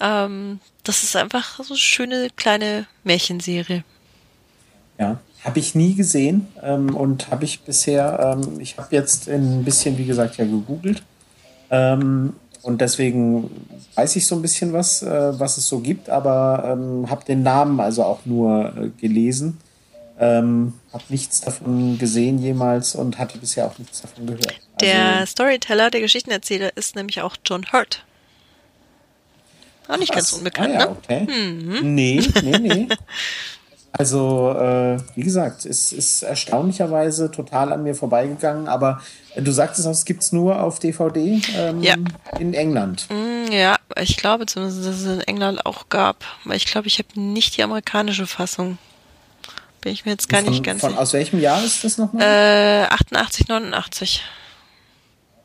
Ähm, das ist einfach so eine schöne kleine Märchenserie. Ja, habe ich nie gesehen ähm, und habe ich bisher, ähm, ich habe jetzt ein bisschen, wie gesagt, ja gegoogelt. Ähm, und deswegen weiß ich so ein bisschen was, äh, was es so gibt, aber ähm, habe den Namen also auch nur äh, gelesen. Ähm, habe nichts davon gesehen jemals und hatte bisher auch nichts davon gehört. Also, der Storyteller, der Geschichtenerzähler ist nämlich auch John Hurt. Auch nicht ganz unbekannt, ah, ja, ne? Okay. Mhm. Nee, nee, nee. Also, äh, wie gesagt, es ist erstaunlicherweise total an mir vorbeigegangen, aber du sagtest auch, es gibt es nur auf DVD ähm, ja. in England. Mm, ja, ich glaube zumindest, dass es in England auch gab. Weil ich glaube, ich habe nicht die amerikanische Fassung. Bin ich mir jetzt gar von, nicht ganz sicher. Aus welchem Jahr ist das nochmal? Äh, 88, 89.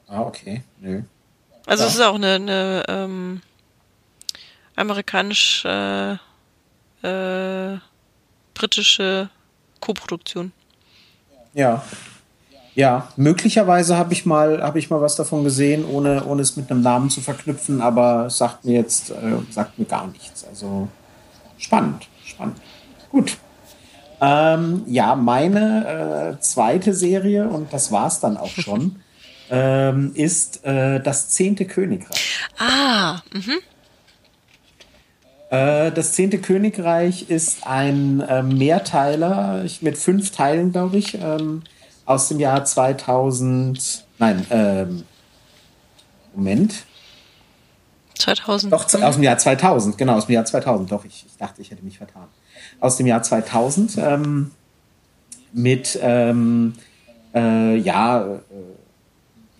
Ah, okay. Nö. Also ja. es ist auch eine, eine ähm, amerikanisch äh, äh, britische Koproduktion. Ja. Ja, möglicherweise habe ich mal habe ich mal was davon gesehen, ohne ohne es mit einem Namen zu verknüpfen, aber sagt mir jetzt äh, sagt mir gar nichts. Also spannend, spannend. Gut. Ähm, ja, meine äh, zweite Serie und das war's dann auch schon ähm, ist äh, das zehnte Königreich. Ah, mhm. Äh, das zehnte Königreich ist ein äh, Mehrteiler mit fünf Teilen, glaube ich, ähm, aus dem Jahr 2000. Nein, ähm, Moment. 2000. Doch, aus dem Jahr 2000, genau, aus dem Jahr 2000. Doch, ich, ich dachte, ich hätte mich vertan. Aus dem Jahr 2000 ähm, mit, ähm, äh, ja, äh,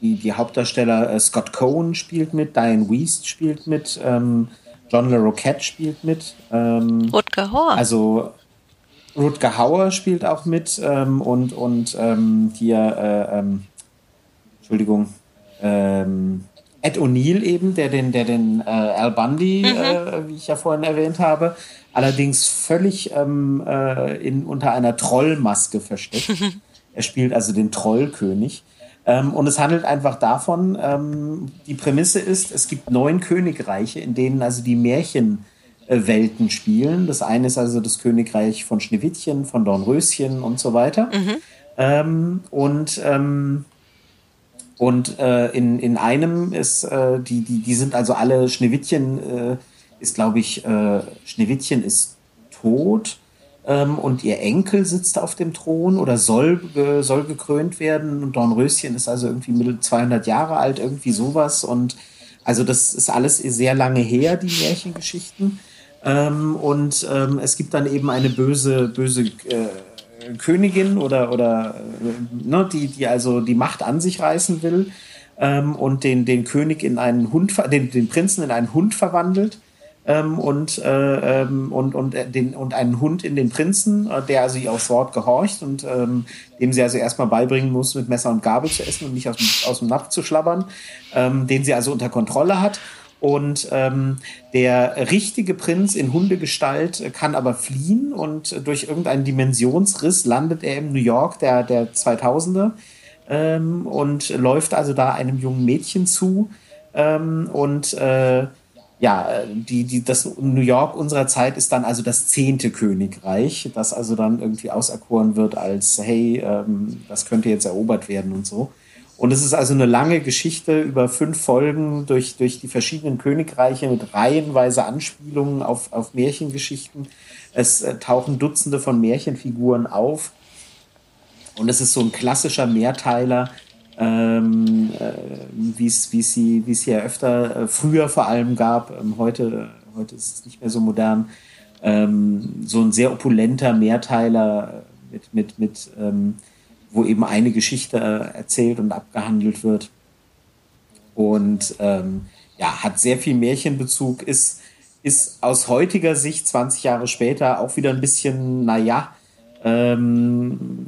die, die Hauptdarsteller äh, Scott Cohen spielt mit, Diane Weist spielt mit, ähm, John LaRoquette spielt mit. Ähm, Rutger Hauer. Also Rutger Hauer spielt auch mit ähm, und, und ähm, hier, äh, ähm, Entschuldigung, ähm, Ed O'Neill eben, der den, der den äh, Al Bundy, mhm. äh, wie ich ja vorhin erwähnt habe, allerdings völlig ähm, äh, in, unter einer Trollmaske versteckt. er spielt also den Trollkönig. Ähm, und es handelt einfach davon, ähm, die Prämisse ist, es gibt neun Königreiche, in denen also die Märchenwelten spielen. Das eine ist also das Königreich von Schneewittchen, von Dornröschen und so weiter. Mhm. Ähm, und ähm, und äh, in, in einem ist, äh, die, die, die sind also alle, Schneewittchen äh, ist, glaube ich, äh, Schneewittchen ist tot ähm, und ihr Enkel sitzt auf dem Thron oder soll, äh, soll gekrönt werden. Und Dornröschen ist also irgendwie mittel 200 Jahre alt, irgendwie sowas. Und also das ist alles sehr lange her, die Märchengeschichten. Ähm, und ähm, es gibt dann eben eine böse, böse äh, Königin oder, oder äh, ne, die, die also die Macht an sich reißen will ähm, und den, den König in einen Hund, den, den Prinzen in einen Hund verwandelt ähm, und, äh, ähm, und, und, äh, den, und einen Hund in den Prinzen, äh, der also ihr aufs Wort gehorcht und ähm, dem sie also erstmal beibringen muss, mit Messer und Gabel zu essen und nicht aus dem, aus dem Napf zu schlabbern, ähm, den sie also unter Kontrolle hat. Und ähm, der richtige Prinz in Hundegestalt kann aber fliehen und durch irgendeinen Dimensionsriss landet er im New York der, der 2000er ähm, und läuft also da einem jungen Mädchen zu. Ähm, und äh, ja, die, die, das New York unserer Zeit ist dann also das zehnte Königreich, das also dann irgendwie auserkoren wird als, hey, ähm, das könnte jetzt erobert werden und so. Und es ist also eine lange Geschichte über fünf Folgen durch, durch die verschiedenen Königreiche mit reihenweise Anspielungen auf, auf Märchengeschichten. Es äh, tauchen Dutzende von Märchenfiguren auf. Und es ist so ein klassischer Mehrteiler, ähm, äh, wie es sie, wie's hier öfter äh, früher vor allem gab. Ähm, heute, heute ist es nicht mehr so modern. Ähm, so ein sehr opulenter Mehrteiler mit, mit, mit ähm, wo eben eine Geschichte äh, erzählt und abgehandelt wird. Und ähm, ja, hat sehr viel Märchenbezug, ist, ist aus heutiger Sicht, 20 Jahre später, auch wieder ein bisschen, naja, ähm,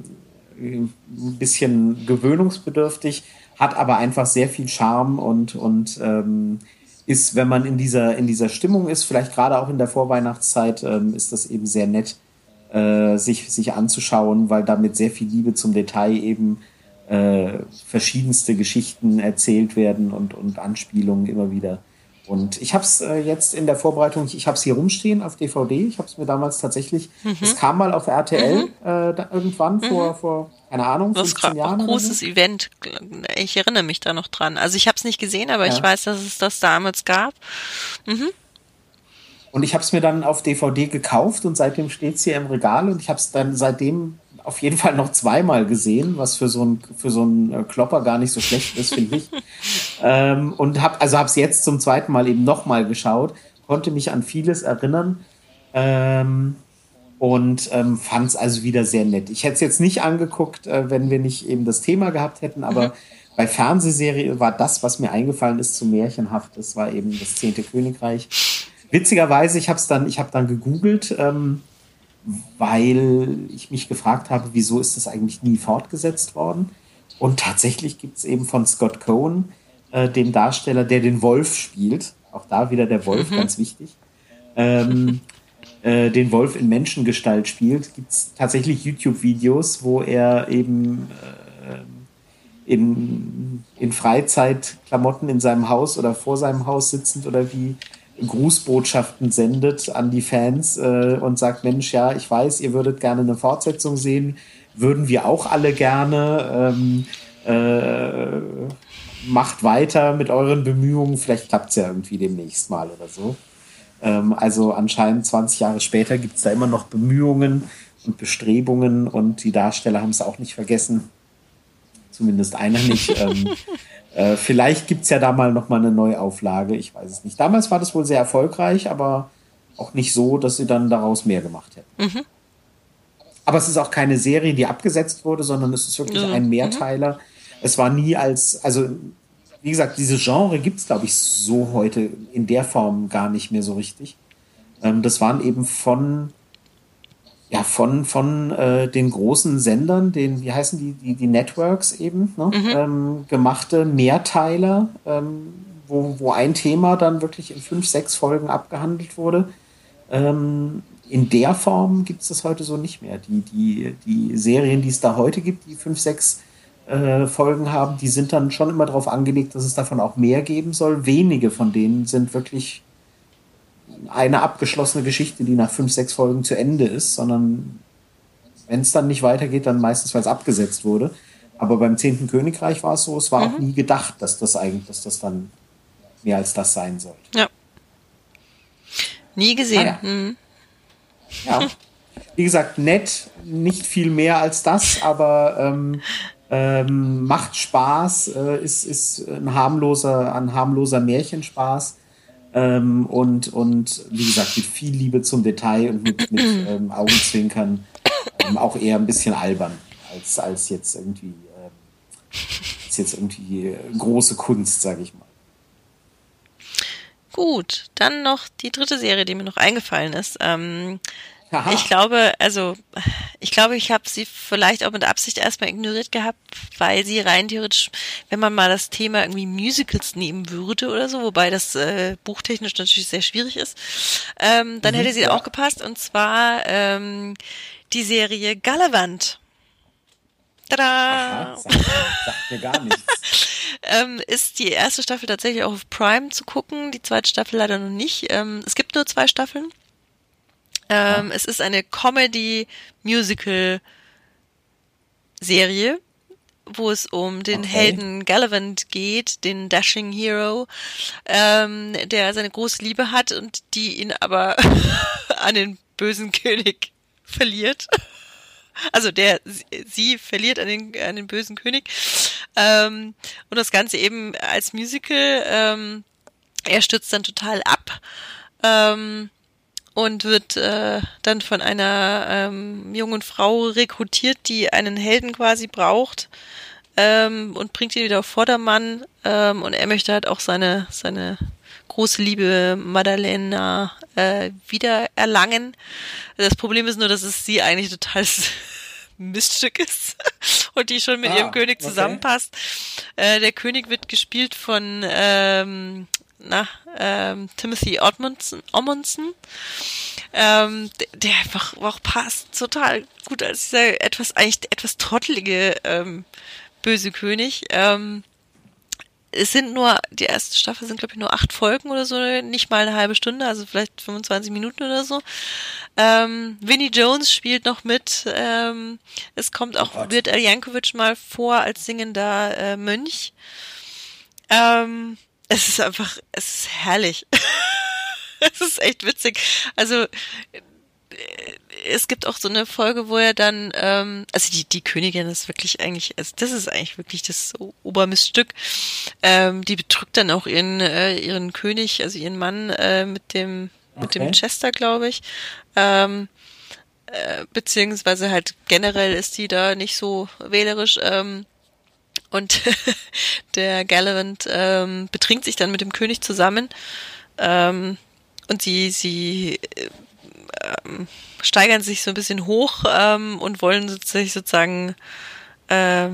ein bisschen gewöhnungsbedürftig, hat aber einfach sehr viel Charme und, und ähm, ist, wenn man in dieser, in dieser Stimmung ist, vielleicht gerade auch in der Vorweihnachtszeit, ähm, ist das eben sehr nett, äh, sich, sich anzuschauen, weil damit sehr viel Liebe zum Detail eben äh, verschiedenste Geschichten erzählt werden und, und Anspielungen immer wieder und ich habe es äh, jetzt in der Vorbereitung, ich, habe es hier rumstehen auf DVD. Ich habe es mir damals tatsächlich, es mhm. kam mal auf RTL mhm. äh, irgendwann mhm. vor, vor, keine Ahnung, das 15 Jahren. Ein großes so. Event. Ich erinnere mich da noch dran. Also ich habe es nicht gesehen, aber ja. ich weiß, dass es das damals gab. Mhm. Und ich habe es mir dann auf DVD gekauft und seitdem steht es hier im Regal und ich habe es dann seitdem auf jeden Fall noch zweimal gesehen, was für so ein für so ein äh, Klopper gar nicht so schlecht ist, finde ich. ähm, und habe also habe es jetzt zum zweiten Mal eben nochmal geschaut, konnte mich an vieles erinnern ähm, und ähm, fand es also wieder sehr nett. Ich hätte es jetzt nicht angeguckt, äh, wenn wir nicht eben das Thema gehabt hätten, aber mhm. bei Fernsehserie war das, was mir eingefallen ist, zu märchenhaft. Das war eben das zehnte Königreich. Witzigerweise, ich habe es dann, ich habe dann gegoogelt. Ähm, weil ich mich gefragt habe, wieso ist das eigentlich nie fortgesetzt worden? Und tatsächlich gibt es eben von Scott Cohen, äh, dem Darsteller, der den Wolf spielt, auch da wieder der Wolf, mhm. ganz wichtig, ähm, äh, den Wolf in Menschengestalt spielt, gibt es tatsächlich YouTube-Videos, wo er eben äh, in, in Freizeitklamotten in seinem Haus oder vor seinem Haus sitzend oder wie Grußbotschaften sendet an die Fans äh, und sagt, Mensch, ja, ich weiß, ihr würdet gerne eine Fortsetzung sehen, würden wir auch alle gerne. Ähm, äh, macht weiter mit euren Bemühungen, vielleicht klappt es ja irgendwie demnächst mal oder so. Ähm, also anscheinend 20 Jahre später gibt es da immer noch Bemühungen und Bestrebungen und die Darsteller haben es auch nicht vergessen. Zumindest einer nicht. ähm, äh, vielleicht gibt es ja da mal nochmal eine Neuauflage, ich weiß es nicht. Damals war das wohl sehr erfolgreich, aber auch nicht so, dass sie dann daraus mehr gemacht hätten. Mhm. Aber es ist auch keine Serie, die abgesetzt wurde, sondern es ist wirklich mhm. ein Mehrteiler. Es war nie als, also wie gesagt, diese Genre gibt es, glaube ich, so heute in der Form gar nicht mehr so richtig. Ähm, das waren eben von ja, von, von äh, den großen Sendern, den, wie heißen die, die, die Networks eben, ne? mhm. ähm, gemachte Mehrteiler, ähm, wo, wo ein Thema dann wirklich in fünf, sechs Folgen abgehandelt wurde. Ähm, in der Form gibt es das heute so nicht mehr. Die, die, die Serien, die es da heute gibt, die fünf, sechs äh, Folgen haben, die sind dann schon immer darauf angelegt, dass es davon auch mehr geben soll. Wenige von denen sind wirklich eine abgeschlossene Geschichte, die nach fünf, sechs Folgen zu Ende ist, sondern wenn es dann nicht weitergeht, dann meistens, weil es abgesetzt wurde. Aber beim Zehnten Königreich war es so, es war mhm. auch nie gedacht, dass das eigentlich, dass das dann mehr als das sein sollte. Ja. Nie gesehen. Ah, ja. Mhm. ja. Wie gesagt, nett, nicht viel mehr als das, aber ähm, ähm, macht Spaß, äh, ist, ist ein harmloser, ein harmloser Märchenspaß. Ähm, und, und wie gesagt, mit viel Liebe zum Detail und mit, mit ähm, Augenzwinkern ähm, auch eher ein bisschen albern, als, als jetzt irgendwie, äh, als jetzt irgendwie große Kunst, sage ich mal. Gut, dann noch die dritte Serie, die mir noch eingefallen ist. Ähm, ich glaube, also ich glaube, ich habe sie vielleicht auch mit Absicht erstmal ignoriert gehabt, weil sie rein theoretisch, wenn man mal das Thema irgendwie Musicals nehmen würde oder so, wobei das äh, buchtechnisch natürlich sehr schwierig ist, ähm, dann mhm, hätte sie ja. auch gepasst. Und zwar ähm, die Serie Gallivant. Tada! Aha, sagt, sagt mir gar nichts. ähm, ist die erste Staffel tatsächlich auch auf Prime zu gucken, die zweite Staffel leider noch nicht. Ähm, es gibt nur zwei Staffeln. Ähm, ja. Es ist eine Comedy-Musical-Serie, wo es um den okay. Helden Gallivant geht, den Dashing Hero, ähm, der seine große Liebe hat und die ihn aber an den bösen König verliert. Also der, sie verliert an den, an den bösen König. Ähm, und das Ganze eben als Musical. Ähm, er stürzt dann total ab. Ähm, und wird äh, dann von einer ähm, jungen Frau rekrutiert, die einen Helden quasi braucht ähm, und bringt ihn wieder auf Vordermann ähm, und er möchte halt auch seine seine große Liebe Madalena äh, wieder erlangen. Das Problem ist nur, dass es sie eigentlich total Miststück ist und die schon mit ah, ihrem König zusammenpasst. Okay. Äh, der König wird gespielt von ähm, na, ähm, Timothy Odmondson, Omundson, ähm, der, einfach auch passt total gut als dieser etwas, eigentlich etwas trottelige ähm, böse König. Ähm, es sind nur, die erste Staffel sind glaube ich nur acht Folgen oder so, nicht mal eine halbe Stunde, also vielleicht 25 Minuten oder so. Ähm, Vinnie Jones spielt noch mit. Ähm, es kommt auch, oh wird Jankovic mal vor als singender äh, Mönch. Ähm, es ist einfach, es ist herrlich. es ist echt witzig. Also äh, es gibt auch so eine Folge, wo er dann, ähm, also die, die Königin ist wirklich eigentlich, also das ist eigentlich wirklich das Obermiststück. Ähm, die betrügt dann auch ihren, äh, ihren König, also ihren Mann äh, mit dem, mit dem Chester, glaube ich. Ähm, äh, beziehungsweise halt generell ist die da nicht so wählerisch. Ähm, und der Gallivant ähm, betrinkt sich dann mit dem König zusammen. Ähm, und sie, sie äh, ähm, steigern sich so ein bisschen hoch ähm, und wollen sich sozusagen äh,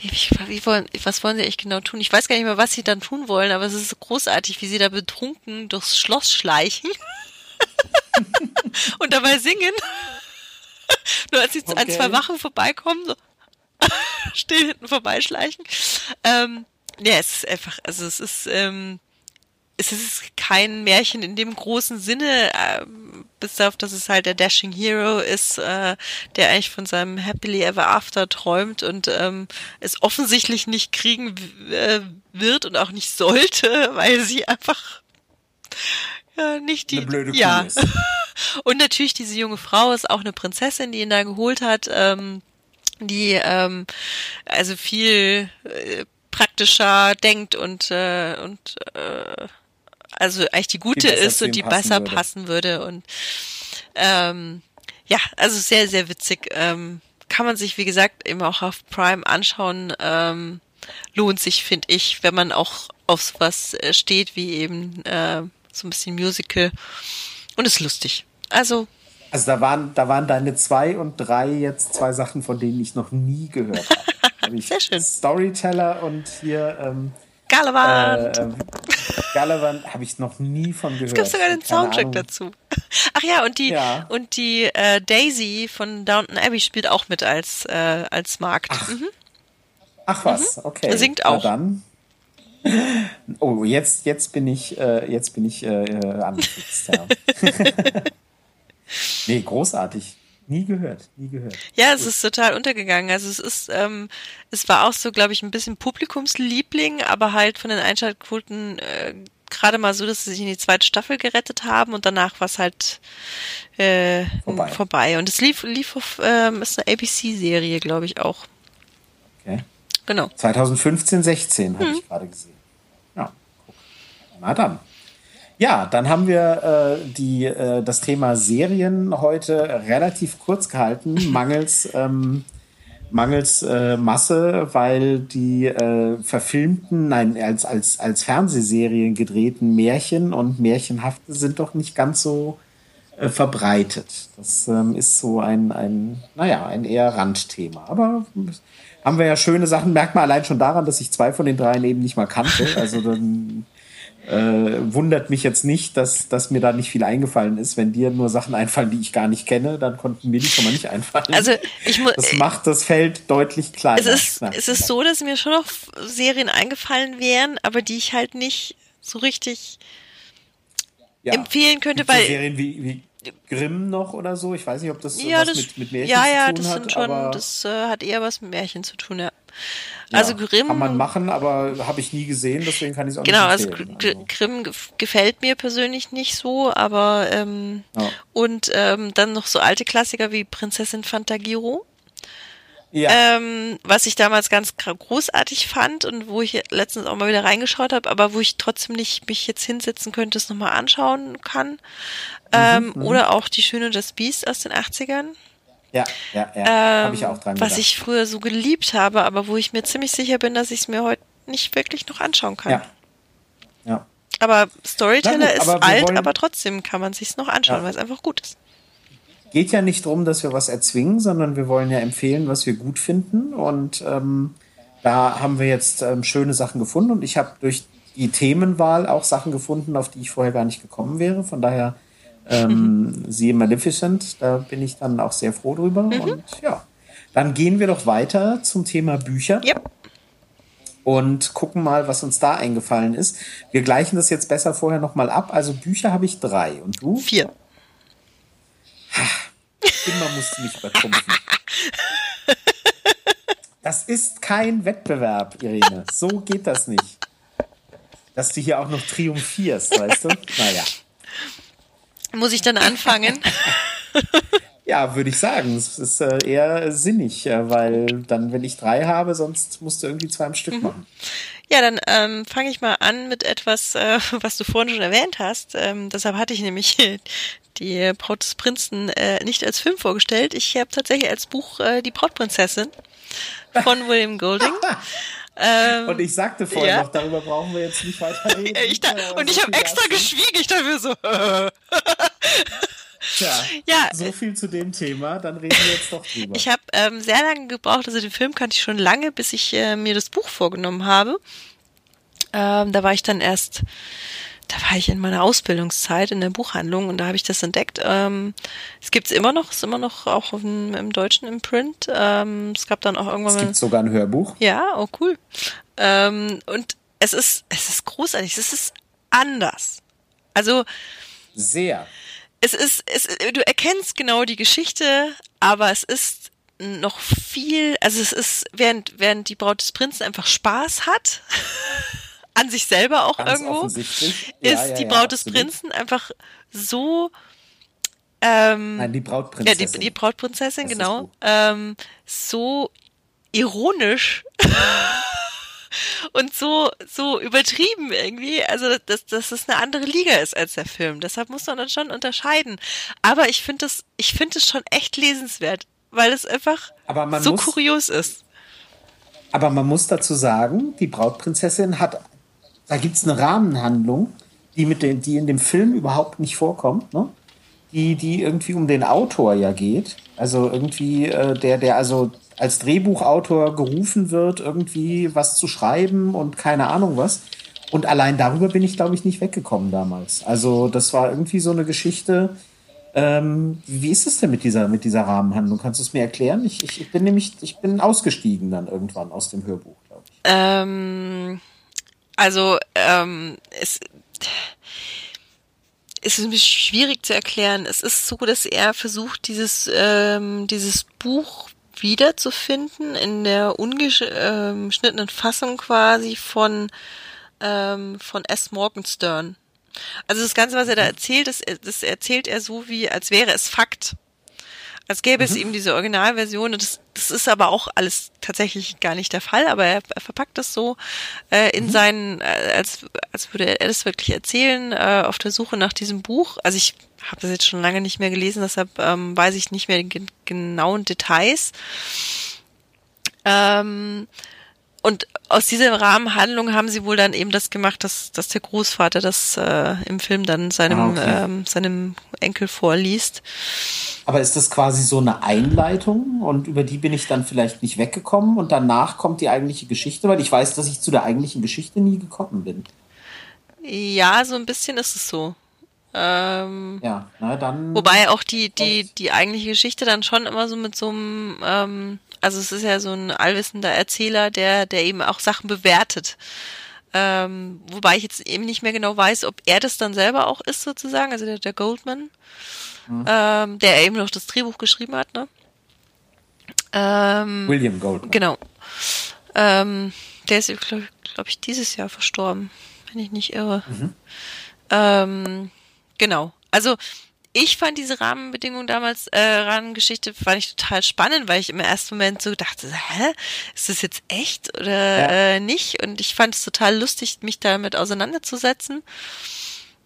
wie, wie wollen, was wollen sie echt genau tun? Ich weiß gar nicht mehr, was sie dann tun wollen, aber es ist großartig, wie sie da betrunken durchs Schloss schleichen und dabei singen. Nur als sie okay. an zwei Wachen vorbeikommen, so still hinten vorbeischleichen. Ähm, ja, es ist einfach, also es ist, ähm, es ist kein Märchen in dem großen Sinne, äh, bis auf, dass es halt der Dashing Hero ist, äh, der eigentlich von seinem Happily Ever After träumt und ähm, es offensichtlich nicht kriegen äh, wird und auch nicht sollte, weil sie einfach äh, nicht die. Eine blöde Kuh ja. Ist. und natürlich diese junge Frau ist auch eine Prinzessin, die ihn da geholt hat, ähm, die ähm, also viel äh, praktischer denkt und äh, und äh, also eigentlich die gute die ist und die besser würde. passen würde und ähm, ja, also sehr, sehr witzig. Ähm, kann man sich, wie gesagt, eben auch auf Prime anschauen. Ähm, lohnt sich, finde ich, wenn man auch auf sowas äh, steht, wie eben äh, so ein bisschen Musical. Und ist lustig. Also. Also da waren, da waren deine zwei und drei jetzt zwei Sachen, von denen ich noch nie gehört habe. Sehr schön. Storyteller und hier ähm, Gallivant. Äh, äh, Gallivant habe ich noch nie von gehört. Es gibt sogar den Soundtrack Ahnung. dazu. Ach ja, und die ja. und die äh, Daisy von Downton Abbey spielt auch mit als äh, als Markt. Ach, mhm. Ach was, mhm. okay. Singt auch. Na dann. Oh, jetzt jetzt bin ich äh, jetzt bin ich äh, äh angefixt. Ja. nee, großartig. Nie gehört, nie gehört. Ja, es ist total untergegangen. Also es ist, ähm, es war auch so, glaube ich, ein bisschen Publikumsliebling, aber halt von den Einschaltquoten äh, gerade mal so, dass sie sich in die zweite Staffel gerettet haben und danach war es halt äh, vorbei. vorbei. Und es lief, lief auf, ähm, ist eine ABC-Serie, glaube ich, auch. Okay. Genau. 2015, 16 habe hm. ich gerade gesehen. Ja, guck. Na dann. Ja, dann haben wir äh, die, äh, das Thema Serien heute relativ kurz gehalten, mangels ähm, mangels äh, Masse, weil die äh, verfilmten, nein, als, als, als Fernsehserien gedrehten Märchen und Märchenhafte sind doch nicht ganz so äh, verbreitet. Das ähm, ist so ein, ein, naja, ein eher Randthema. Aber haben wir ja schöne Sachen, merkt man allein schon daran, dass ich zwei von den dreien eben nicht mal kannte. Also dann äh, wundert mich jetzt nicht, dass, dass mir da nicht viel eingefallen ist. Wenn dir nur Sachen einfallen, die ich gar nicht kenne, dann konnten mir die schon mal nicht einfallen. Also ich muss. Das macht das Feld deutlich kleiner. Es ist, es ist so, dass mir schon noch Serien eingefallen wären, aber die ich halt nicht so richtig ja. empfehlen könnte, weil. Serien wie, wie Grimm noch oder so. Ich weiß nicht, ob das ja, was das, mit, mit Märchen ja, ja, zu tun das hat. Sind schon, das äh, hat eher was mit Märchen zu tun, ja. Also ja, Grimm. Kann man machen, aber habe ich nie gesehen, deswegen kann ich es auch genau, nicht Genau, also also Grimm gefällt mir persönlich nicht so, aber ähm, ja. und ähm, dann noch so alte Klassiker wie Prinzessin Fantagiro. Ja. Ähm, was ich damals ganz großartig fand und wo ich letztens auch mal wieder reingeschaut habe, aber wo ich trotzdem nicht mich jetzt hinsetzen könnte, es nochmal anschauen kann. Ähm, mhm. Oder auch Die Schöne und das Biest aus den 80ern. Ja, ja, ja. Ähm, habe ich auch dran Was gedacht. ich früher so geliebt habe, aber wo ich mir ziemlich sicher bin, dass ich es mir heute nicht wirklich noch anschauen kann. Ja. Ja. Aber Storyteller gut, ist aber alt, wollen- aber trotzdem kann man sich's noch anschauen, Ja. weil es einfach gut ist. Geht ja nicht darum, dass wir was erzwingen, sondern wir wollen ja empfehlen, was wir gut finden. Und ähm, da haben wir jetzt ähm, schöne Sachen gefunden. Und ich habe durch die Themenwahl auch Sachen gefunden, auf die ich vorher gar nicht gekommen wäre. Von daher ähm, siehe Maleficent, da bin ich dann auch sehr froh drüber. Und ja, dann gehen wir doch weiter zum Thema Bücher. Ja. und gucken mal, was uns da eingefallen ist. Wir gleichen das jetzt besser vorher nochmal ab. Also Bücher habe ich drei. Und du? Vier. Immer musst du mich übertrumpfen. Das ist kein Wettbewerb, Irene. So geht das nicht. Dass du hier auch noch triumphierst, weißt du? Naja. Muss ich dann anfangen? Ja, würde ich sagen. Es ist äh, eher sinnig, äh, weil dann, wenn ich drei habe, sonst musst du irgendwie zwei am Stück machen. Ja, dann ähm, fange ich mal an mit etwas, äh, was du vorhin schon erwähnt hast. Ähm, deshalb hatte ich nämlich die Braut des Prinzen äh, nicht als Film vorgestellt. Ich habe tatsächlich als Buch äh, die Brautprinzessin von William Golding. Ähm, Und ich sagte vorher ja. noch, darüber brauchen wir jetzt nicht weiter reden. äh, ich da, Äh, und ich habe extra geschwiegen. Ich mir so. Tja, Ja, so viel zu dem Thema, dann reden wir jetzt doch drüber. Ich habe ähm, sehr lange gebraucht, also den Film kannte ich schon lange, bis ich äh, mir das Buch vorgenommen habe. Ähm, da war ich dann erst, da war ich in meiner Ausbildungszeit in der Buchhandlung und da habe ich das entdeckt. Ähm, es gibt's immer noch, ist immer noch auch dem, im Deutschen im Print. Ähm, es gab dann auch irgendwann es gibt sogar ein Hörbuch. Ja, oh cool. Ähm, und es ist, es ist großartig, es ist anders. Also Sehr. es ist, es, du erkennst genau die Geschichte, aber es ist noch viel, also es ist, während, während die Braut des Prinzen einfach Spaß hat, an sich selber auch Ganz irgendwo, ist Ja, ja, die ja, Braut des absolut. Prinzen einfach so, ähm, Nein, die ja, Brautprinzessin. die, die Brautprinzessin, Das genau, ähm, so ironisch und so, so übertrieben irgendwie, also dass, dass es eine andere Liga ist als der Film. Deshalb muss man dann schon unterscheiden. Aber ich finde es, ich finde es schon echt lesenswert, weil es einfach Aber man so muss- kurios ist. Aber man muss dazu sagen, die Brautprinzessin hat, da gibt's eine Rahmenhandlung, die, mit den, die in dem Film überhaupt nicht vorkommt, ne? die, die irgendwie um den Autor ja geht. Also irgendwie äh, der, der also als Drehbuchautor gerufen wird, irgendwie was zu schreiben und keine Ahnung was. Und allein darüber bin ich, glaube ich, nicht weggekommen damals. Also das war irgendwie so eine Geschichte. Ähm, wie ist es denn mit dieser, mit dieser Rahmenhandlung? Kannst du es mir erklären? Ich, ich, ich bin nämlich, ich bin ausgestiegen dann irgendwann aus dem Hörbuch, glaube ich. Ähm, also ähm, es, es ist schwierig zu erklären. Es ist so, dass er versucht, dieses, ähm, dieses Buch wiederzufinden in der ungeschnittenen Fassung quasi von, ähm, von S. Morgenstern. Also das Ganze, was er da erzählt, das, das erzählt er so wie, als wäre es Fakt. Als gäbe es eben diese Originalversion. Das, das ist aber auch alles tatsächlich gar nicht der Fall. Aber er, er verpackt das so äh, in seinen, äh, als, als würde er das wirklich erzählen, äh, auf der Suche nach diesem Buch. Also ich habe das jetzt schon lange nicht mehr gelesen, deshalb ähm, weiß ich nicht mehr die gen- genauen Details. Ähm, und aus dieser Rahmenhandlung haben sie wohl dann eben das gemacht, dass, dass der Großvater das äh, im Film dann seinem, ah, okay. ähm, seinem Enkel vorliest. Aber ist das quasi so eine Einleitung und über die bin ich dann vielleicht nicht weggekommen und danach kommt die eigentliche Geschichte, weil ich weiß, dass ich zu der eigentlichen Geschichte nie gekommen bin. Ja, so ein bisschen ist es so. Ähm, ja, na dann. Wobei auch die, die, die eigentliche Geschichte dann schon immer so mit so einem, ähm, also es ist ja so ein allwissender Erzähler, der, der eben auch Sachen bewertet. Ähm, wobei ich jetzt eben nicht mehr genau weiß, ob er das dann selber auch ist, sozusagen, also der, der Goldman, mhm. ähm, der eben noch das Drehbuch geschrieben hat, ne? Ähm, William Goldman. Genau. Ähm, der ist, glaube glaub ich, dieses Jahr verstorben, wenn ich nicht irre. Mhm. Ähm, genau. Also ich fand diese Rahmenbedingungen damals, äh, Rahmengeschichte, fand ich total spannend, weil ich im ersten Moment so dachte, hä, ist das jetzt echt oder ja. äh, nicht? Und ich fand es total lustig, mich damit auseinanderzusetzen.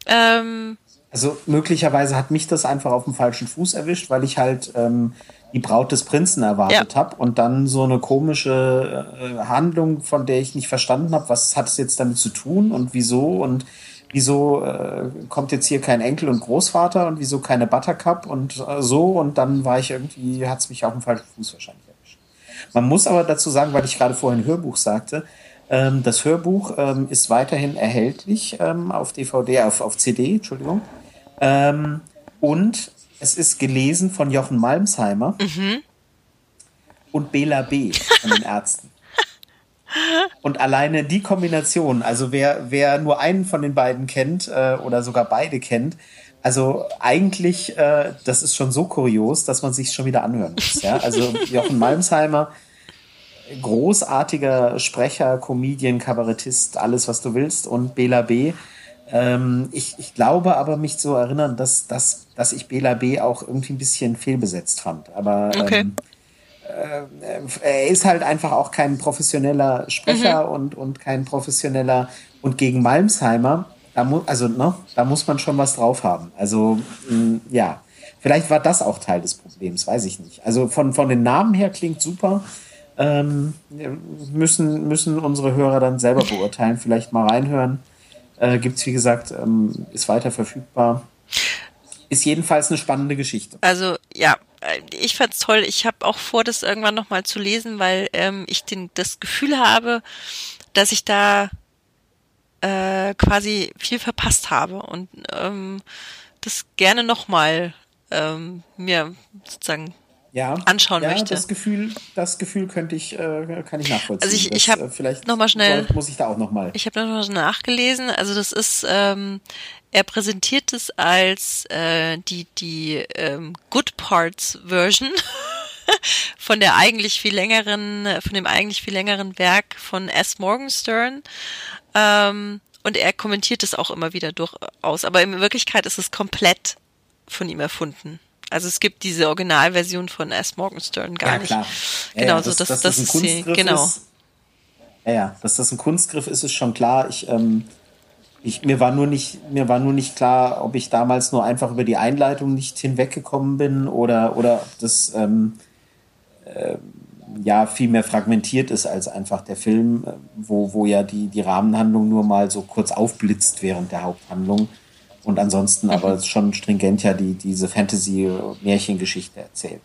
Ähm, also möglicherweise hat mich das einfach auf dem falschen Fuß erwischt, weil ich halt ähm, die Braut des Prinzen erwartet ja. habe und dann so eine komische äh, Handlung, von der ich nicht verstanden habe, was hat es jetzt damit zu tun und wieso und wieso äh, kommt jetzt hier kein Enkel und Großvater und wieso keine Buttercup und äh, so und dann war ich irgendwie, hat es mich auf dem falschen Fuß wahrscheinlich erwischt. Man muss aber dazu sagen, weil ich gerade vorhin Hörbuch sagte, ähm, das Hörbuch ähm, ist weiterhin erhältlich ähm, auf DVD, auf, auf CD, Entschuldigung. Ähm, und es ist gelesen von Jochen Malmsheimer mhm. und Bela B. von den Ärzten. Und alleine die Kombination, also wer, wer nur einen von den beiden kennt äh, oder sogar beide kennt, also eigentlich, äh, das ist schon so kurios, dass man sich schon wieder anhören muss. Ja? Also Jochen Malmsheimer, großartiger Sprecher, Comedian, Kabarettist, alles was du willst und Bela B. Ähm, ich, ich glaube aber mich zu erinnern, dass, dass, dass ich Bela B. auch irgendwie ein bisschen fehlbesetzt fand. Aber okay. ähm, äh, er ist halt einfach auch kein professioneller Sprecher mhm. und, und kein professioneller und gegen Malmsheimer, da mu also ne, da muss man schon was drauf haben. Also mh, ja, vielleicht war das auch Teil des Problems, weiß ich nicht. Also von, von den Namen her klingt super. Ähm, müssen, müssen unsere Hörer dann selber beurteilen, vielleicht mal reinhören. Äh, Gibt es, wie gesagt, ähm, ist weiter verfügbar. Ist jedenfalls eine spannende Geschichte. Also ja, äh, ich fand's toll. Ich habe auch vor, das irgendwann nochmal zu lesen, weil ähm, ich den, das Gefühl habe, dass ich da äh, quasi viel verpasst habe und ähm, das gerne nochmal ähm, mir sozusagen ja, anschauen ja, möchte. Das Gefühl, das Gefühl könnte ich, äh, kann ich nachvollziehen. Also ich, ich habe äh, vielleicht noch mal schnell, soll, muss ich da auch noch mal. Ich habe noch mal nachgelesen. Also das ist, ähm, er präsentiert es als äh, die die ähm, Good Parts Version von der eigentlich viel längeren, von dem eigentlich viel längeren Werk von S. Morgenstern. Ähm, und er kommentiert es auch immer wieder durchaus. Aber in Wirklichkeit ist es komplett von ihm erfunden. Also es gibt diese Originalversion von S. Morgenstern gar ja, nicht. Klar. Genau, ja, so das, das, das, das ist die, genau. Ist, ja, ja, dass das ein Kunstgriff ist, ist schon klar. Ich, ähm, ich, mir war nur nicht, mir war nur nicht klar, ob ich damals nur einfach über die Einleitung nicht hinweggekommen bin oder, oder ob das ähm, äh, ja viel mehr fragmentiert ist als einfach der Film, äh, wo, wo ja die, die Rahmenhandlung nur mal so kurz aufblitzt während der Haupthandlung und ansonsten mhm. aber schon stringent ja die, diese Fantasy-Märchengeschichte erzählt.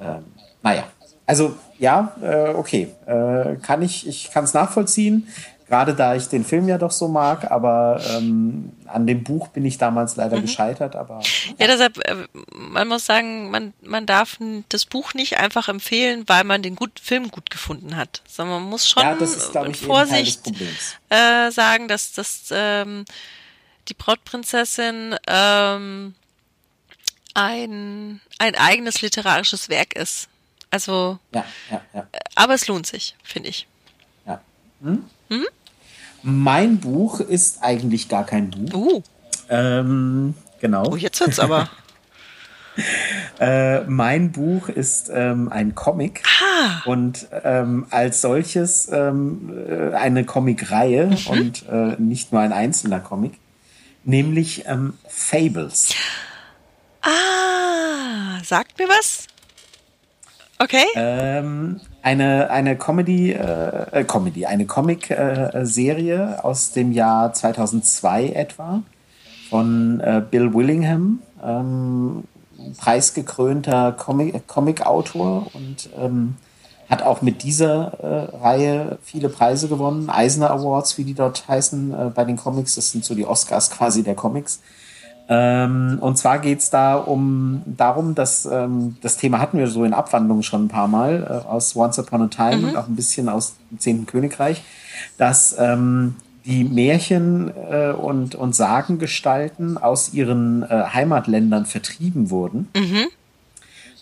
Ähm, naja, also ja, äh, okay, äh, kann ich, ich kann es nachvollziehen, gerade da ich den Film ja doch so mag, aber ähm, an dem Buch bin ich damals leider mhm. gescheitert, aber. Ja, deshalb, äh, man muss sagen, man, man darf das Buch nicht einfach empfehlen, weil man den gut, Film gut gefunden hat, sondern man muss schon ja, das ist, ich, Vorsicht äh, sagen, dass das ähm, die Brautprinzessin ähm, ein, ein eigenes literarisches Werk ist. Also, ja, ja, ja. aber es lohnt sich, finde ich. Ja. Hm? Mhm. Mein Buch ist eigentlich gar kein Buch. Uh. Ähm, genau. Oh, jetzt wird's aber. äh, mein Buch ist ähm, ein Comic ah. und ähm, als solches ähm, äh, eine Comicreihe mhm. und äh, nicht nur ein einzelner Comic nämlich ähm, Fables. Ah, sagt mir was? Okay. Ähm, eine, eine Comedy, äh, äh Comedy, eine Comic-Serie äh, aus dem Jahr 2002 etwa von äh, Bill Willingham, ähm, preisgekrönter Comic-Autor und ähm, hat auch mit dieser äh, Reihe viele Preise gewonnen. Eisner Awards, wie die dort heißen, äh, bei den Comics. Das sind so die Oscars quasi der Comics. Ähm, und zwar geht's da um darum, dass ähm, das Thema hatten wir so in Abwandlung schon ein paar Mal äh, aus Once Upon a Time mhm. und auch ein bisschen aus dem Zehnten Königreich, dass ähm, die Märchen äh, und, und Sagengestalten aus ihren äh, Heimatländern vertrieben wurden. Mhm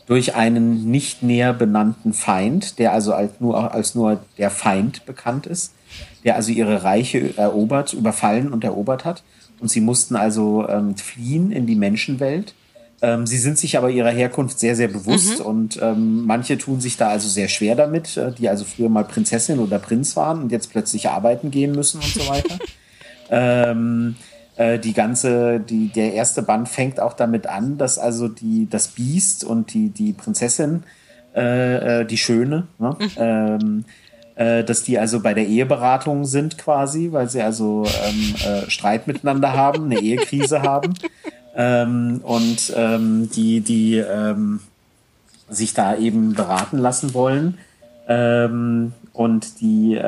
durch einen nicht näher benannten Feind, der also als nur, als nur der Feind bekannt ist, der also ihre Reiche erobert, überfallen und erobert hat. Und sie mussten also ähm, fliehen in die Menschenwelt. Ähm, sie sind sich aber ihrer Herkunft sehr, sehr bewusst mhm. und ähm, manche tun sich da also sehr schwer damit, äh, die also früher mal Prinzessin oder Prinz waren und jetzt plötzlich arbeiten gehen müssen und so weiter. ähm, äh, die ganze, die, der erste Band fängt auch damit an, dass also die, das Biest und die, die Prinzessin, äh, äh, die Schöne, ne? Mhm. Ähm, äh, dass die also bei der Eheberatung sind quasi, weil sie also ähm, äh, Streit miteinander haben, eine Ehekrise haben ähm, und ähm, die, die ähm, sich da eben beraten lassen wollen ähm, und die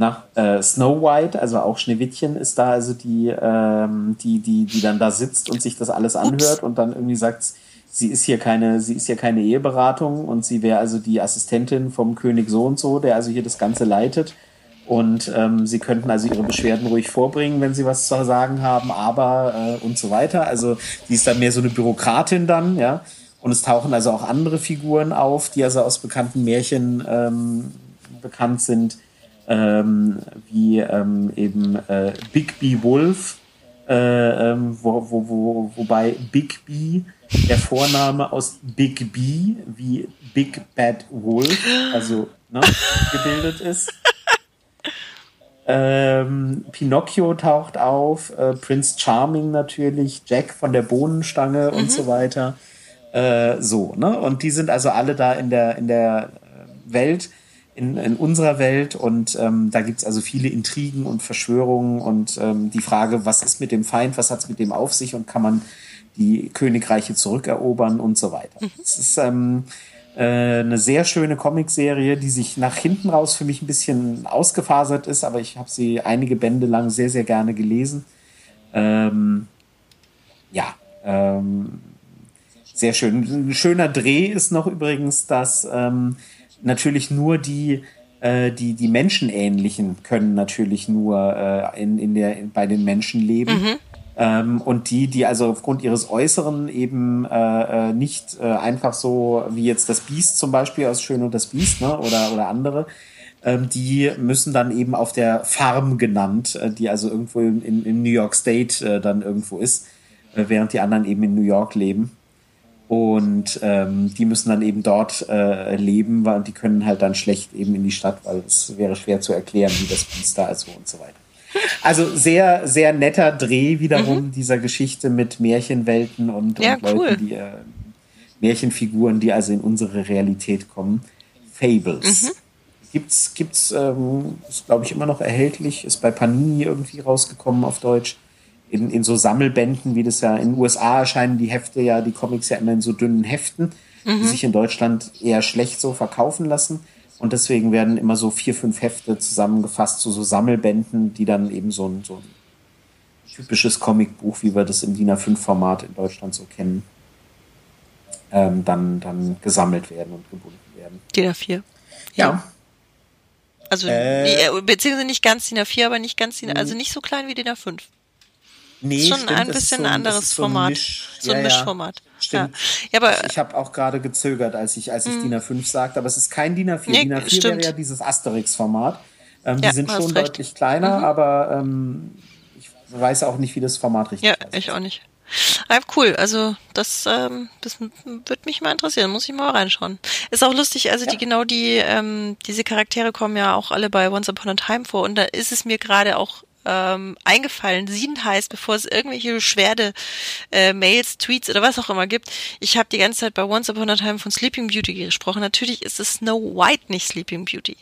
ähm, na, äh, Snow White, also auch Schneewittchen ist da, also die, ähm, die, die, die dann da sitzt und sich das alles anhört und dann irgendwie sagt, sie ist hier keine, sie ist hier keine Eheberatung und sie wäre also die Assistentin vom König so und so, der also hier das Ganze leitet. Und ähm, sie könnten also ihre Beschwerden ruhig vorbringen, wenn sie was zu sagen haben, aber äh, und so weiter. Also sie ist dann mehr so eine Bürokratin dann, ja. Und es tauchen also auch andere Figuren auf, die also aus bekannten Märchen ähm, bekannt sind ähm, wie ähm, eben äh, Big B Wolf, äh, ähm, wo, wo, wo, wobei Big B der Vorname aus Big B wie Big Bad Wolf, also ne, gebildet ist. Ähm, Pinocchio taucht auf, äh, Prince Charming natürlich, Jack von der Bohnenstange mhm. und so weiter. Äh, so, ne? Und die sind also alle da in der, in der Welt in, in unserer Welt und ähm, da gibt's also viele Intrigen und Verschwörungen und ähm, die Frage, was ist mit dem Feind, was hat's mit dem auf sich und kann man die Königreiche zurückerobern und so weiter. Mhm. Es ist ähm, äh, eine sehr schöne Comicserie, die sich nach hinten raus für mich ein bisschen ausgefasert ist, aber ich habe sie einige Bände lang sehr, sehr gerne gelesen. Ähm, ja, ähm, sehr schön. Ein schöner Dreh ist noch übrigens, dass ähm, natürlich nur die, äh, die, die Menschenähnlichen können natürlich nur äh, in, in der, bei den Menschen leben. Mhm. Ähm, und die, die also aufgrund ihres Äußeren eben äh, äh, nicht äh, einfach so wie jetzt das Biest zum Beispiel aus Schön und das Biest ne, oder, oder andere, ähm, die müssen dann eben auf der Farm genannt, äh, die also irgendwo in, in New York State äh, dann irgendwo ist, äh, während die anderen eben in New York leben. Und ähm, die müssen dann eben dort äh, leben, weil die können halt dann schlecht eben in die Stadt, weil es wäre schwer zu erklären, wie das Biest da ist und so weiter. Also sehr, sehr netter Dreh wiederum mhm. dieser Geschichte mit Märchenwelten und, ja, und Leuten, cool. die äh, Märchenfiguren, die also in unsere Realität kommen. Fables. Mhm. Gibt's, gibt's, ähm, ist glaube ich immer noch erhältlich, ist bei Panini irgendwie rausgekommen auf Deutsch in, in so Sammelbänden, wie das ja in den USA erscheinen die Hefte ja, die Comics ja immer in so dünnen Heften, mhm. die sich in Deutschland eher schlecht so verkaufen lassen. Und deswegen werden immer so vier, fünf Hefte zusammengefasst zu so, Sammelbänden, die dann eben so ein, so ein typisches Comicbuch, wie wir das im DIN A5-Format in Deutschland so kennen, ähm, dann, dann gesammelt werden und gebunden werden. DIN A4. Ja. ja. Also, äh, äh, beziehungsweise nicht ganz DIN A4, aber nicht ganz DIN, also nicht so klein wie DIN A5. Nee, schon stimmt, ein bisschen ein anderes so Format. Misch, so ein ja, Mischformat. Stimmt. Ja, aber ich habe auch gerade gezögert, als ich, als ich mm. DIN A5 sagte, aber es ist kein DIN A4. Nee, DIN A4 stimmt. wäre ja dieses Asterix-Format. Ähm, ja, die sind schon recht. deutlich kleiner, mhm. aber ähm, ich weiß auch nicht, wie das Format richtig ist. Ja, ich auch nicht. Ah, cool, also das, ähm, das wird mich mal interessieren, muss ich mal reinschauen. Ist auch lustig, also ja. die genau die, ähm, diese Charaktere kommen ja auch alle bei Once Upon a Time vor und da ist es mir gerade auch ähm, eingefallen. Sien heißt, bevor es irgendwelche Beschwerde, äh, Mails, Tweets oder was auch immer gibt. Ich habe die ganze Zeit bei Once Upon a Time von Sleeping Beauty gesprochen. Natürlich ist es Snow White, nicht Sleeping Beauty.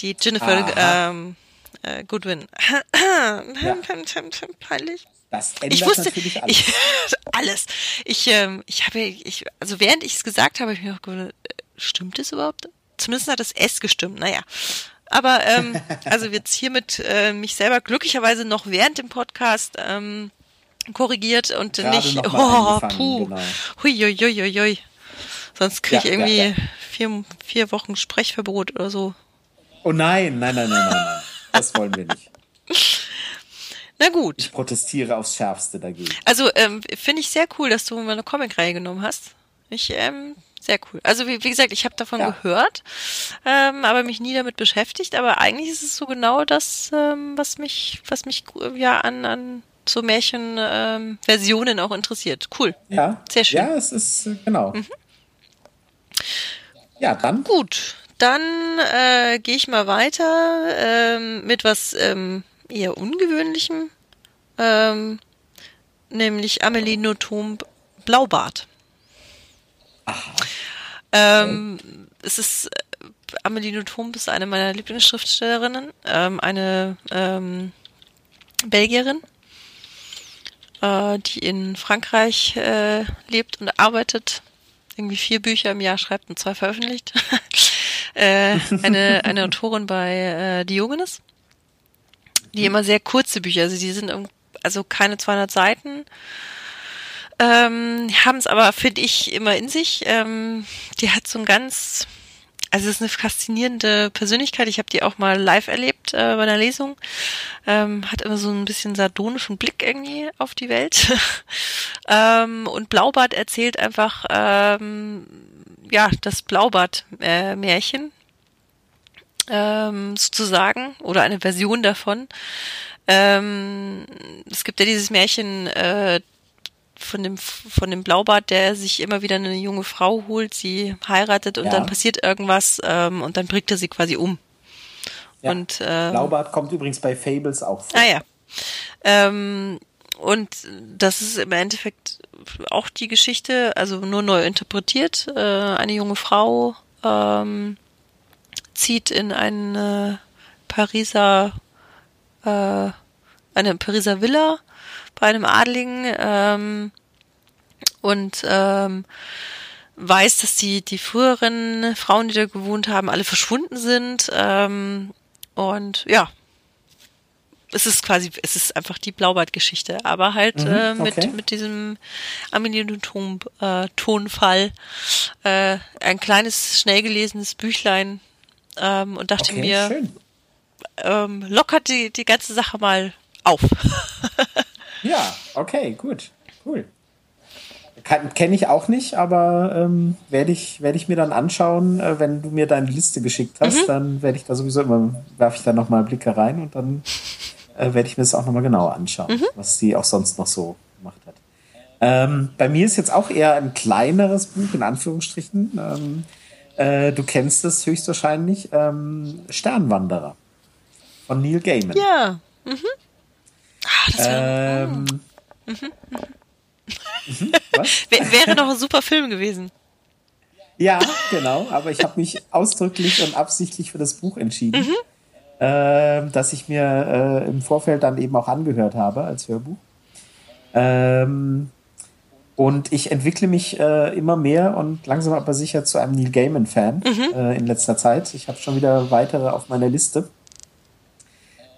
Die Jennifer ähm, äh, Goodwin. ja. Peinlich. Das ändert ich wusste, natürlich alles. Ich, alles. Ich, ähm, ich habe, ich, also während ich es gesagt habe, habe ich mir auch gewundert, äh, stimmt es überhaupt? Zumindest hat das S gestimmt. Naja, aber ähm, also jetzt hiermit äh, mich selber glücklicherweise noch während dem Podcast ähm, korrigiert und Gerade nicht. Oh, puh. genau. Hui, hui, hui, hui, hui. Sonst kriege ich Ja, ja, irgendwie ja. Vier, vier Wochen Sprechverbot oder so. Oh nein, nein, nein, nein, nein, nein. Das wollen wir nicht. Na gut. Ich protestiere aufs Schärfste dagegen. Also ähm, finde ich sehr cool, dass du mal eine Comicreihe genommen hast. Ich ähm, sehr cool. Also wie, wie gesagt, ich habe davon Ja. gehört, ähm, aber mich nie damit beschäftigt. Aber eigentlich ist es so genau das, ähm, was mich, was mich ja an an so Märchenversionen ähm, Versionen auch interessiert. Cool. Ja, Sehr schön. Ja, es ist, äh, genau. Ja, dann Gut, dann äh, gehe ich mal weiter ähm, mit was ähm, eher ungewöhnlichem, ähm, nämlich Amelie Nothomb Blaubart. Ähm, es ist äh, Amelie Nothomb ist eine meiner Lieblingsschriftstellerinnen, ähm, eine ähm, Belgierin, äh, die in Frankreich äh, lebt und arbeitet, irgendwie vier Bücher im Jahr schreibt und zwei veröffentlicht. äh, eine, eine Autorin bei äh, Diogenes, die immer sehr kurze Bücher, also die sind also keine 200 Seiten, ähm, haben es aber, finde ich, immer in sich. Ähm, die hat so ein ganz, also es ist eine faszinierende Persönlichkeit. Ich habe die auch mal live erlebt äh, bei einer Lesung. Ähm, hat immer so ein bisschen sardonischen Blick irgendwie auf die Welt. ähm, und Blaubart erzählt einfach, ähm, ja, das Blaubart-Märchen ähm, sozusagen oder eine Version davon. Ähm, es gibt ja dieses Märchen äh, von dem von dem Blaubart, der sich immer wieder eine junge Frau holt, sie heiratet und Ja. dann passiert irgendwas ähm, und dann bringt er sie quasi um. Ja. Und ähm, Blaubart kommt übrigens bei Fables auch vor. Ah ja. Ähm, und das ist im Endeffekt auch die Geschichte, also nur neu interpretiert. Äh, eine junge Frau ähm, zieht in eine Pariser, äh, eine Pariser Villa bei einem Adligen ähm, und ähm, weiß, dass die, die früheren Frauen, die da gewohnt haben, alle verschwunden sind. Ähm, und ja, es ist quasi, es ist einfach die Blaubart-Geschichte, aber halt Mhm, äh, mit, okay. mit diesem Nothomb äh, Tonfall. Äh, ein kleines, schnell gelesenes Büchlein ähm, und dachte Okay, mir, schön. ähm, lockert die, die ganze Sache mal auf. Ja, okay, gut. Cool. Kenne ich auch nicht, aber ähm, werde ich, werd ich mir dann anschauen, äh, wenn du mir deine Liste geschickt hast, dann werde ich da sowieso immer, werfe ich da nochmal Blicke rein und dann äh, werde ich mir das auch nochmal genauer anschauen, was sie auch sonst noch so gemacht hat. Ähm, bei mir ist jetzt auch eher ein kleineres Buch, in Anführungsstrichen. Ähm, äh, du kennst es höchstwahrscheinlich. Ähm, Sternwanderer von Neil Gaiman. ja. Mhm. Ah, das wär, Ähm, mhm, was? wär, wäre noch ein super Film gewesen. Ja, genau, aber ich habe mich ausdrücklich und absichtlich für das Buch entschieden, ähm, das ich mir äh, im Vorfeld dann eben auch angehört habe als Hörbuch. Ähm, und ich entwickle mich äh, immer mehr und langsam aber sicher zu einem Neil Gaiman-Fan äh, in letzter Zeit. Ich habe schon wieder weitere auf meiner Liste.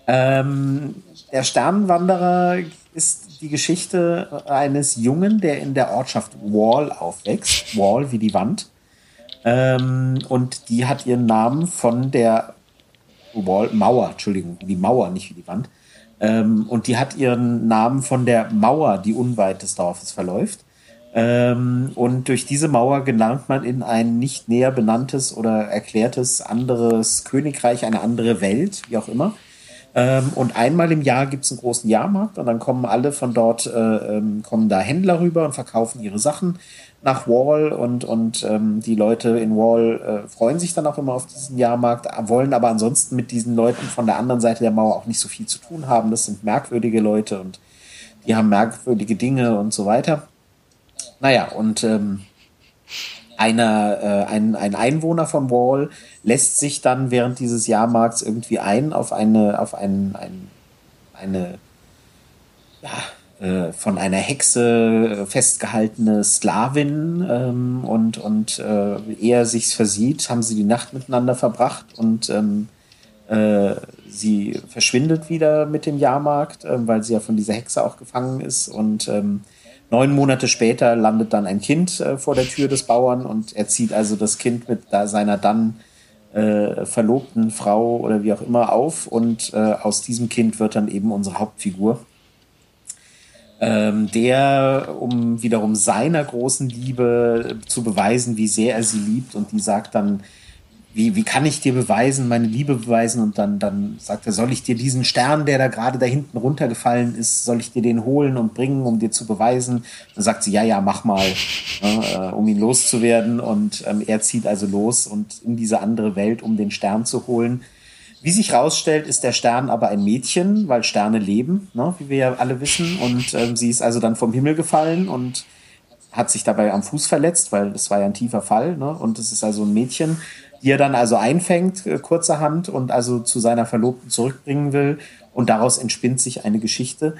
Ähm, der Sternenwanderer ist die Geschichte eines Jungen, der in der Ortschaft Wall aufwächst. Wall wie die Wand. Ähm, und die hat ihren Namen von der Wall, Mauer, Entschuldigung, die Mauer, nicht wie die Wand. Ähm, und die hat ihren Namen von der Mauer, die unweit des Dorfes verläuft. Ähm, und durch diese Mauer gelangt man in ein nicht näher benanntes oder erklärtes anderes Königreich, eine andere Welt, wie auch immer. Ähm, und einmal im Jahr gibt es einen großen Jahrmarkt und dann kommen alle von dort, äh, ähm, kommen da Händler rüber und verkaufen ihre Sachen nach Wall und, und ähm, die Leute in Wall äh, freuen sich dann auch immer auf diesen Jahrmarkt, wollen aber ansonsten mit diesen Leuten von der anderen Seite der Mauer auch nicht so viel zu tun haben. Das sind merkwürdige Leute und die haben merkwürdige Dinge und so weiter. Naja, und ähm, einer, äh, ein, ein Einwohner von Wall lässt sich dann während dieses Jahrmarkts irgendwie ein auf eine, auf ein, ein, eine, ja, äh, von einer Hexe festgehaltene Sklavin ähm, und, und äh, er sich versieht, haben sie die Nacht miteinander verbracht und ähm, äh, sie verschwindet wieder mit dem Jahrmarkt, äh, weil sie ja von dieser Hexe auch gefangen ist und ähm, Neun Monate später landet dann ein Kind äh, vor der Tür des Bauern und er zieht also das Kind mit da seiner dann äh, verlobten Frau oder wie auch immer auf und äh, aus diesem Kind wird dann eben unsere Hauptfigur. Ähm, der, um wiederum seiner großen Liebe zu beweisen, wie sehr er sie liebt und die sagt dann, wie, wie kann ich dir beweisen, meine Liebe beweisen? Und dann, dann sagt er, soll ich dir diesen Stern, der da gerade da hinten runtergefallen ist, soll ich dir den holen und bringen, um dir zu beweisen? Dann sagt sie, ja, ja, mach mal, ne, äh, um ihn loszuwerden. Und ähm, er zieht also los und in diese andere Welt, um den Stern zu holen. Wie sich rausstellt, ist der Stern aber ein Mädchen, weil Sterne leben, ne, wie wir ja alle wissen. Und ähm, sie ist also dann vom Himmel gefallen und hat sich dabei am Fuß verletzt, weil das war ja ein tiefer Fall. Ne? Und es ist also ein Mädchen die er dann also einfängt, äh, kurzerhand, und also zu seiner Verlobten zurückbringen will. Und daraus entspinnt sich eine Geschichte,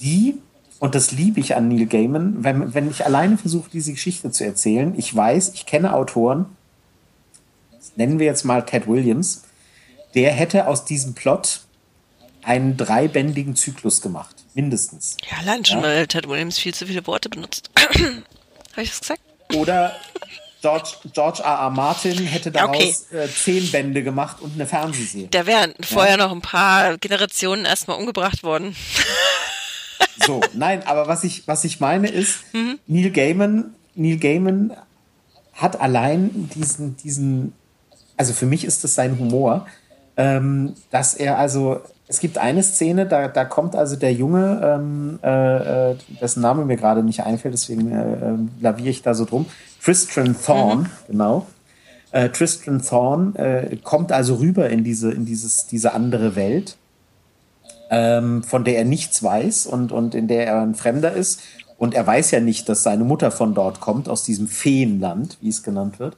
die, und das liebe ich an Neil Gaiman, wenn, wenn ich alleine versuche, diese Geschichte zu erzählen, ich weiß, ich kenne Autoren, nennen wir jetzt mal Ted Williams, der hätte aus diesem Plot einen dreibändigen Zyklus gemacht, mindestens. Ja, allein schon, ja. weil Ted Williams viel zu viele Worte benutzt. Habe ich das gesagt? Oder George, George R. R. Martin hätte daraus okay. äh, zehn Bände gemacht und eine Fernsehserie. Da wären vorher ja. noch ein paar Generationen erstmal umgebracht worden. so, nein, aber was ich, was ich meine ist, mhm. Neil Gaiman, Neil Gaiman hat allein diesen, diesen, also für mich ist das sein Humor, ähm, dass er also es gibt eine Szene, da, da kommt also der Junge, ähm, äh, äh dessen Name mir gerade nicht einfällt, deswegen äh, äh, laviere ich da so drum. Tristram Thorn, mhm. genau. Äh, Tristram Thorn äh, kommt also rüber in diese, in dieses, diese andere Welt, ähm, von der er nichts weiß und, und in der er ein Fremder ist. Und er weiß ja nicht, dass seine Mutter von dort kommt, aus diesem Feenland, wie es genannt wird.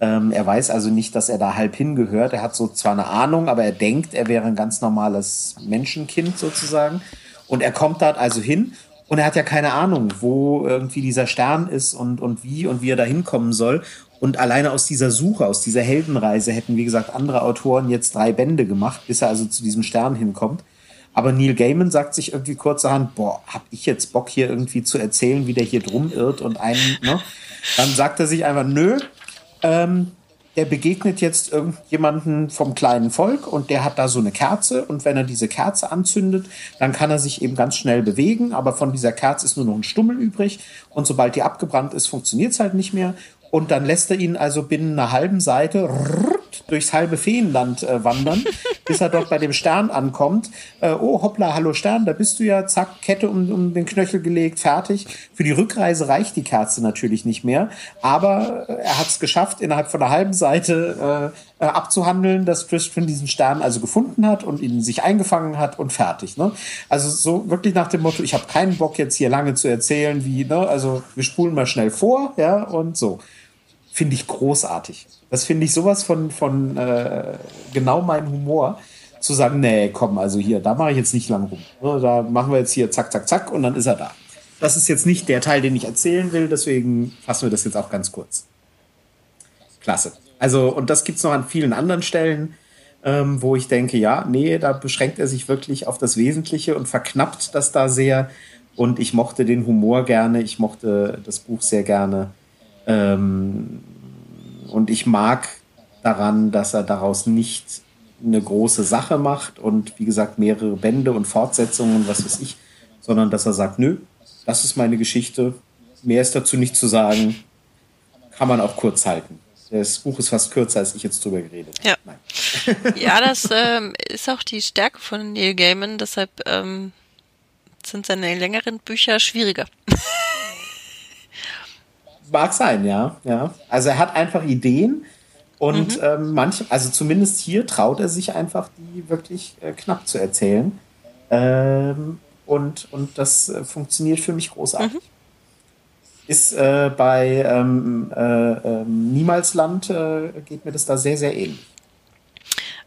Ähm, er weiß also nicht, dass er da halb hingehört. Er hat so zwar eine Ahnung, aber er denkt, er wäre ein ganz normales Menschenkind sozusagen. Und er kommt dort also hin und er hat ja keine Ahnung, wo irgendwie dieser Stern ist und, und wie und wie er da hinkommen soll. Und alleine aus dieser Suche, aus dieser Heldenreise hätten, wie gesagt, andere Autoren jetzt drei Bände gemacht, bis er also zu diesem Stern hinkommt. Aber Neil Gaiman sagt sich irgendwie kurzerhand, boah, hab ich jetzt Bock hier irgendwie zu erzählen, wie der hier drum irrt und einen, ne? Dann sagt er sich einfach, nö, ähm, der begegnet jetzt irgendjemanden vom kleinen Volk und der hat da so eine Kerze und wenn er diese Kerze anzündet, dann kann er sich eben ganz schnell bewegen, aber von dieser Kerze ist nur noch ein Stummel übrig und sobald die abgebrannt ist, funktioniert es halt nicht mehr und dann lässt er ihn also binnen einer halben Seite durchs halbe Feenland äh, wandern, bis er dort bei dem Stern ankommt. Äh, oh, hoppla, hallo Stern, da bist du ja, zack, Kette um, um den Knöchel gelegt, fertig. Für die Rückreise reicht die Kerze natürlich nicht mehr, aber äh, er hat es geschafft, innerhalb von einer halben Seite äh, äh, abzuhandeln, dass Tristan diesen Stern also gefunden hat und ihn sich eingefangen hat und fertig. Ne? Also so wirklich nach dem Motto, ich habe keinen Bock jetzt hier lange zu erzählen, wie, ne? also wir spulen mal schnell vor, ja, und so finde ich großartig. Das finde ich sowas von, von äh, genau meinem Humor, zu sagen, nee, komm, also hier, da mache ich jetzt nicht lang rum. Ne, da machen wir jetzt hier zack, zack, zack und dann ist er da. Das ist jetzt nicht der Teil, den ich erzählen will, deswegen fassen wir das jetzt auch ganz kurz. Klasse. Also, und das gibt es noch an vielen anderen Stellen, ähm, wo ich denke, ja, nee, da beschränkt er sich wirklich auf das Wesentliche und verknappt das da sehr. Und ich mochte den Humor gerne, ich mochte das Buch sehr gerne. Ähm, und ich mag daran, dass er daraus nicht eine große Sache macht und wie gesagt mehrere Bände und Fortsetzungen, was weiß ich, sondern dass er sagt, nö, das ist meine Geschichte, mehr ist dazu nicht zu sagen, kann man auch kurz halten. Das Buch ist fast kürzer, als ich jetzt drüber geredet habe. Ja. ja, das ähm, ist auch die Stärke von Neil Gaiman, deshalb ähm, sind seine längeren Bücher schwieriger. Mag sein, ja, ja. Also er hat einfach Ideen und mhm. ähm, manche, also zumindest hier traut er sich einfach, die wirklich äh, knapp zu erzählen. Ähm, und, und das äh, funktioniert für mich großartig. Mhm. Ist äh, bei ähm, äh, ähm, Niemalsland äh, geht mir das da sehr, sehr ähnlich.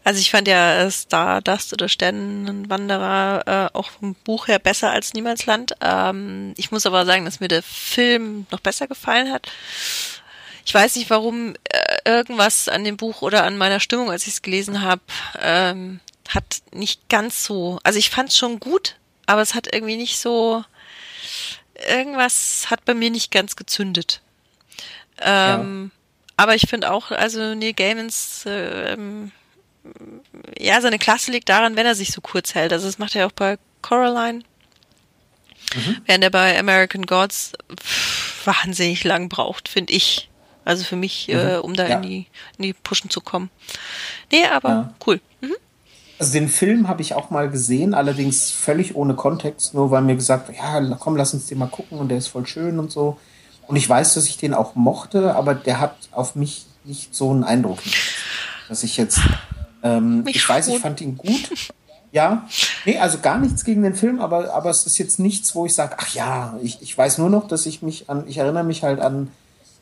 Also ich fand ja Stardust oder Sternenwanderer äh, auch vom Buch her besser als Niemalsland. Ähm, ich muss aber sagen, dass mir der Film noch besser gefallen hat. Ich weiß nicht, warum äh, irgendwas an dem Buch oder an meiner Stimmung, als ich es gelesen habe, ähm, hat nicht ganz so. Also ich fand es schon gut, aber es hat irgendwie nicht so. Irgendwas hat bei mir nicht ganz gezündet. Ähm, ja. Aber ich finde auch, also Neil Gaimans äh, ähm, ja, seine Klasse liegt daran, wenn er sich so kurz hält. Also das macht er auch bei Coraline. Mhm. Während er bei American Gods wahnsinnig lang braucht, finde ich. Also für mich, mhm. äh, um da ja. in, die, in die Pushen zu kommen. Nee, aber ja. cool. Mhm. Also den Film habe ich auch mal gesehen, allerdings völlig ohne Kontext, nur weil mir gesagt, ja, komm, lass uns den mal gucken und der ist voll schön und so. Und ich weiß, dass ich den auch mochte, aber der hat auf mich nicht so einen Eindruck, dass ich jetzt ähm, ich weiß, ich fand ihn gut. Ja, nee, also gar nichts gegen den Film, aber, aber es ist jetzt nichts, wo ich sage, ach ja, ich, ich weiß nur noch, dass ich mich an, ich erinnere mich halt an,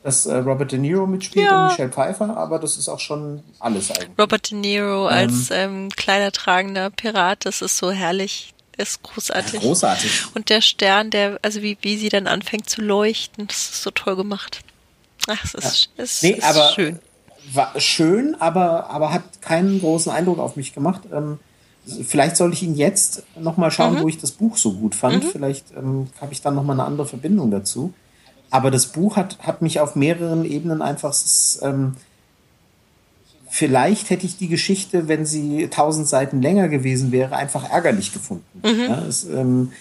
dass äh, Robert De Niro mitspielt ja. und Michelle Pfeiffer, aber das ist auch schon alles eigentlich. Robert De Niro ähm, als ähm, kleidertragender Pirat, das ist so herrlich, ist großartig. Ja, großartig. Und der Stern, der, also wie, wie sie dann anfängt zu leuchten, das ist so toll gemacht. Ach, es ist, ja. es nee, ist aber, schön war schön, aber, aber hat keinen großen Eindruck auf mich gemacht. Ähm, vielleicht soll ich ihn jetzt nochmal schauen, mhm. wo ich das Buch so gut fand. Mhm. Vielleicht ähm, habe ich dann nochmal eine andere Verbindung dazu. Aber das Buch hat, hat mich auf mehreren Ebenen einfach. Ähm, vielleicht hätte ich die Geschichte, wenn sie tausend Seiten länger gewesen wäre, einfach ärgerlich gefunden. Mhm. Ja, es, ähm,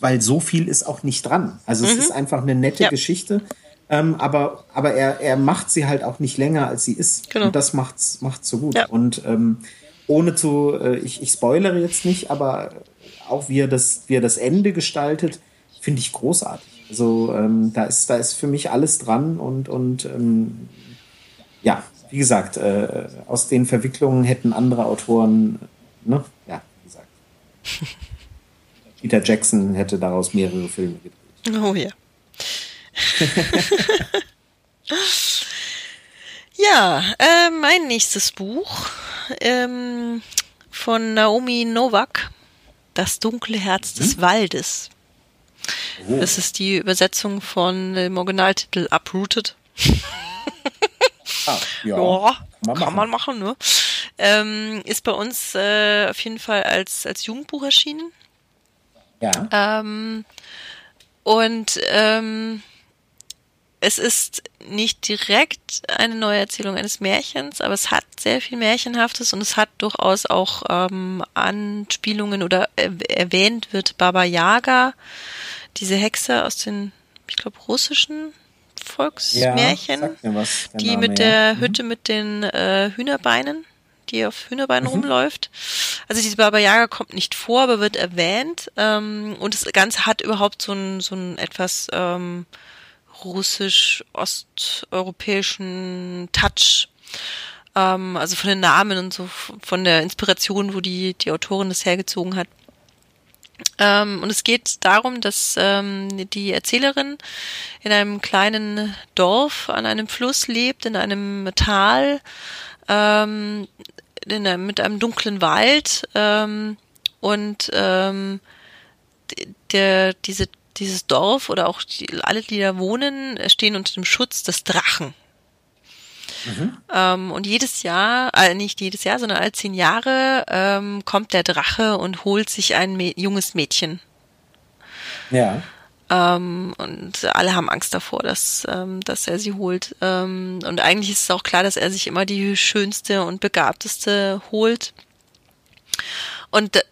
weil so viel ist auch nicht dran. Also es mhm. ist einfach eine nette ja. Geschichte. Ähm, aber aber er, er macht sie halt auch nicht länger, als sie ist. Genau. Und das macht's, macht's so gut. Ja. Und ähm, ohne zu, äh, ich, ich spoilere jetzt nicht, aber auch wie er das, wie er das Ende gestaltet, finde ich großartig. Also ähm, da ist, da ist für mich alles dran und, und ähm, ja, wie gesagt, äh, aus den Verwicklungen hätten andere Autoren, ne, ja, wie gesagt. Peter Jackson hätte daraus mehrere Filme gedreht. Oh ja. ja, äh, mein nächstes Buch ähm, von Naomi Novak, Das dunkle Herz des hm? Waldes. Oh. Das ist die Übersetzung von dem Originaltitel Uprooted. ah, ja, ja kann, man, kann man machen, ne? Ähm, ist bei uns äh, auf jeden Fall als, als Jugendbuch erschienen. Ja. Ähm, und ähm, es ist nicht direkt eine neue Erzählung eines Märchens, aber es hat sehr viel Märchenhaftes und es hat durchaus auch ähm, Anspielungen oder erwähnt wird Baba Yaga, diese Hexe aus den, ich glaube, russischen Volksmärchen, ja, was, die Name, mit der ja. Mhm. Hütte mit den äh, Hühnerbeinen, die auf Hühnerbeinen mhm. rumläuft. Also diese Baba Yaga kommt nicht vor, aber wird erwähnt ähm, und das Ganze hat überhaupt so ein, so ein etwas ähm, russisch-osteuropäischen Touch. Ähm, also von den Namen und so, von der Inspiration, wo die, die Autorin das hergezogen hat. Ähm, und es geht darum, dass ähm, die Erzählerin in einem kleinen Dorf an einem Fluss lebt, in einem Tal, ähm, in mit einem dunklen Wald ähm, und ähm, der, diese dieses Dorf oder auch die, alle, die da wohnen, stehen unter dem Schutz des Drachen. Mhm. Ähm, und jedes Jahr, äh, nicht jedes Jahr, sondern alle zehn Jahre ähm, kommt der Drache und holt sich ein Mä junges Mädchen. Ja. Ähm, und alle haben Angst davor, dass, ähm, dass er sie holt. Ähm, und eigentlich ist es auch klar, dass er sich immer die schönste und begabteste holt. Und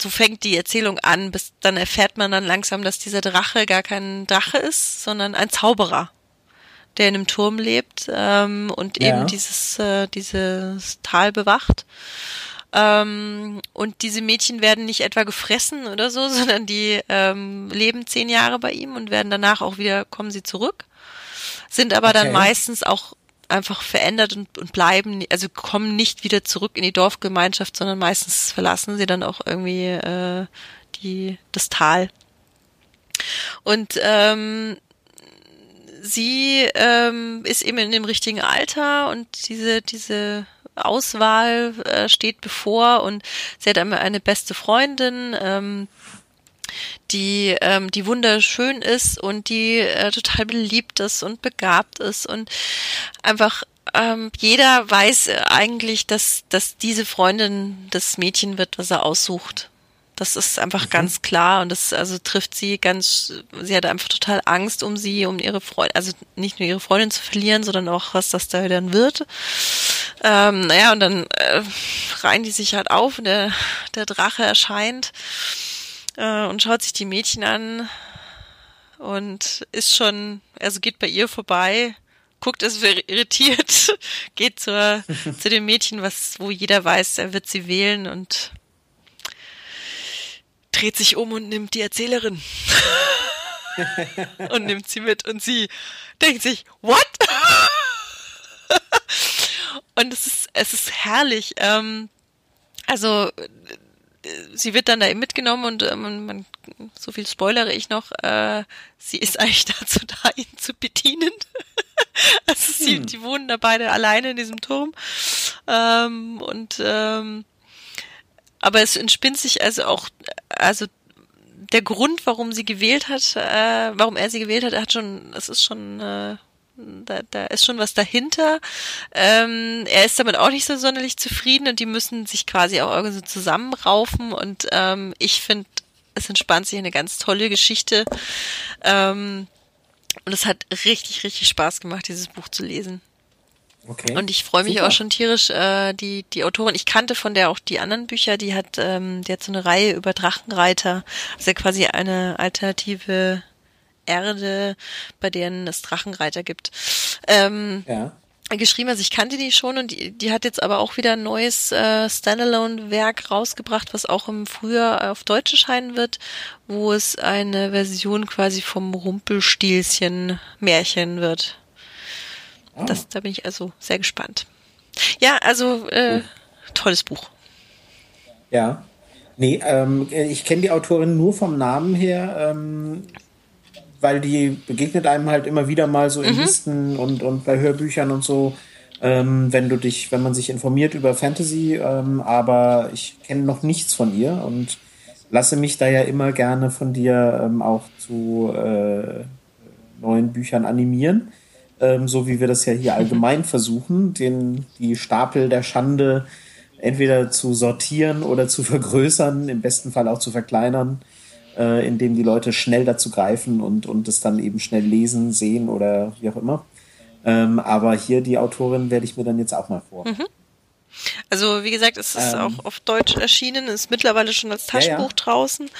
so fängt die Erzählung an, bis dann erfährt man dann langsam, dass dieser Drache gar kein Drache ist, sondern ein Zauberer, der in einem Turm lebt ähm, und ja. eben dieses, äh, dieses Tal bewacht. Ähm, und diese Mädchen werden nicht etwa gefressen oder so, sondern die ähm, leben zehn Jahre bei ihm und werden danach auch wieder, kommen sie zurück, sind aber okay. dann meistens auch einfach verändert und, und bleiben, also kommen nicht wieder zurück in die Dorfgemeinschaft, sondern meistens verlassen sie dann auch irgendwie äh, die, das Tal. Und ähm, sie ähm, ist eben in dem richtigen Alter und diese, diese Auswahl äh, steht bevor und sie hat einmal eine beste Freundin, ähm, die, ähm, die wunderschön ist und die äh, total beliebt ist und begabt ist und einfach ähm, jeder weiß eigentlich, dass, dass diese Freundin das Mädchen wird, was er aussucht. Das ist einfach mhm. ganz klar und das also trifft sie ganz, sie hat einfach total Angst um sie, um ihre Freundin, also nicht nur ihre Freundin zu verlieren, sondern auch was das da dann wird. Ähm, naja, und dann äh, reihen die sich halt auf und der, der Drache erscheint äh, und schaut sich die Mädchen an und ist schon, also geht bei ihr vorbei, guckt es irritiert, geht zur, zu dem Mädchen, was, wo jeder weiß, er wird sie wählen und dreht sich um und nimmt die Erzählerin. und nimmt sie mit und sie denkt sich, what? und es ist, es ist herrlich. Ähm, also sie wird dann da eben mitgenommen und äh, man, man, so viel spoilere ich noch, äh, sie ist eigentlich dazu da, ihn zu bedienen. also sie, hm. die wohnen da beide alleine in diesem Turm. Ähm, und ähm, aber es entspinnt sich also auch, also der Grund, warum sie gewählt hat, äh, warum er sie gewählt hat, er hat schon, es ist schon, äh, da, da ist schon was dahinter. Ähm, er ist damit auch nicht so sonderlich zufrieden und die müssen sich quasi auch irgendwie so zusammenraufen und ähm, ich finde, es entspannt sich eine ganz tolle Geschichte. Ähm, und es hat richtig, richtig Spaß gemacht, dieses Buch zu lesen. Okay. Und ich freue mich Super. auch schon tierisch, äh, die, die Autorin, ich kannte von der auch die anderen Bücher, die hat, ähm, die hat so eine Reihe über Drachenreiter, also quasi eine alternative Erde, bei denen es Drachenreiter gibt. Ähm, ja. Geschrieben, also ich kannte die schon und die, die hat jetzt aber auch wieder ein neues äh, Standalone-Werk rausgebracht, was auch im Frühjahr auf Deutsch erscheinen wird, wo es eine Version quasi vom Rumpelstilzchen-Märchen wird. Ah. Das, da bin ich also sehr gespannt. Ja, also äh, tolles Buch. Ja. Nee, ähm, ich kenne die Autorin nur vom Namen her, ähm, weil die begegnet einem halt immer wieder mal so in mhm. Listen und, und bei Hörbüchern und so, ähm, wenn du dich, wenn man sich informiert über Fantasy, ähm, aber ich kenne noch nichts von ihr und lasse mich da ja immer gerne von dir ähm, auch zu äh, neuen Büchern animieren ähm, so wie wir das ja hier allgemein versuchen, den, die Stapel der Schande entweder zu sortieren oder zu vergrößern, im besten Fall auch zu verkleinern, äh, indem die Leute schnell dazu greifen und, und es dann eben schnell lesen, sehen oder wie auch immer. Ähm, aber hier die Autorin werde ich mir dann jetzt auch mal vor. Mhm. Also wie gesagt, es ist ähm, auch auf Deutsch erschienen, ist mittlerweile schon als Taschenbuch ja, ja. draußen.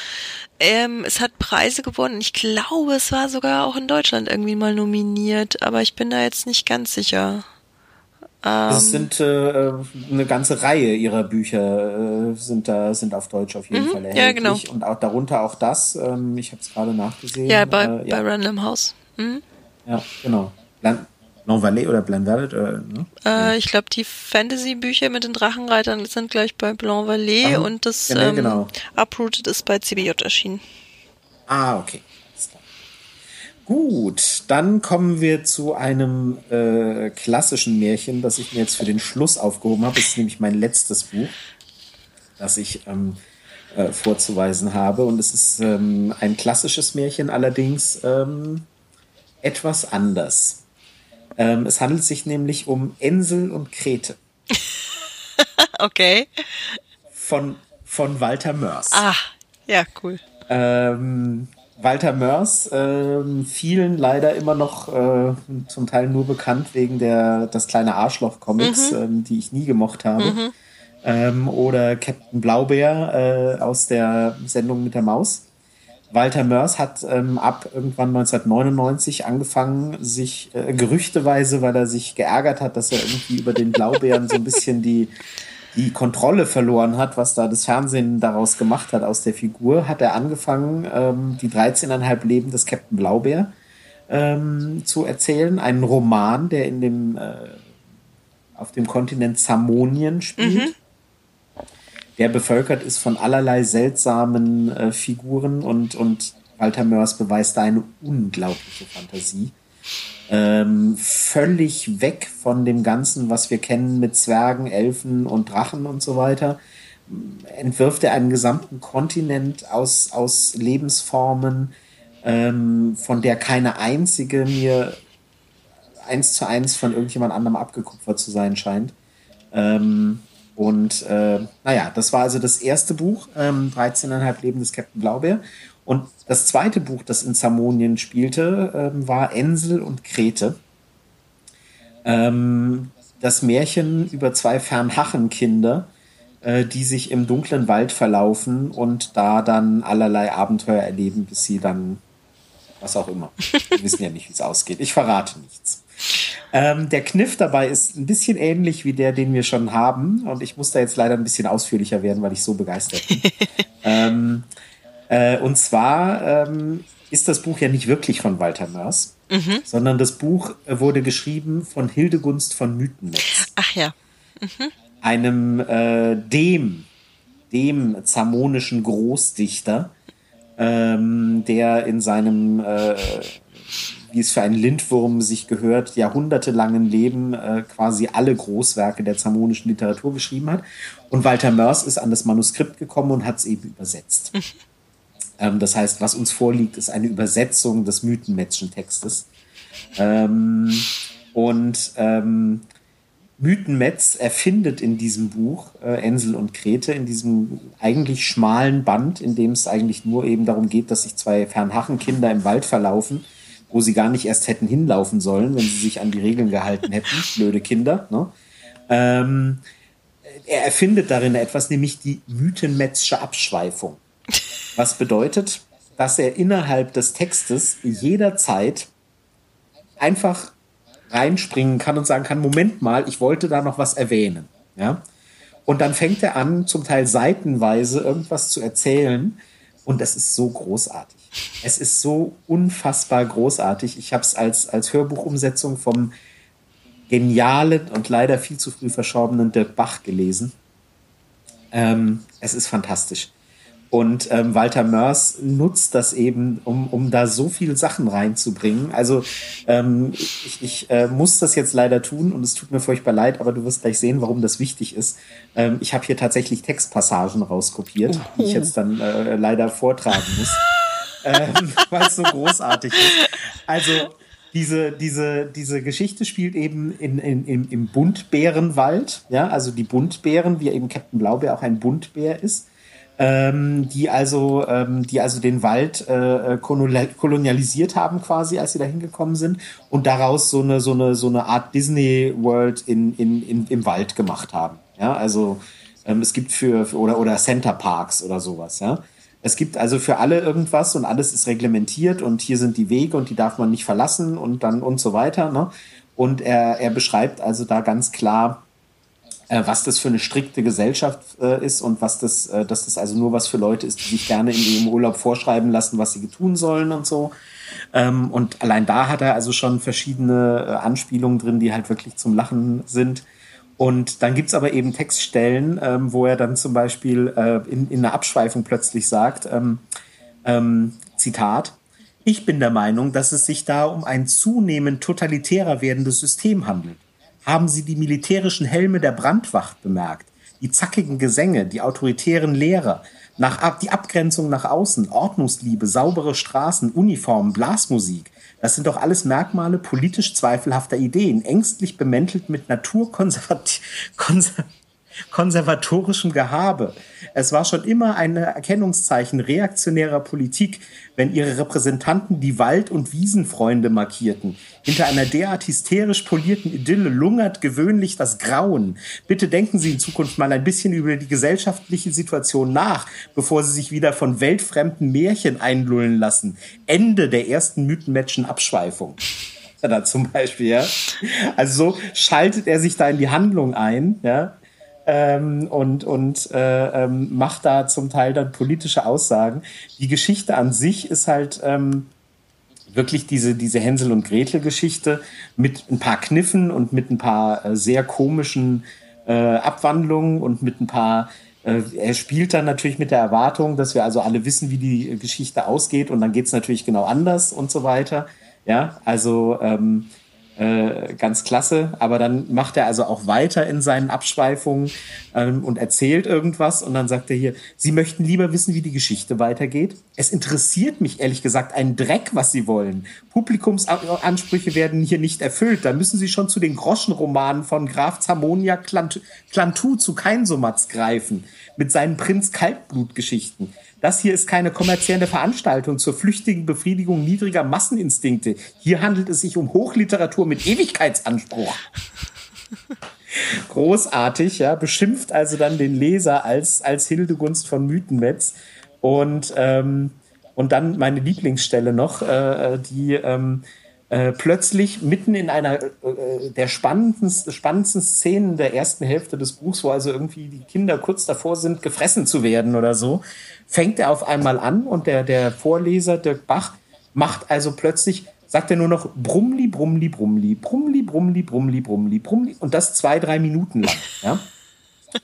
Ähm, es hat Preise gewonnen. Ich glaube, es war sogar auch in Deutschland irgendwie mal nominiert, aber ich bin da jetzt nicht ganz sicher. Ähm, es sind äh, eine ganze Reihe ihrer Bücher äh, sind da sind auf Deutsch auf jeden mhm, Fall erhältlich ja, genau. und auch darunter auch das. Ähm, ich habe es gerade nachgesehen. Ja, bei, äh, ja. bei Random House. Mhm. Ja, genau. Land Blanc-Vallée oder Blanc-Vallée? Ne? Äh, ich glaube, die Fantasy-Bücher mit den Drachenreitern sind gleich bei Blanc-Vallée und das genau, ähm, genau. Uprooted ist bei CBJ erschienen. Ah, okay. Gut, dann kommen wir zu einem äh, klassischen Märchen, das ich mir jetzt für den Schluss aufgehoben habe. Das ist nämlich mein letztes Buch, das ich ähm, äh, vorzuweisen habe. Und es ist ähm, ein klassisches Märchen, allerdings ähm, etwas anders. Ähm, es handelt sich nämlich um Ensel und Krete. okay. Von, von Walter Mörs. Ah, ja, cool. Ähm, Walter Mörs, ähm, vielen leider immer noch äh, zum Teil nur bekannt wegen der Das kleine Arschloch-Comics, mhm. ähm, die ich nie gemocht habe. Mhm. Ähm, oder Captain Blaubeer äh, aus der Sendung mit der Maus. Walter Mörs hat ähm, ab irgendwann 1999 angefangen, sich äh, gerüchteweise, weil er sich geärgert hat, dass er irgendwie über den Blaubeeren so ein bisschen die, die Kontrolle verloren hat, was da das Fernsehen daraus gemacht hat aus der Figur, hat er angefangen, ähm, die 13,5 Leben des Captain Blaubeer ähm, zu erzählen. Einen Roman, der in dem, äh, auf dem Kontinent Samonien spielt. Mhm der bevölkert ist von allerlei seltsamen äh, Figuren und, und Walter Mörs beweist da eine unglaubliche Fantasie. Ähm, völlig weg von dem Ganzen, was wir kennen mit Zwergen, Elfen und Drachen und so weiter, entwirft er einen gesamten Kontinent aus, aus Lebensformen, ähm, von der keine einzige mir eins zu eins von irgendjemand anderem abgekupfert zu sein scheint. Ähm, und äh, naja, das war also das erste Buch, ähm, 13,5 Leben des Captain Blaubeer. Und das zweite Buch, das in Samonien spielte, ähm, war Ensel und Krete. Ähm, das Märchen über zwei Fernhachenkinder, äh, die sich im dunklen Wald verlaufen und da dann allerlei Abenteuer erleben, bis sie dann was auch immer. Wir wissen ja nicht, wie es ausgeht. Ich verrate nichts. Ähm, der Kniff dabei ist ein bisschen ähnlich wie der, den wir schon haben. Und ich muss da jetzt leider ein bisschen ausführlicher werden, weil ich so begeistert bin. ähm, äh, und zwar ähm, ist das Buch ja nicht wirklich von Walter Mörs, mhm. sondern das Buch wurde geschrieben von Hildegunst von Mythenmetz. Ach ja. Mhm. Einem äh, dem, dem zamonischen Großdichter, ähm, der in seinem äh, wie es für einen Lindwurm sich gehört, jahrhundertelangen Leben äh, quasi alle Großwerke der zamonischen Literatur geschrieben hat. Und Walter Mörs ist an das Manuskript gekommen und hat es eben übersetzt. Ähm, das heißt, was uns vorliegt, ist eine Übersetzung des Mythenmetzschen Textes. Ähm, und ähm, Mythenmetz erfindet in diesem Buch äh, Ensel und Krete, in diesem eigentlich schmalen Band, in dem es eigentlich nur eben darum geht, dass sich zwei Fernhachenkinder im Wald verlaufen wo sie gar nicht erst hätten hinlaufen sollen, wenn sie sich an die Regeln gehalten hätten, blöde Kinder. Ne? Ähm, er erfindet darin etwas, nämlich die Mythenmetzsche Abschweifung. Was bedeutet, dass er innerhalb des Textes jederzeit einfach reinspringen kann und sagen kann, Moment mal, ich wollte da noch was erwähnen. Ja? Und dann fängt er an, zum Teil seitenweise irgendwas zu erzählen. Und das ist so großartig. Es ist so unfassbar großartig. Ich habe es als, als Hörbuchumsetzung vom genialen und leider viel zu früh verschorbenen Dirk Bach gelesen. Ähm, es ist fantastisch. Und ähm, Walter Mörs nutzt das eben, um, um da so viele Sachen reinzubringen. Also ähm, ich, ich äh, muss das jetzt leider tun und es tut mir furchtbar leid, aber du wirst gleich sehen, warum das wichtig ist. Ähm, ich habe hier tatsächlich Textpassagen rauskopiert, die ich jetzt dann äh, leider vortragen muss ähm, weil es so großartig ist. Also diese, diese, diese Geschichte spielt eben in, in, im, im Buntbärenwald, ja, also die Buntbären, wie eben Captain Blaubeer auch ein Buntbär ist, ähm, die also, ähm, die also den Wald äh, kolonialisiert haben quasi, als sie da hingekommen sind und daraus so eine, so eine, so eine Art Disney World in, in, in, im Wald gemacht haben. Ja, also ähm, es gibt für, für oder, oder Center Parks oder sowas, ja. Es gibt also für alle irgendwas und alles ist reglementiert und hier sind die Wege und die darf man nicht verlassen und dann und so weiter. Ne? Und er, er beschreibt also da ganz klar, äh, was das für eine strikte Gesellschaft äh, ist und was das, äh, dass das also nur was für Leute ist, die sich gerne in ihrem Urlaub vorschreiben lassen, was sie tun sollen und so. Ähm, und allein da hat er also schon verschiedene äh, Anspielungen drin, die halt wirklich zum Lachen sind. Und dann gibt's aber eben Textstellen, ähm, wo er dann zum Beispiel äh, in, in einer Abschweifung plötzlich sagt, ähm, ähm, Zitat, ich bin der Meinung, dass es sich da um ein zunehmend totalitärer werdendes System handelt. Haben Sie die militärischen Helme der Brandwacht bemerkt? Die zackigen Gesänge, die autoritären Lehrer, nach, die Abgrenzung nach außen, Ordnungsliebe, saubere Straßen, Uniformen, Blasmusik, das sind doch alles Merkmale politisch zweifelhafter Ideen, ängstlich bemäntelt mit naturkonservativ, konser konservatorischem Gehabe. Es war schon immer ein Erkennungszeichen reaktionärer Politik, wenn ihre Repräsentanten die Wald- und Wiesenfreunde markierten. Hinter einer derart hysterisch polierten Idylle lungert gewöhnlich das Grauen. Bitte denken Sie in Zukunft mal ein bisschen über die gesellschaftliche Situation nach, bevor Sie sich wieder von weltfremden Märchen einlullen lassen. Ende der ersten Mythenmatchen-Abschweifung da zum Beispiel, ja. Also so schaltet er sich da in die Handlung ein, ja. Ähm, und und äh, ähm, macht da zum Teil dann politische Aussagen. Die Geschichte an sich ist halt ähm, wirklich diese, diese Hänsel und Gretel Geschichte mit ein paar Kniffen und mit ein paar äh, sehr komischen äh, Abwandlungen und mit ein paar äh, er spielt dann natürlich mit der Erwartung, dass wir also alle wissen, wie die Geschichte ausgeht und dann geht es natürlich genau anders und so weiter. Ja, also ähm, äh, ganz klasse. Aber dann macht er also auch weiter in seinen Abschweifungen ähm, und erzählt irgendwas. Und dann sagt er hier, Sie möchten lieber wissen, wie die Geschichte weitergeht? Es interessiert mich ehrlich gesagt ein Dreck, was Sie wollen. Publikumsansprüche werden hier nicht erfüllt. Da müssen Sie schon zu den Groschenromanen von Graf Zamonia Clantu zu Keinsumatz greifen mit seinen Prinz Kaltblut-Geschichten. Das hier ist keine kommerzielle Veranstaltung zur flüchtigen Befriedigung niedriger Masseninstinkte. Hier handelt es sich um Hochliteratur mit Ewigkeitsanspruch. Großartig, ja, beschimpft also dann den Leser als, als Hildegunst von Mythenmetz. Und, ähm, und dann meine Lieblingsstelle noch, äh, die ähm, äh, plötzlich mitten in einer äh, der spannendsten, spannendsten Szenen der ersten Hälfte des Buchs, wo also irgendwie die Kinder kurz davor sind, gefressen zu werden oder so, fängt er auf einmal an und der, der Vorleser, Dirk Bach, macht also plötzlich, sagt er nur noch Brummli, Brummli, Brummli, Brummli, Brummli, Brummli, Brummli, Brummli und das zwei, drei Minuten lang, ja.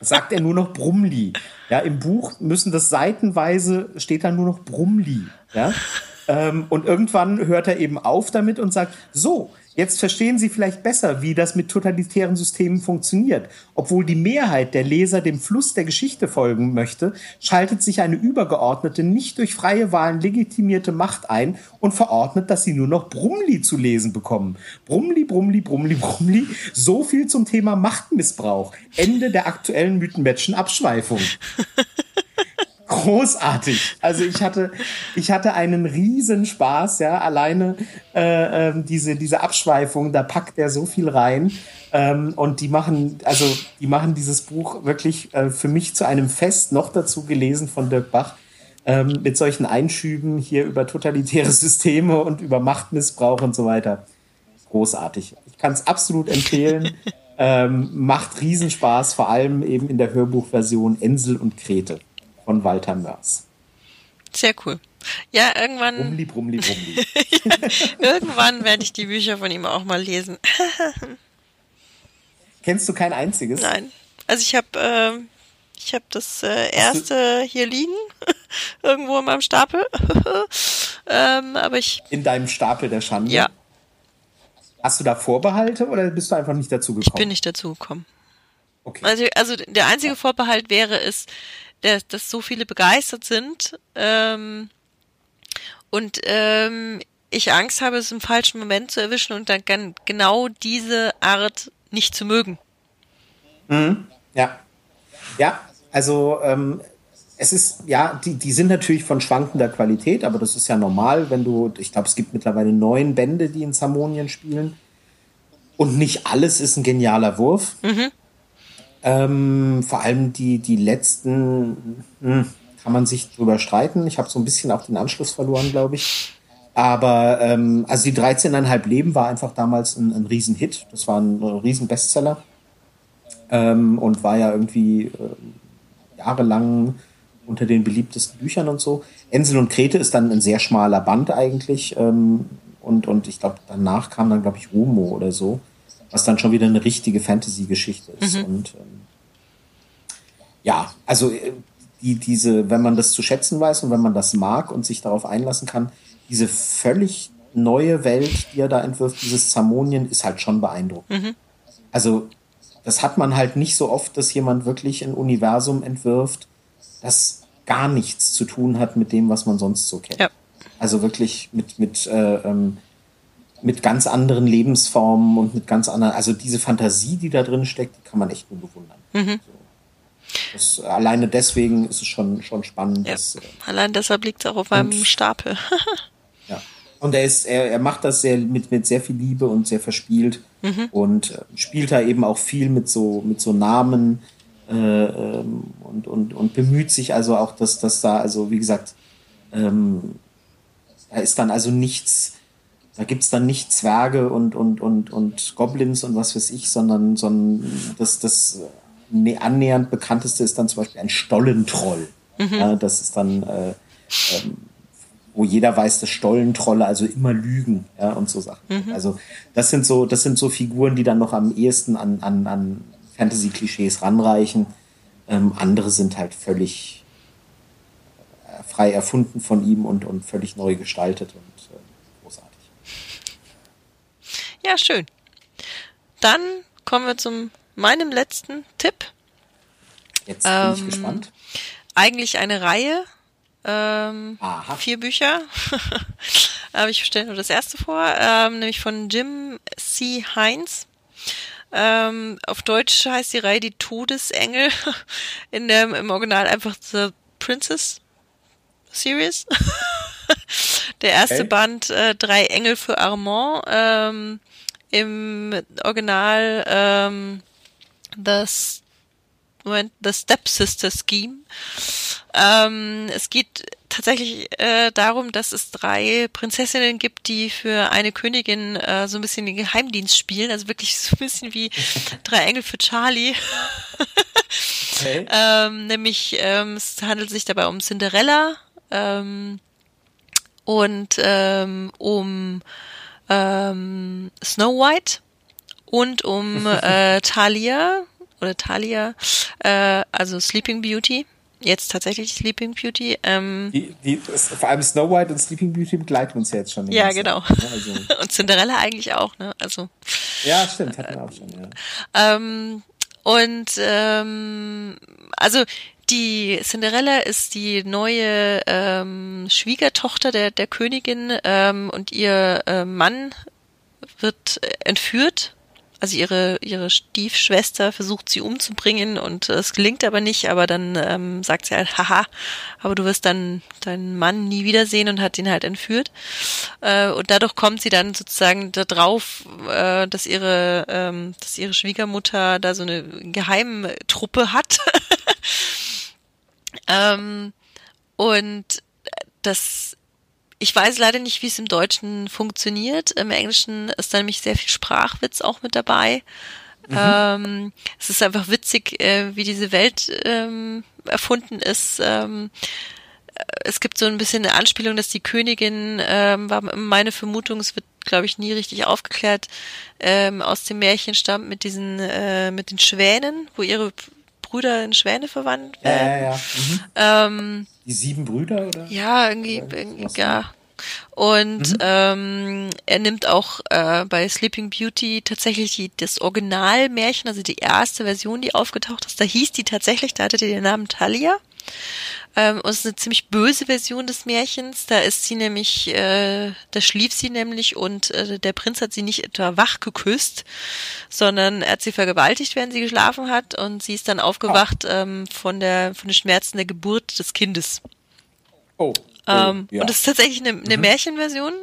Sagt er nur noch Brummli. Ja, im Buch müssen das seitenweise, steht da nur noch Brummli, ja. Ähm, und irgendwann hört er eben auf damit und sagt, so, Jetzt verstehen Sie vielleicht besser, wie das mit totalitären Systemen funktioniert. Obwohl die Mehrheit der Leser dem Fluss der Geschichte folgen möchte, schaltet sich eine übergeordnete, nicht durch freie Wahlen legitimierte Macht ein und verordnet, dass sie nur noch Brumli zu lesen bekommen. Brumli, Brumli, Brumli, Brumli. So viel zum Thema Machtmissbrauch. Ende der aktuellen Mythenmatchen Abschweifung. großartig. Also ich hatte, ich hatte einen riesen Spaß, ja, alleine äh, äh, diese, diese Abschweifung, da packt er so viel rein. Ähm, und die machen, also die machen dieses Buch wirklich äh, für mich zu einem Fest, noch dazu gelesen von Dirk Bach, ähm, mit solchen Einschüben hier über totalitäre Systeme und über Machtmissbrauch und so weiter. Großartig. Ich kann es absolut empfehlen. ähm, macht Riesenspaß, vor allem eben in der Hörbuchversion Ensel und Krete von Walter Mörs. Sehr cool. Ja, irgendwann. Brumli, brumli, brumli. irgendwann werde ich die Bücher von ihm auch mal lesen. Kennst du kein einziges? Nein. Also ich habe äh, ich habe das äh, erste hier liegen irgendwo in meinem Stapel. ähm, aber ich in deinem Stapel der Schande. Ja. Hast du da Vorbehalte oder bist du einfach nicht dazu gekommen? Ich bin nicht dazu gekommen. Okay. Also, also der einzige Vorbehalt wäre es, dass, dass so viele begeistert sind ähm, und ähm, ich Angst habe, es im falschen Moment zu erwischen und dann genau diese Art nicht zu mögen. Mhm. Ja. Ja, also ähm, es ist, ja, die, die sind natürlich von schwankender Qualität, aber das ist ja normal, wenn du, ich glaube, es gibt mittlerweile neun Bände, die in Zamonien spielen. Und nicht alles ist ein genialer Wurf. Mhm. Ähm, vor allem die, die letzten hm, kann man sich drüber streiten. Ich habe so ein bisschen auch den Anschluss verloren, glaube ich. Aber ähm, also die 13,5 Leben war einfach damals ein, ein Riesenhit. Das war ein, ein Riesen-Bestseller. Ähm, und war ja irgendwie äh, jahrelang unter den beliebtesten Büchern und so. Ensel und Krete ist dann ein sehr schmaler Band eigentlich. Ähm, und, und ich glaube, danach kam dann, glaube ich, Romo oder so was dann schon wieder eine richtige Fantasy-Geschichte ist. Mhm. Und ähm, ja, also äh, die, diese, wenn man das zu schätzen weiß und wenn man das mag und sich darauf einlassen kann, diese völlig neue Welt, die er da entwirft, dieses Zamonien, ist halt schon beeindruckend. Mhm. Also das hat man halt nicht so oft, dass jemand wirklich ein Universum entwirft, das gar nichts zu tun hat mit dem, was man sonst so kennt. Ja. Also wirklich mit, mit äh, ähm, mit ganz anderen Lebensformen und mit ganz anderen, also diese Fantasie, die da drin steckt, die kann man echt nur bewundern. Mhm. Das, alleine deswegen ist es schon, schon spannend. Ja. Dass, äh, Allein deshalb liegt es auch auf einem Stapel. ja. Und er ist, er, er macht das sehr mit, mit sehr viel Liebe und sehr verspielt mhm. und äh, spielt da eben auch viel mit so, mit so Namen äh, ähm, und, und, und bemüht sich also auch, dass, dass da, also wie gesagt, ähm, da ist dann also nichts, da gibt's dann nicht Zwerge und, und, und, und Goblins und was weiß ich, sondern, sondern das, das annähernd bekannteste ist dann zum Beispiel ein Stollentroll. Mhm. Ja, das ist dann, äh, ähm, wo jeder weiß, dass Stollentrolle also immer lügen, ja, und so Sachen. Mhm. Also das sind so, das sind so Figuren, die dann noch am ehesten an, an, an Fantasy-Klischees ranreichen. Ähm, andere sind halt völlig äh, frei erfunden von ihm und, und völlig neu gestaltet und äh, großartig. Ja, schön. Dann kommen wir zum meinem letzten Tipp. Jetzt bin ähm, ich gespannt. Eigentlich eine Reihe. Ähm, vier Bücher. Aber ich stelle nur das erste vor, ähm, nämlich von Jim C. Heinz. Ähm, auf Deutsch heißt die Reihe die Todesengel. In dem, im Original einfach The Princess Series. Der erste okay. Band, äh, Drei Engel für Armand. Ähm, Im Original ähm, das Moment, The Stepsister Scheme. Ähm, es geht tatsächlich äh, darum, dass es drei Prinzessinnen gibt, die für eine Königin äh, so ein bisschen den Geheimdienst spielen. Also wirklich so ein bisschen wie drei Engel für Charlie. okay. ähm, nämlich ähm, es handelt sich dabei um Cinderella ähm, und ähm, um ähm, Snow White und um äh, Talia oder Talia, äh, also Sleeping Beauty. Jetzt tatsächlich Sleeping Beauty. Ähm, die, die, vor allem Snow White und Sleeping Beauty begleiten uns ja jetzt schon. Ja, genau. Ne? Also. und Cinderella eigentlich auch, ne? Also. Ja, stimmt, hatten wir auch schon, ja. Ähm, und ähm, also die Cinderella ist die neue ähm, Schwiegertochter der, der Königin ähm, und ihr äh, Mann wird entführt also ihre, ihre Stiefschwester versucht sie umzubringen und es gelingt aber nicht, aber dann ähm, sagt sie halt, haha, aber du wirst dann deinen Mann nie wiedersehen und hat ihn halt entführt. Äh, und dadurch kommt sie dann sozusagen darauf, äh, dass ihre, ähm, dass ihre Schwiegermutter da so eine Geheimtruppe hat. ähm, und das ich weiß leider nicht, wie es im Deutschen funktioniert. Im Englischen ist da nämlich sehr viel Sprachwitz auch mit dabei. Mhm. Ähm, es ist einfach witzig, äh, wie diese Welt ähm, erfunden ist. Ähm, äh, es gibt so ein bisschen eine Anspielung, dass die Königin, ähm, war meine Vermutung, es wird, glaube ich, nie richtig aufgeklärt, ähm, aus dem Märchen stammt mit diesen, äh, mit den Schwänen, wo ihre Brüder in Schwäne verwandt werden. Ja, ja, ja. Mhm. Ähm, die sieben Brüder, oder? Ja, irgendwie, irgendwie ja. Und mhm. ähm, er nimmt auch äh, bei Sleeping Beauty tatsächlich die, das Originalmärchen, also die erste Version, die aufgetaucht ist. Da hieß die tatsächlich, da hatte die den Namen Talia. Ähm, und es ist eine ziemlich böse Version des Märchens. Da ist sie nämlich, äh, da schlief sie nämlich und äh, der Prinz hat sie nicht etwa wach geküsst, sondern er hat sie vergewaltigt, während sie geschlafen hat und sie ist dann aufgewacht ähm, von der von den Schmerzen der Geburt des Kindes. Oh. oh ähm, ja. Und das ist tatsächlich eine, eine mhm. Märchenversion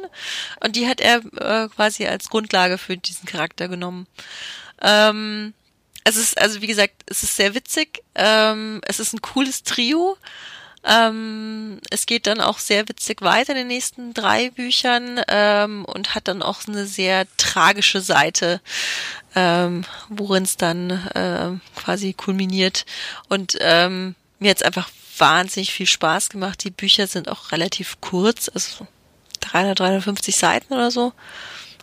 und die hat er äh, quasi als Grundlage für diesen Charakter genommen. Ähm, es ist, also wie gesagt, es ist sehr witzig. Ähm, es ist ein cooles Trio. Ähm, es geht dann auch sehr witzig weiter in den nächsten drei Büchern ähm, und hat dann auch eine sehr tragische Seite, ähm, worin es dann äh, quasi kulminiert. Und ähm, mir hat es einfach wahnsinnig viel Spaß gemacht. Die Bücher sind auch relativ kurz, also 300, 350 Seiten oder so.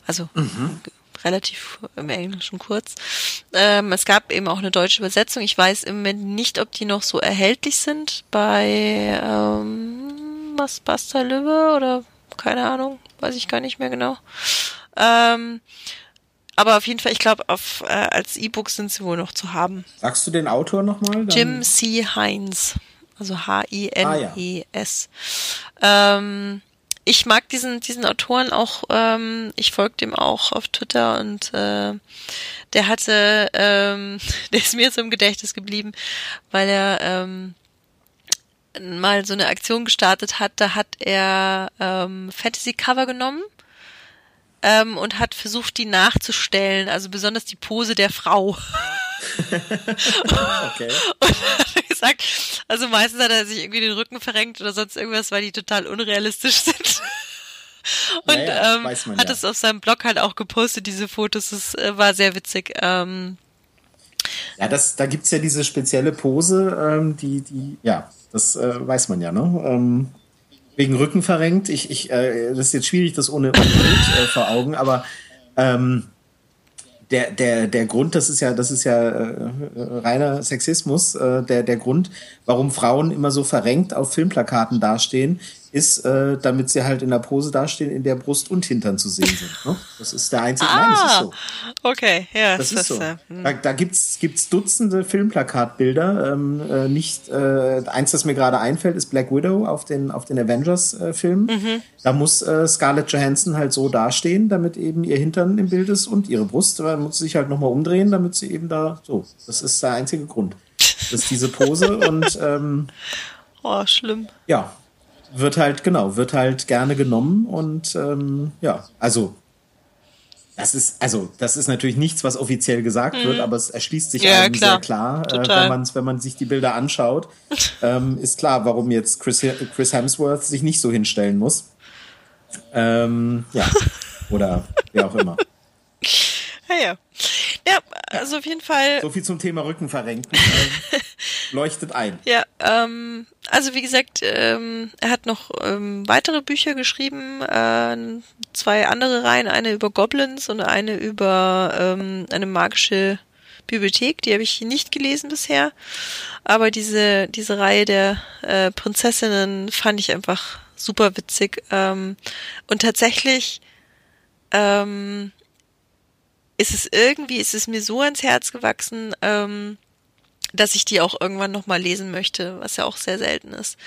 Also mhm relativ im Englischen kurz. Ähm, es gab eben auch eine deutsche Übersetzung. Ich weiß im Moment nicht, ob die noch so erhältlich sind bei ähm, was Basta Lübbe oder keine Ahnung, weiß ich gar nicht mehr genau. Ähm, aber auf jeden Fall, ich glaube, äh, als E-Book sind sie wohl noch zu haben. Sagst du den Autor nochmal? Jim C. Heinz. Also H-I-N-E-S. Ah, ja. ähm, ich mag diesen, diesen Autoren auch, ähm, ich folge dem auch auf Twitter und äh, der hatte, ähm, der ist mir so im Gedächtnis geblieben, weil er ähm, mal so eine Aktion gestartet hat, da hat er ähm, Fantasy-Cover genommen ähm, und hat versucht, die nachzustellen, also besonders die Pose der Frau. okay. Und gesagt, also meistens hat er sich irgendwie den Rücken verrenkt oder sonst irgendwas, weil die total unrealistisch sind. Und ja, ja, ähm, hat ja. es auf seinem Blog halt auch gepostet, diese Fotos. Das äh, war sehr witzig. Ähm, ja, das, da gibt's ja diese spezielle Pose, ähm, die, die, ja, das äh, weiß man ja, ne? Ähm, wegen Rücken verrenkt. Ich, ich, äh, das ist jetzt schwierig, das ohne, ohne Bild äh, vor Augen, aber ähm, der, der, der Grund, das ist ja, das ist ja äh, reiner Sexismus, äh, der, der Grund, warum Frauen immer so verrenkt auf Filmplakaten dastehen, ist, äh, damit sie halt in der Pose dastehen, in der Brust und Hintern zu sehen sind. Ne? Das ist der einzige. Ah, Nein, das ist so. Okay, ja. Das, das ist so. Hm. da, da gibt's gibt's Dutzende Filmplakatbilder. Ähm, äh, nicht äh, eins, das mir gerade einfällt, ist Black Widow auf den auf den Avengers-Filmen. Äh, mhm. Da muss äh, Scarlett Johansson halt so dastehen, damit eben ihr Hintern im Bild ist und ihre Brust. Da muss sie sich halt nochmal umdrehen, damit sie eben da so. Das ist der einzige Grund. Das ist diese Pose und ähm, Oh, schlimm. Ja, wird halt, genau, wird halt gerne genommen und ähm, ja, also das ist, also, das ist natürlich nichts, was offiziell gesagt mhm. wird, aber es erschließt sich ja, einem klar. sehr klar, äh, wenn, man, wenn man sich die Bilder anschaut. ähm, ist klar, warum jetzt Chris, Chris Hemsworth sich nicht so hinstellen muss. Ähm, ja, oder wer auch immer. Ja, ja. Ja, also auf jeden Fall. So viel zum Thema Rücken verrenken. Leuchtet ein. Ja, ähm, also wie gesagt, ähm, er hat noch ähm, weitere Bücher geschrieben, äh, zwei andere Reihen, eine über Goblins und eine über ähm, eine magische Bibliothek, die habe ich nicht gelesen bisher. Aber diese, diese Reihe der äh, Prinzessinnen fand ich einfach super witzig. Ähm, und tatsächlich ähm, ist es irgendwie, ist es mir so ans Herz gewachsen, ähm, dass ich die auch irgendwann nochmal lesen möchte, was ja auch sehr selten ist.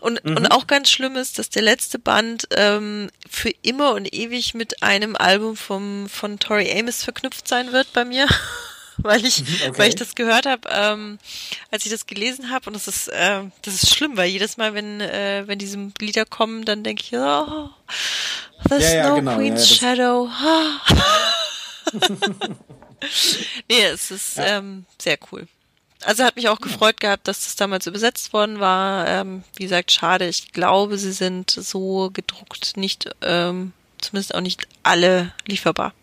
Und, mhm. und auch ganz schlimm ist, dass der letzte Band ähm, für immer und ewig mit einem Album vom, von Tori Amos verknüpft sein wird bei mir. weil ich, mhm, okay. weil ich das gehört habe, ähm, als ich das gelesen habe und das ist, äh, das ist schlimm, weil jedes Mal, wenn, äh, wenn diese Lieder kommen, dann denke ich, oh, The ja, Snow ja, genau, Queen's ja, Shadow. nee, es ist ja. ähm, sehr cool. Also hat mich auch gefreut gehabt, dass das damals übersetzt worden war. Ähm, wie gesagt, schade. Ich glaube, sie sind so gedruckt nicht, ähm, zumindest auch nicht alle lieferbar.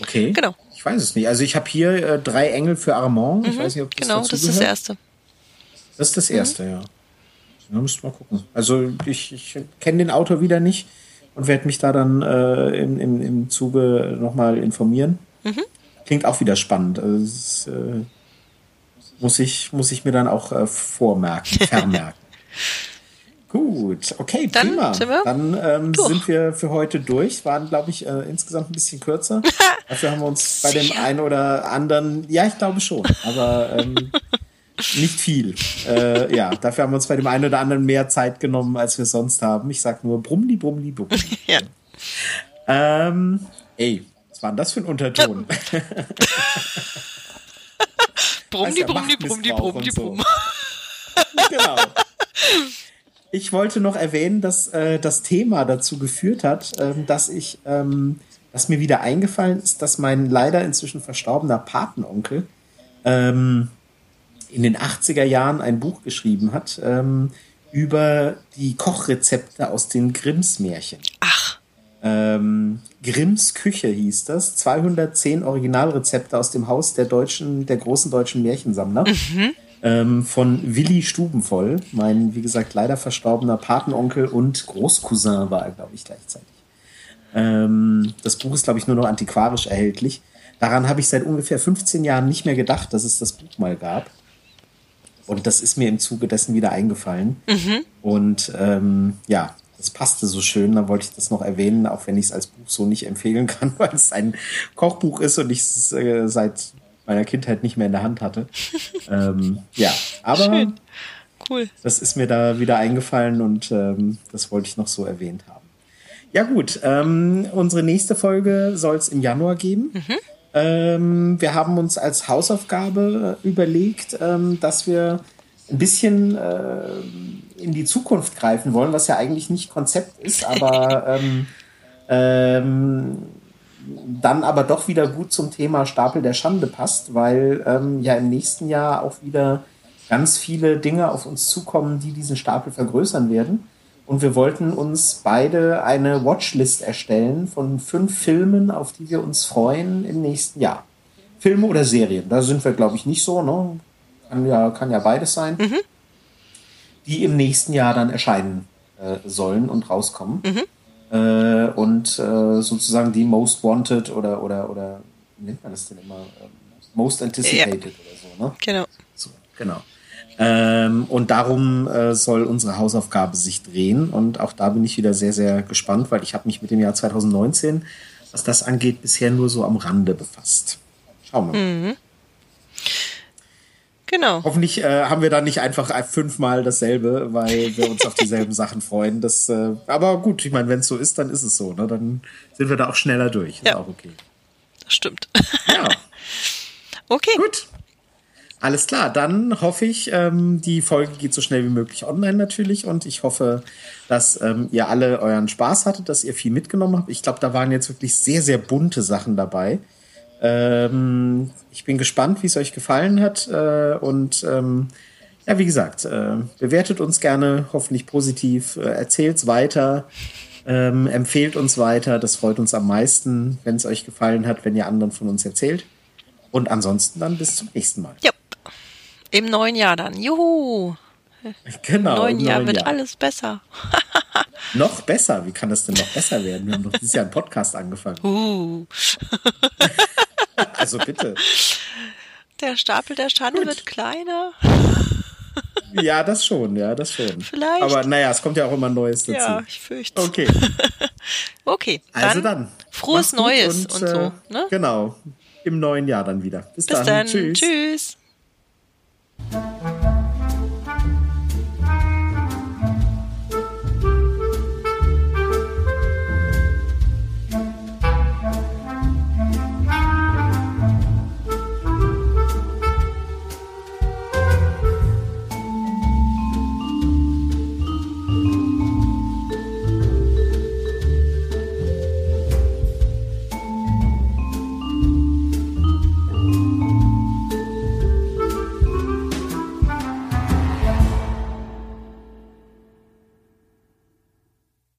Okay. Genau. Ich weiß es nicht. Also ich habe hier äh, drei Engel für Armand. Ich mhm, weiß nicht, ob das Genau, das ist das erste. Das ist das erste, mhm. ja. Da müsst mal gucken. Also ich, ich kenne den Autor wieder nicht und werde mich da dann äh, im, im, im Zuge nochmal informieren. Mhm. Klingt auch wieder spannend. Also ist, äh, muss, ich, muss ich mir dann auch äh, vormerken, vermerken. Gut, okay, dann prima. Sind wir dann ähm, sind wir für heute durch. Waren, glaube ich, äh, insgesamt ein bisschen kürzer. Dafür haben wir uns bei dem einen oder anderen, ja, ich glaube schon, aber ähm, nicht viel. Äh, ja, dafür haben wir uns bei dem einen oder anderen mehr Zeit genommen, als wir sonst haben. Ich sag nur Brummli, Brummli, Brummli. ja. Ähm, ey, was war denn das für ein Unterton? Brummli, Brummli, Brummli, Brummli, Brumm. Genau. Ich wollte noch erwähnen, dass äh, das Thema dazu geführt hat, ähm, dass ich, ähm, dass mir wieder eingefallen ist, dass mein leider inzwischen verstorbener Patenonkel ähm, in den 80er Jahren ein Buch geschrieben hat ähm, über die Kochrezepte aus den Grimms Märchen. Ach. Ähm, Grimms Küche hieß das. 210 Originalrezepte aus dem Haus der deutschen, der großen deutschen Märchensammler. Mhm. Ähm, von Willi Stubenvoll, mein, wie gesagt, leider verstorbener Patenonkel und Großcousin war er, glaube ich, gleichzeitig. Ähm, das Buch ist, glaube ich, nur noch antiquarisch erhältlich. Daran habe ich seit ungefähr 15 Jahren nicht mehr gedacht, dass es das Buch mal gab. Und das ist mir im Zuge dessen wieder eingefallen. Mhm. Und ähm, ja, das passte so schön, da wollte ich das noch erwähnen, auch wenn ich es als Buch so nicht empfehlen kann, weil es ein Kochbuch ist und ich es äh, seit meiner Kindheit nicht mehr in der Hand hatte. ähm, ja, aber Cool. Das ist mir da wieder eingefallen und ähm, das wollte ich noch so erwähnt haben. Ja gut, ähm, unsere nächste Folge soll es im Januar geben. Mhm. Ähm, wir haben uns als Hausaufgabe überlegt, ähm, dass wir ein bisschen äh, in die Zukunft greifen wollen, was ja eigentlich nicht Konzept ist, aber ähm, ähm, dann aber doch wieder gut zum Thema Stapel der Schande passt, weil ähm, ja im nächsten Jahr auch wieder ganz viele Dinge auf uns zukommen, die diesen Stapel vergrößern werden. Und wir wollten uns beide eine Watchlist erstellen von fünf Filmen, auf die wir uns freuen im nächsten Jahr. Filme oder Serien, da sind wir, glaube ich, nicht so, ne? Kann ja, kann ja beides sein. Mhm. Die im nächsten Jahr dann erscheinen äh, sollen und rauskommen. Mhm. Äh, und äh, sozusagen die Most Wanted oder, oder, oder, wie nennt man das denn immer? Ähm, most Anticipated ja. oder so, ne? Genau. So, genau. Ähm, und darum äh, soll unsere Hausaufgabe sich drehen. Und auch da bin ich wieder sehr, sehr gespannt, weil ich habe mich mit dem Jahr 2019, was das angeht, bisher nur so am Rande befasst. Schauen wir mal. Mhm. Genau. Hoffentlich äh, haben wir da nicht einfach fünfmal dasselbe, weil wir uns auf dieselben Sachen freuen. Das, äh, aber gut, ich meine, wenn es so ist, dann ist es so. Ne? Dann sind wir da auch schneller durch. Ja. Ist auch okay. Das stimmt. Ja. okay. Gut. Alles klar, dann hoffe ich, ähm, die Folge geht so schnell wie möglich online natürlich und ich hoffe, dass ähm, ihr alle euren Spaß hattet, dass ihr viel mitgenommen habt. Ich glaube, da waren jetzt wirklich sehr, sehr bunte Sachen dabei. Ähm, ich bin gespannt, wie es euch gefallen hat. Äh, und ähm, ja, wie gesagt, äh, bewertet uns gerne, hoffentlich positiv, äh, erzählt's weiter, ähm, empfehlt uns weiter. Das freut uns am meisten, wenn es euch gefallen hat, wenn ihr anderen von uns erzählt. Und ansonsten dann bis zum nächsten Mal. Ja. Im neuen Jahr dann. Juhu. Genau. Im neuen Jahr wird Jahr. alles besser. noch besser? Wie kann das denn noch besser werden? Wir haben doch dieses Jahr einen Podcast angefangen. Uh. also bitte. Der Stapel der Schande Gut. wird kleiner. Ja, das schon, ja, das schon. Vielleicht. Aber naja, es kommt ja auch immer Neues dazu. Ja, ich fürchte. Okay. okay. Dann also dann. Frohes Neues und, und so. Äh, ne? Genau. Im neuen Jahr dann wieder. Bis, Bis dann. dann. Tschüss. Tschüss. Thank you.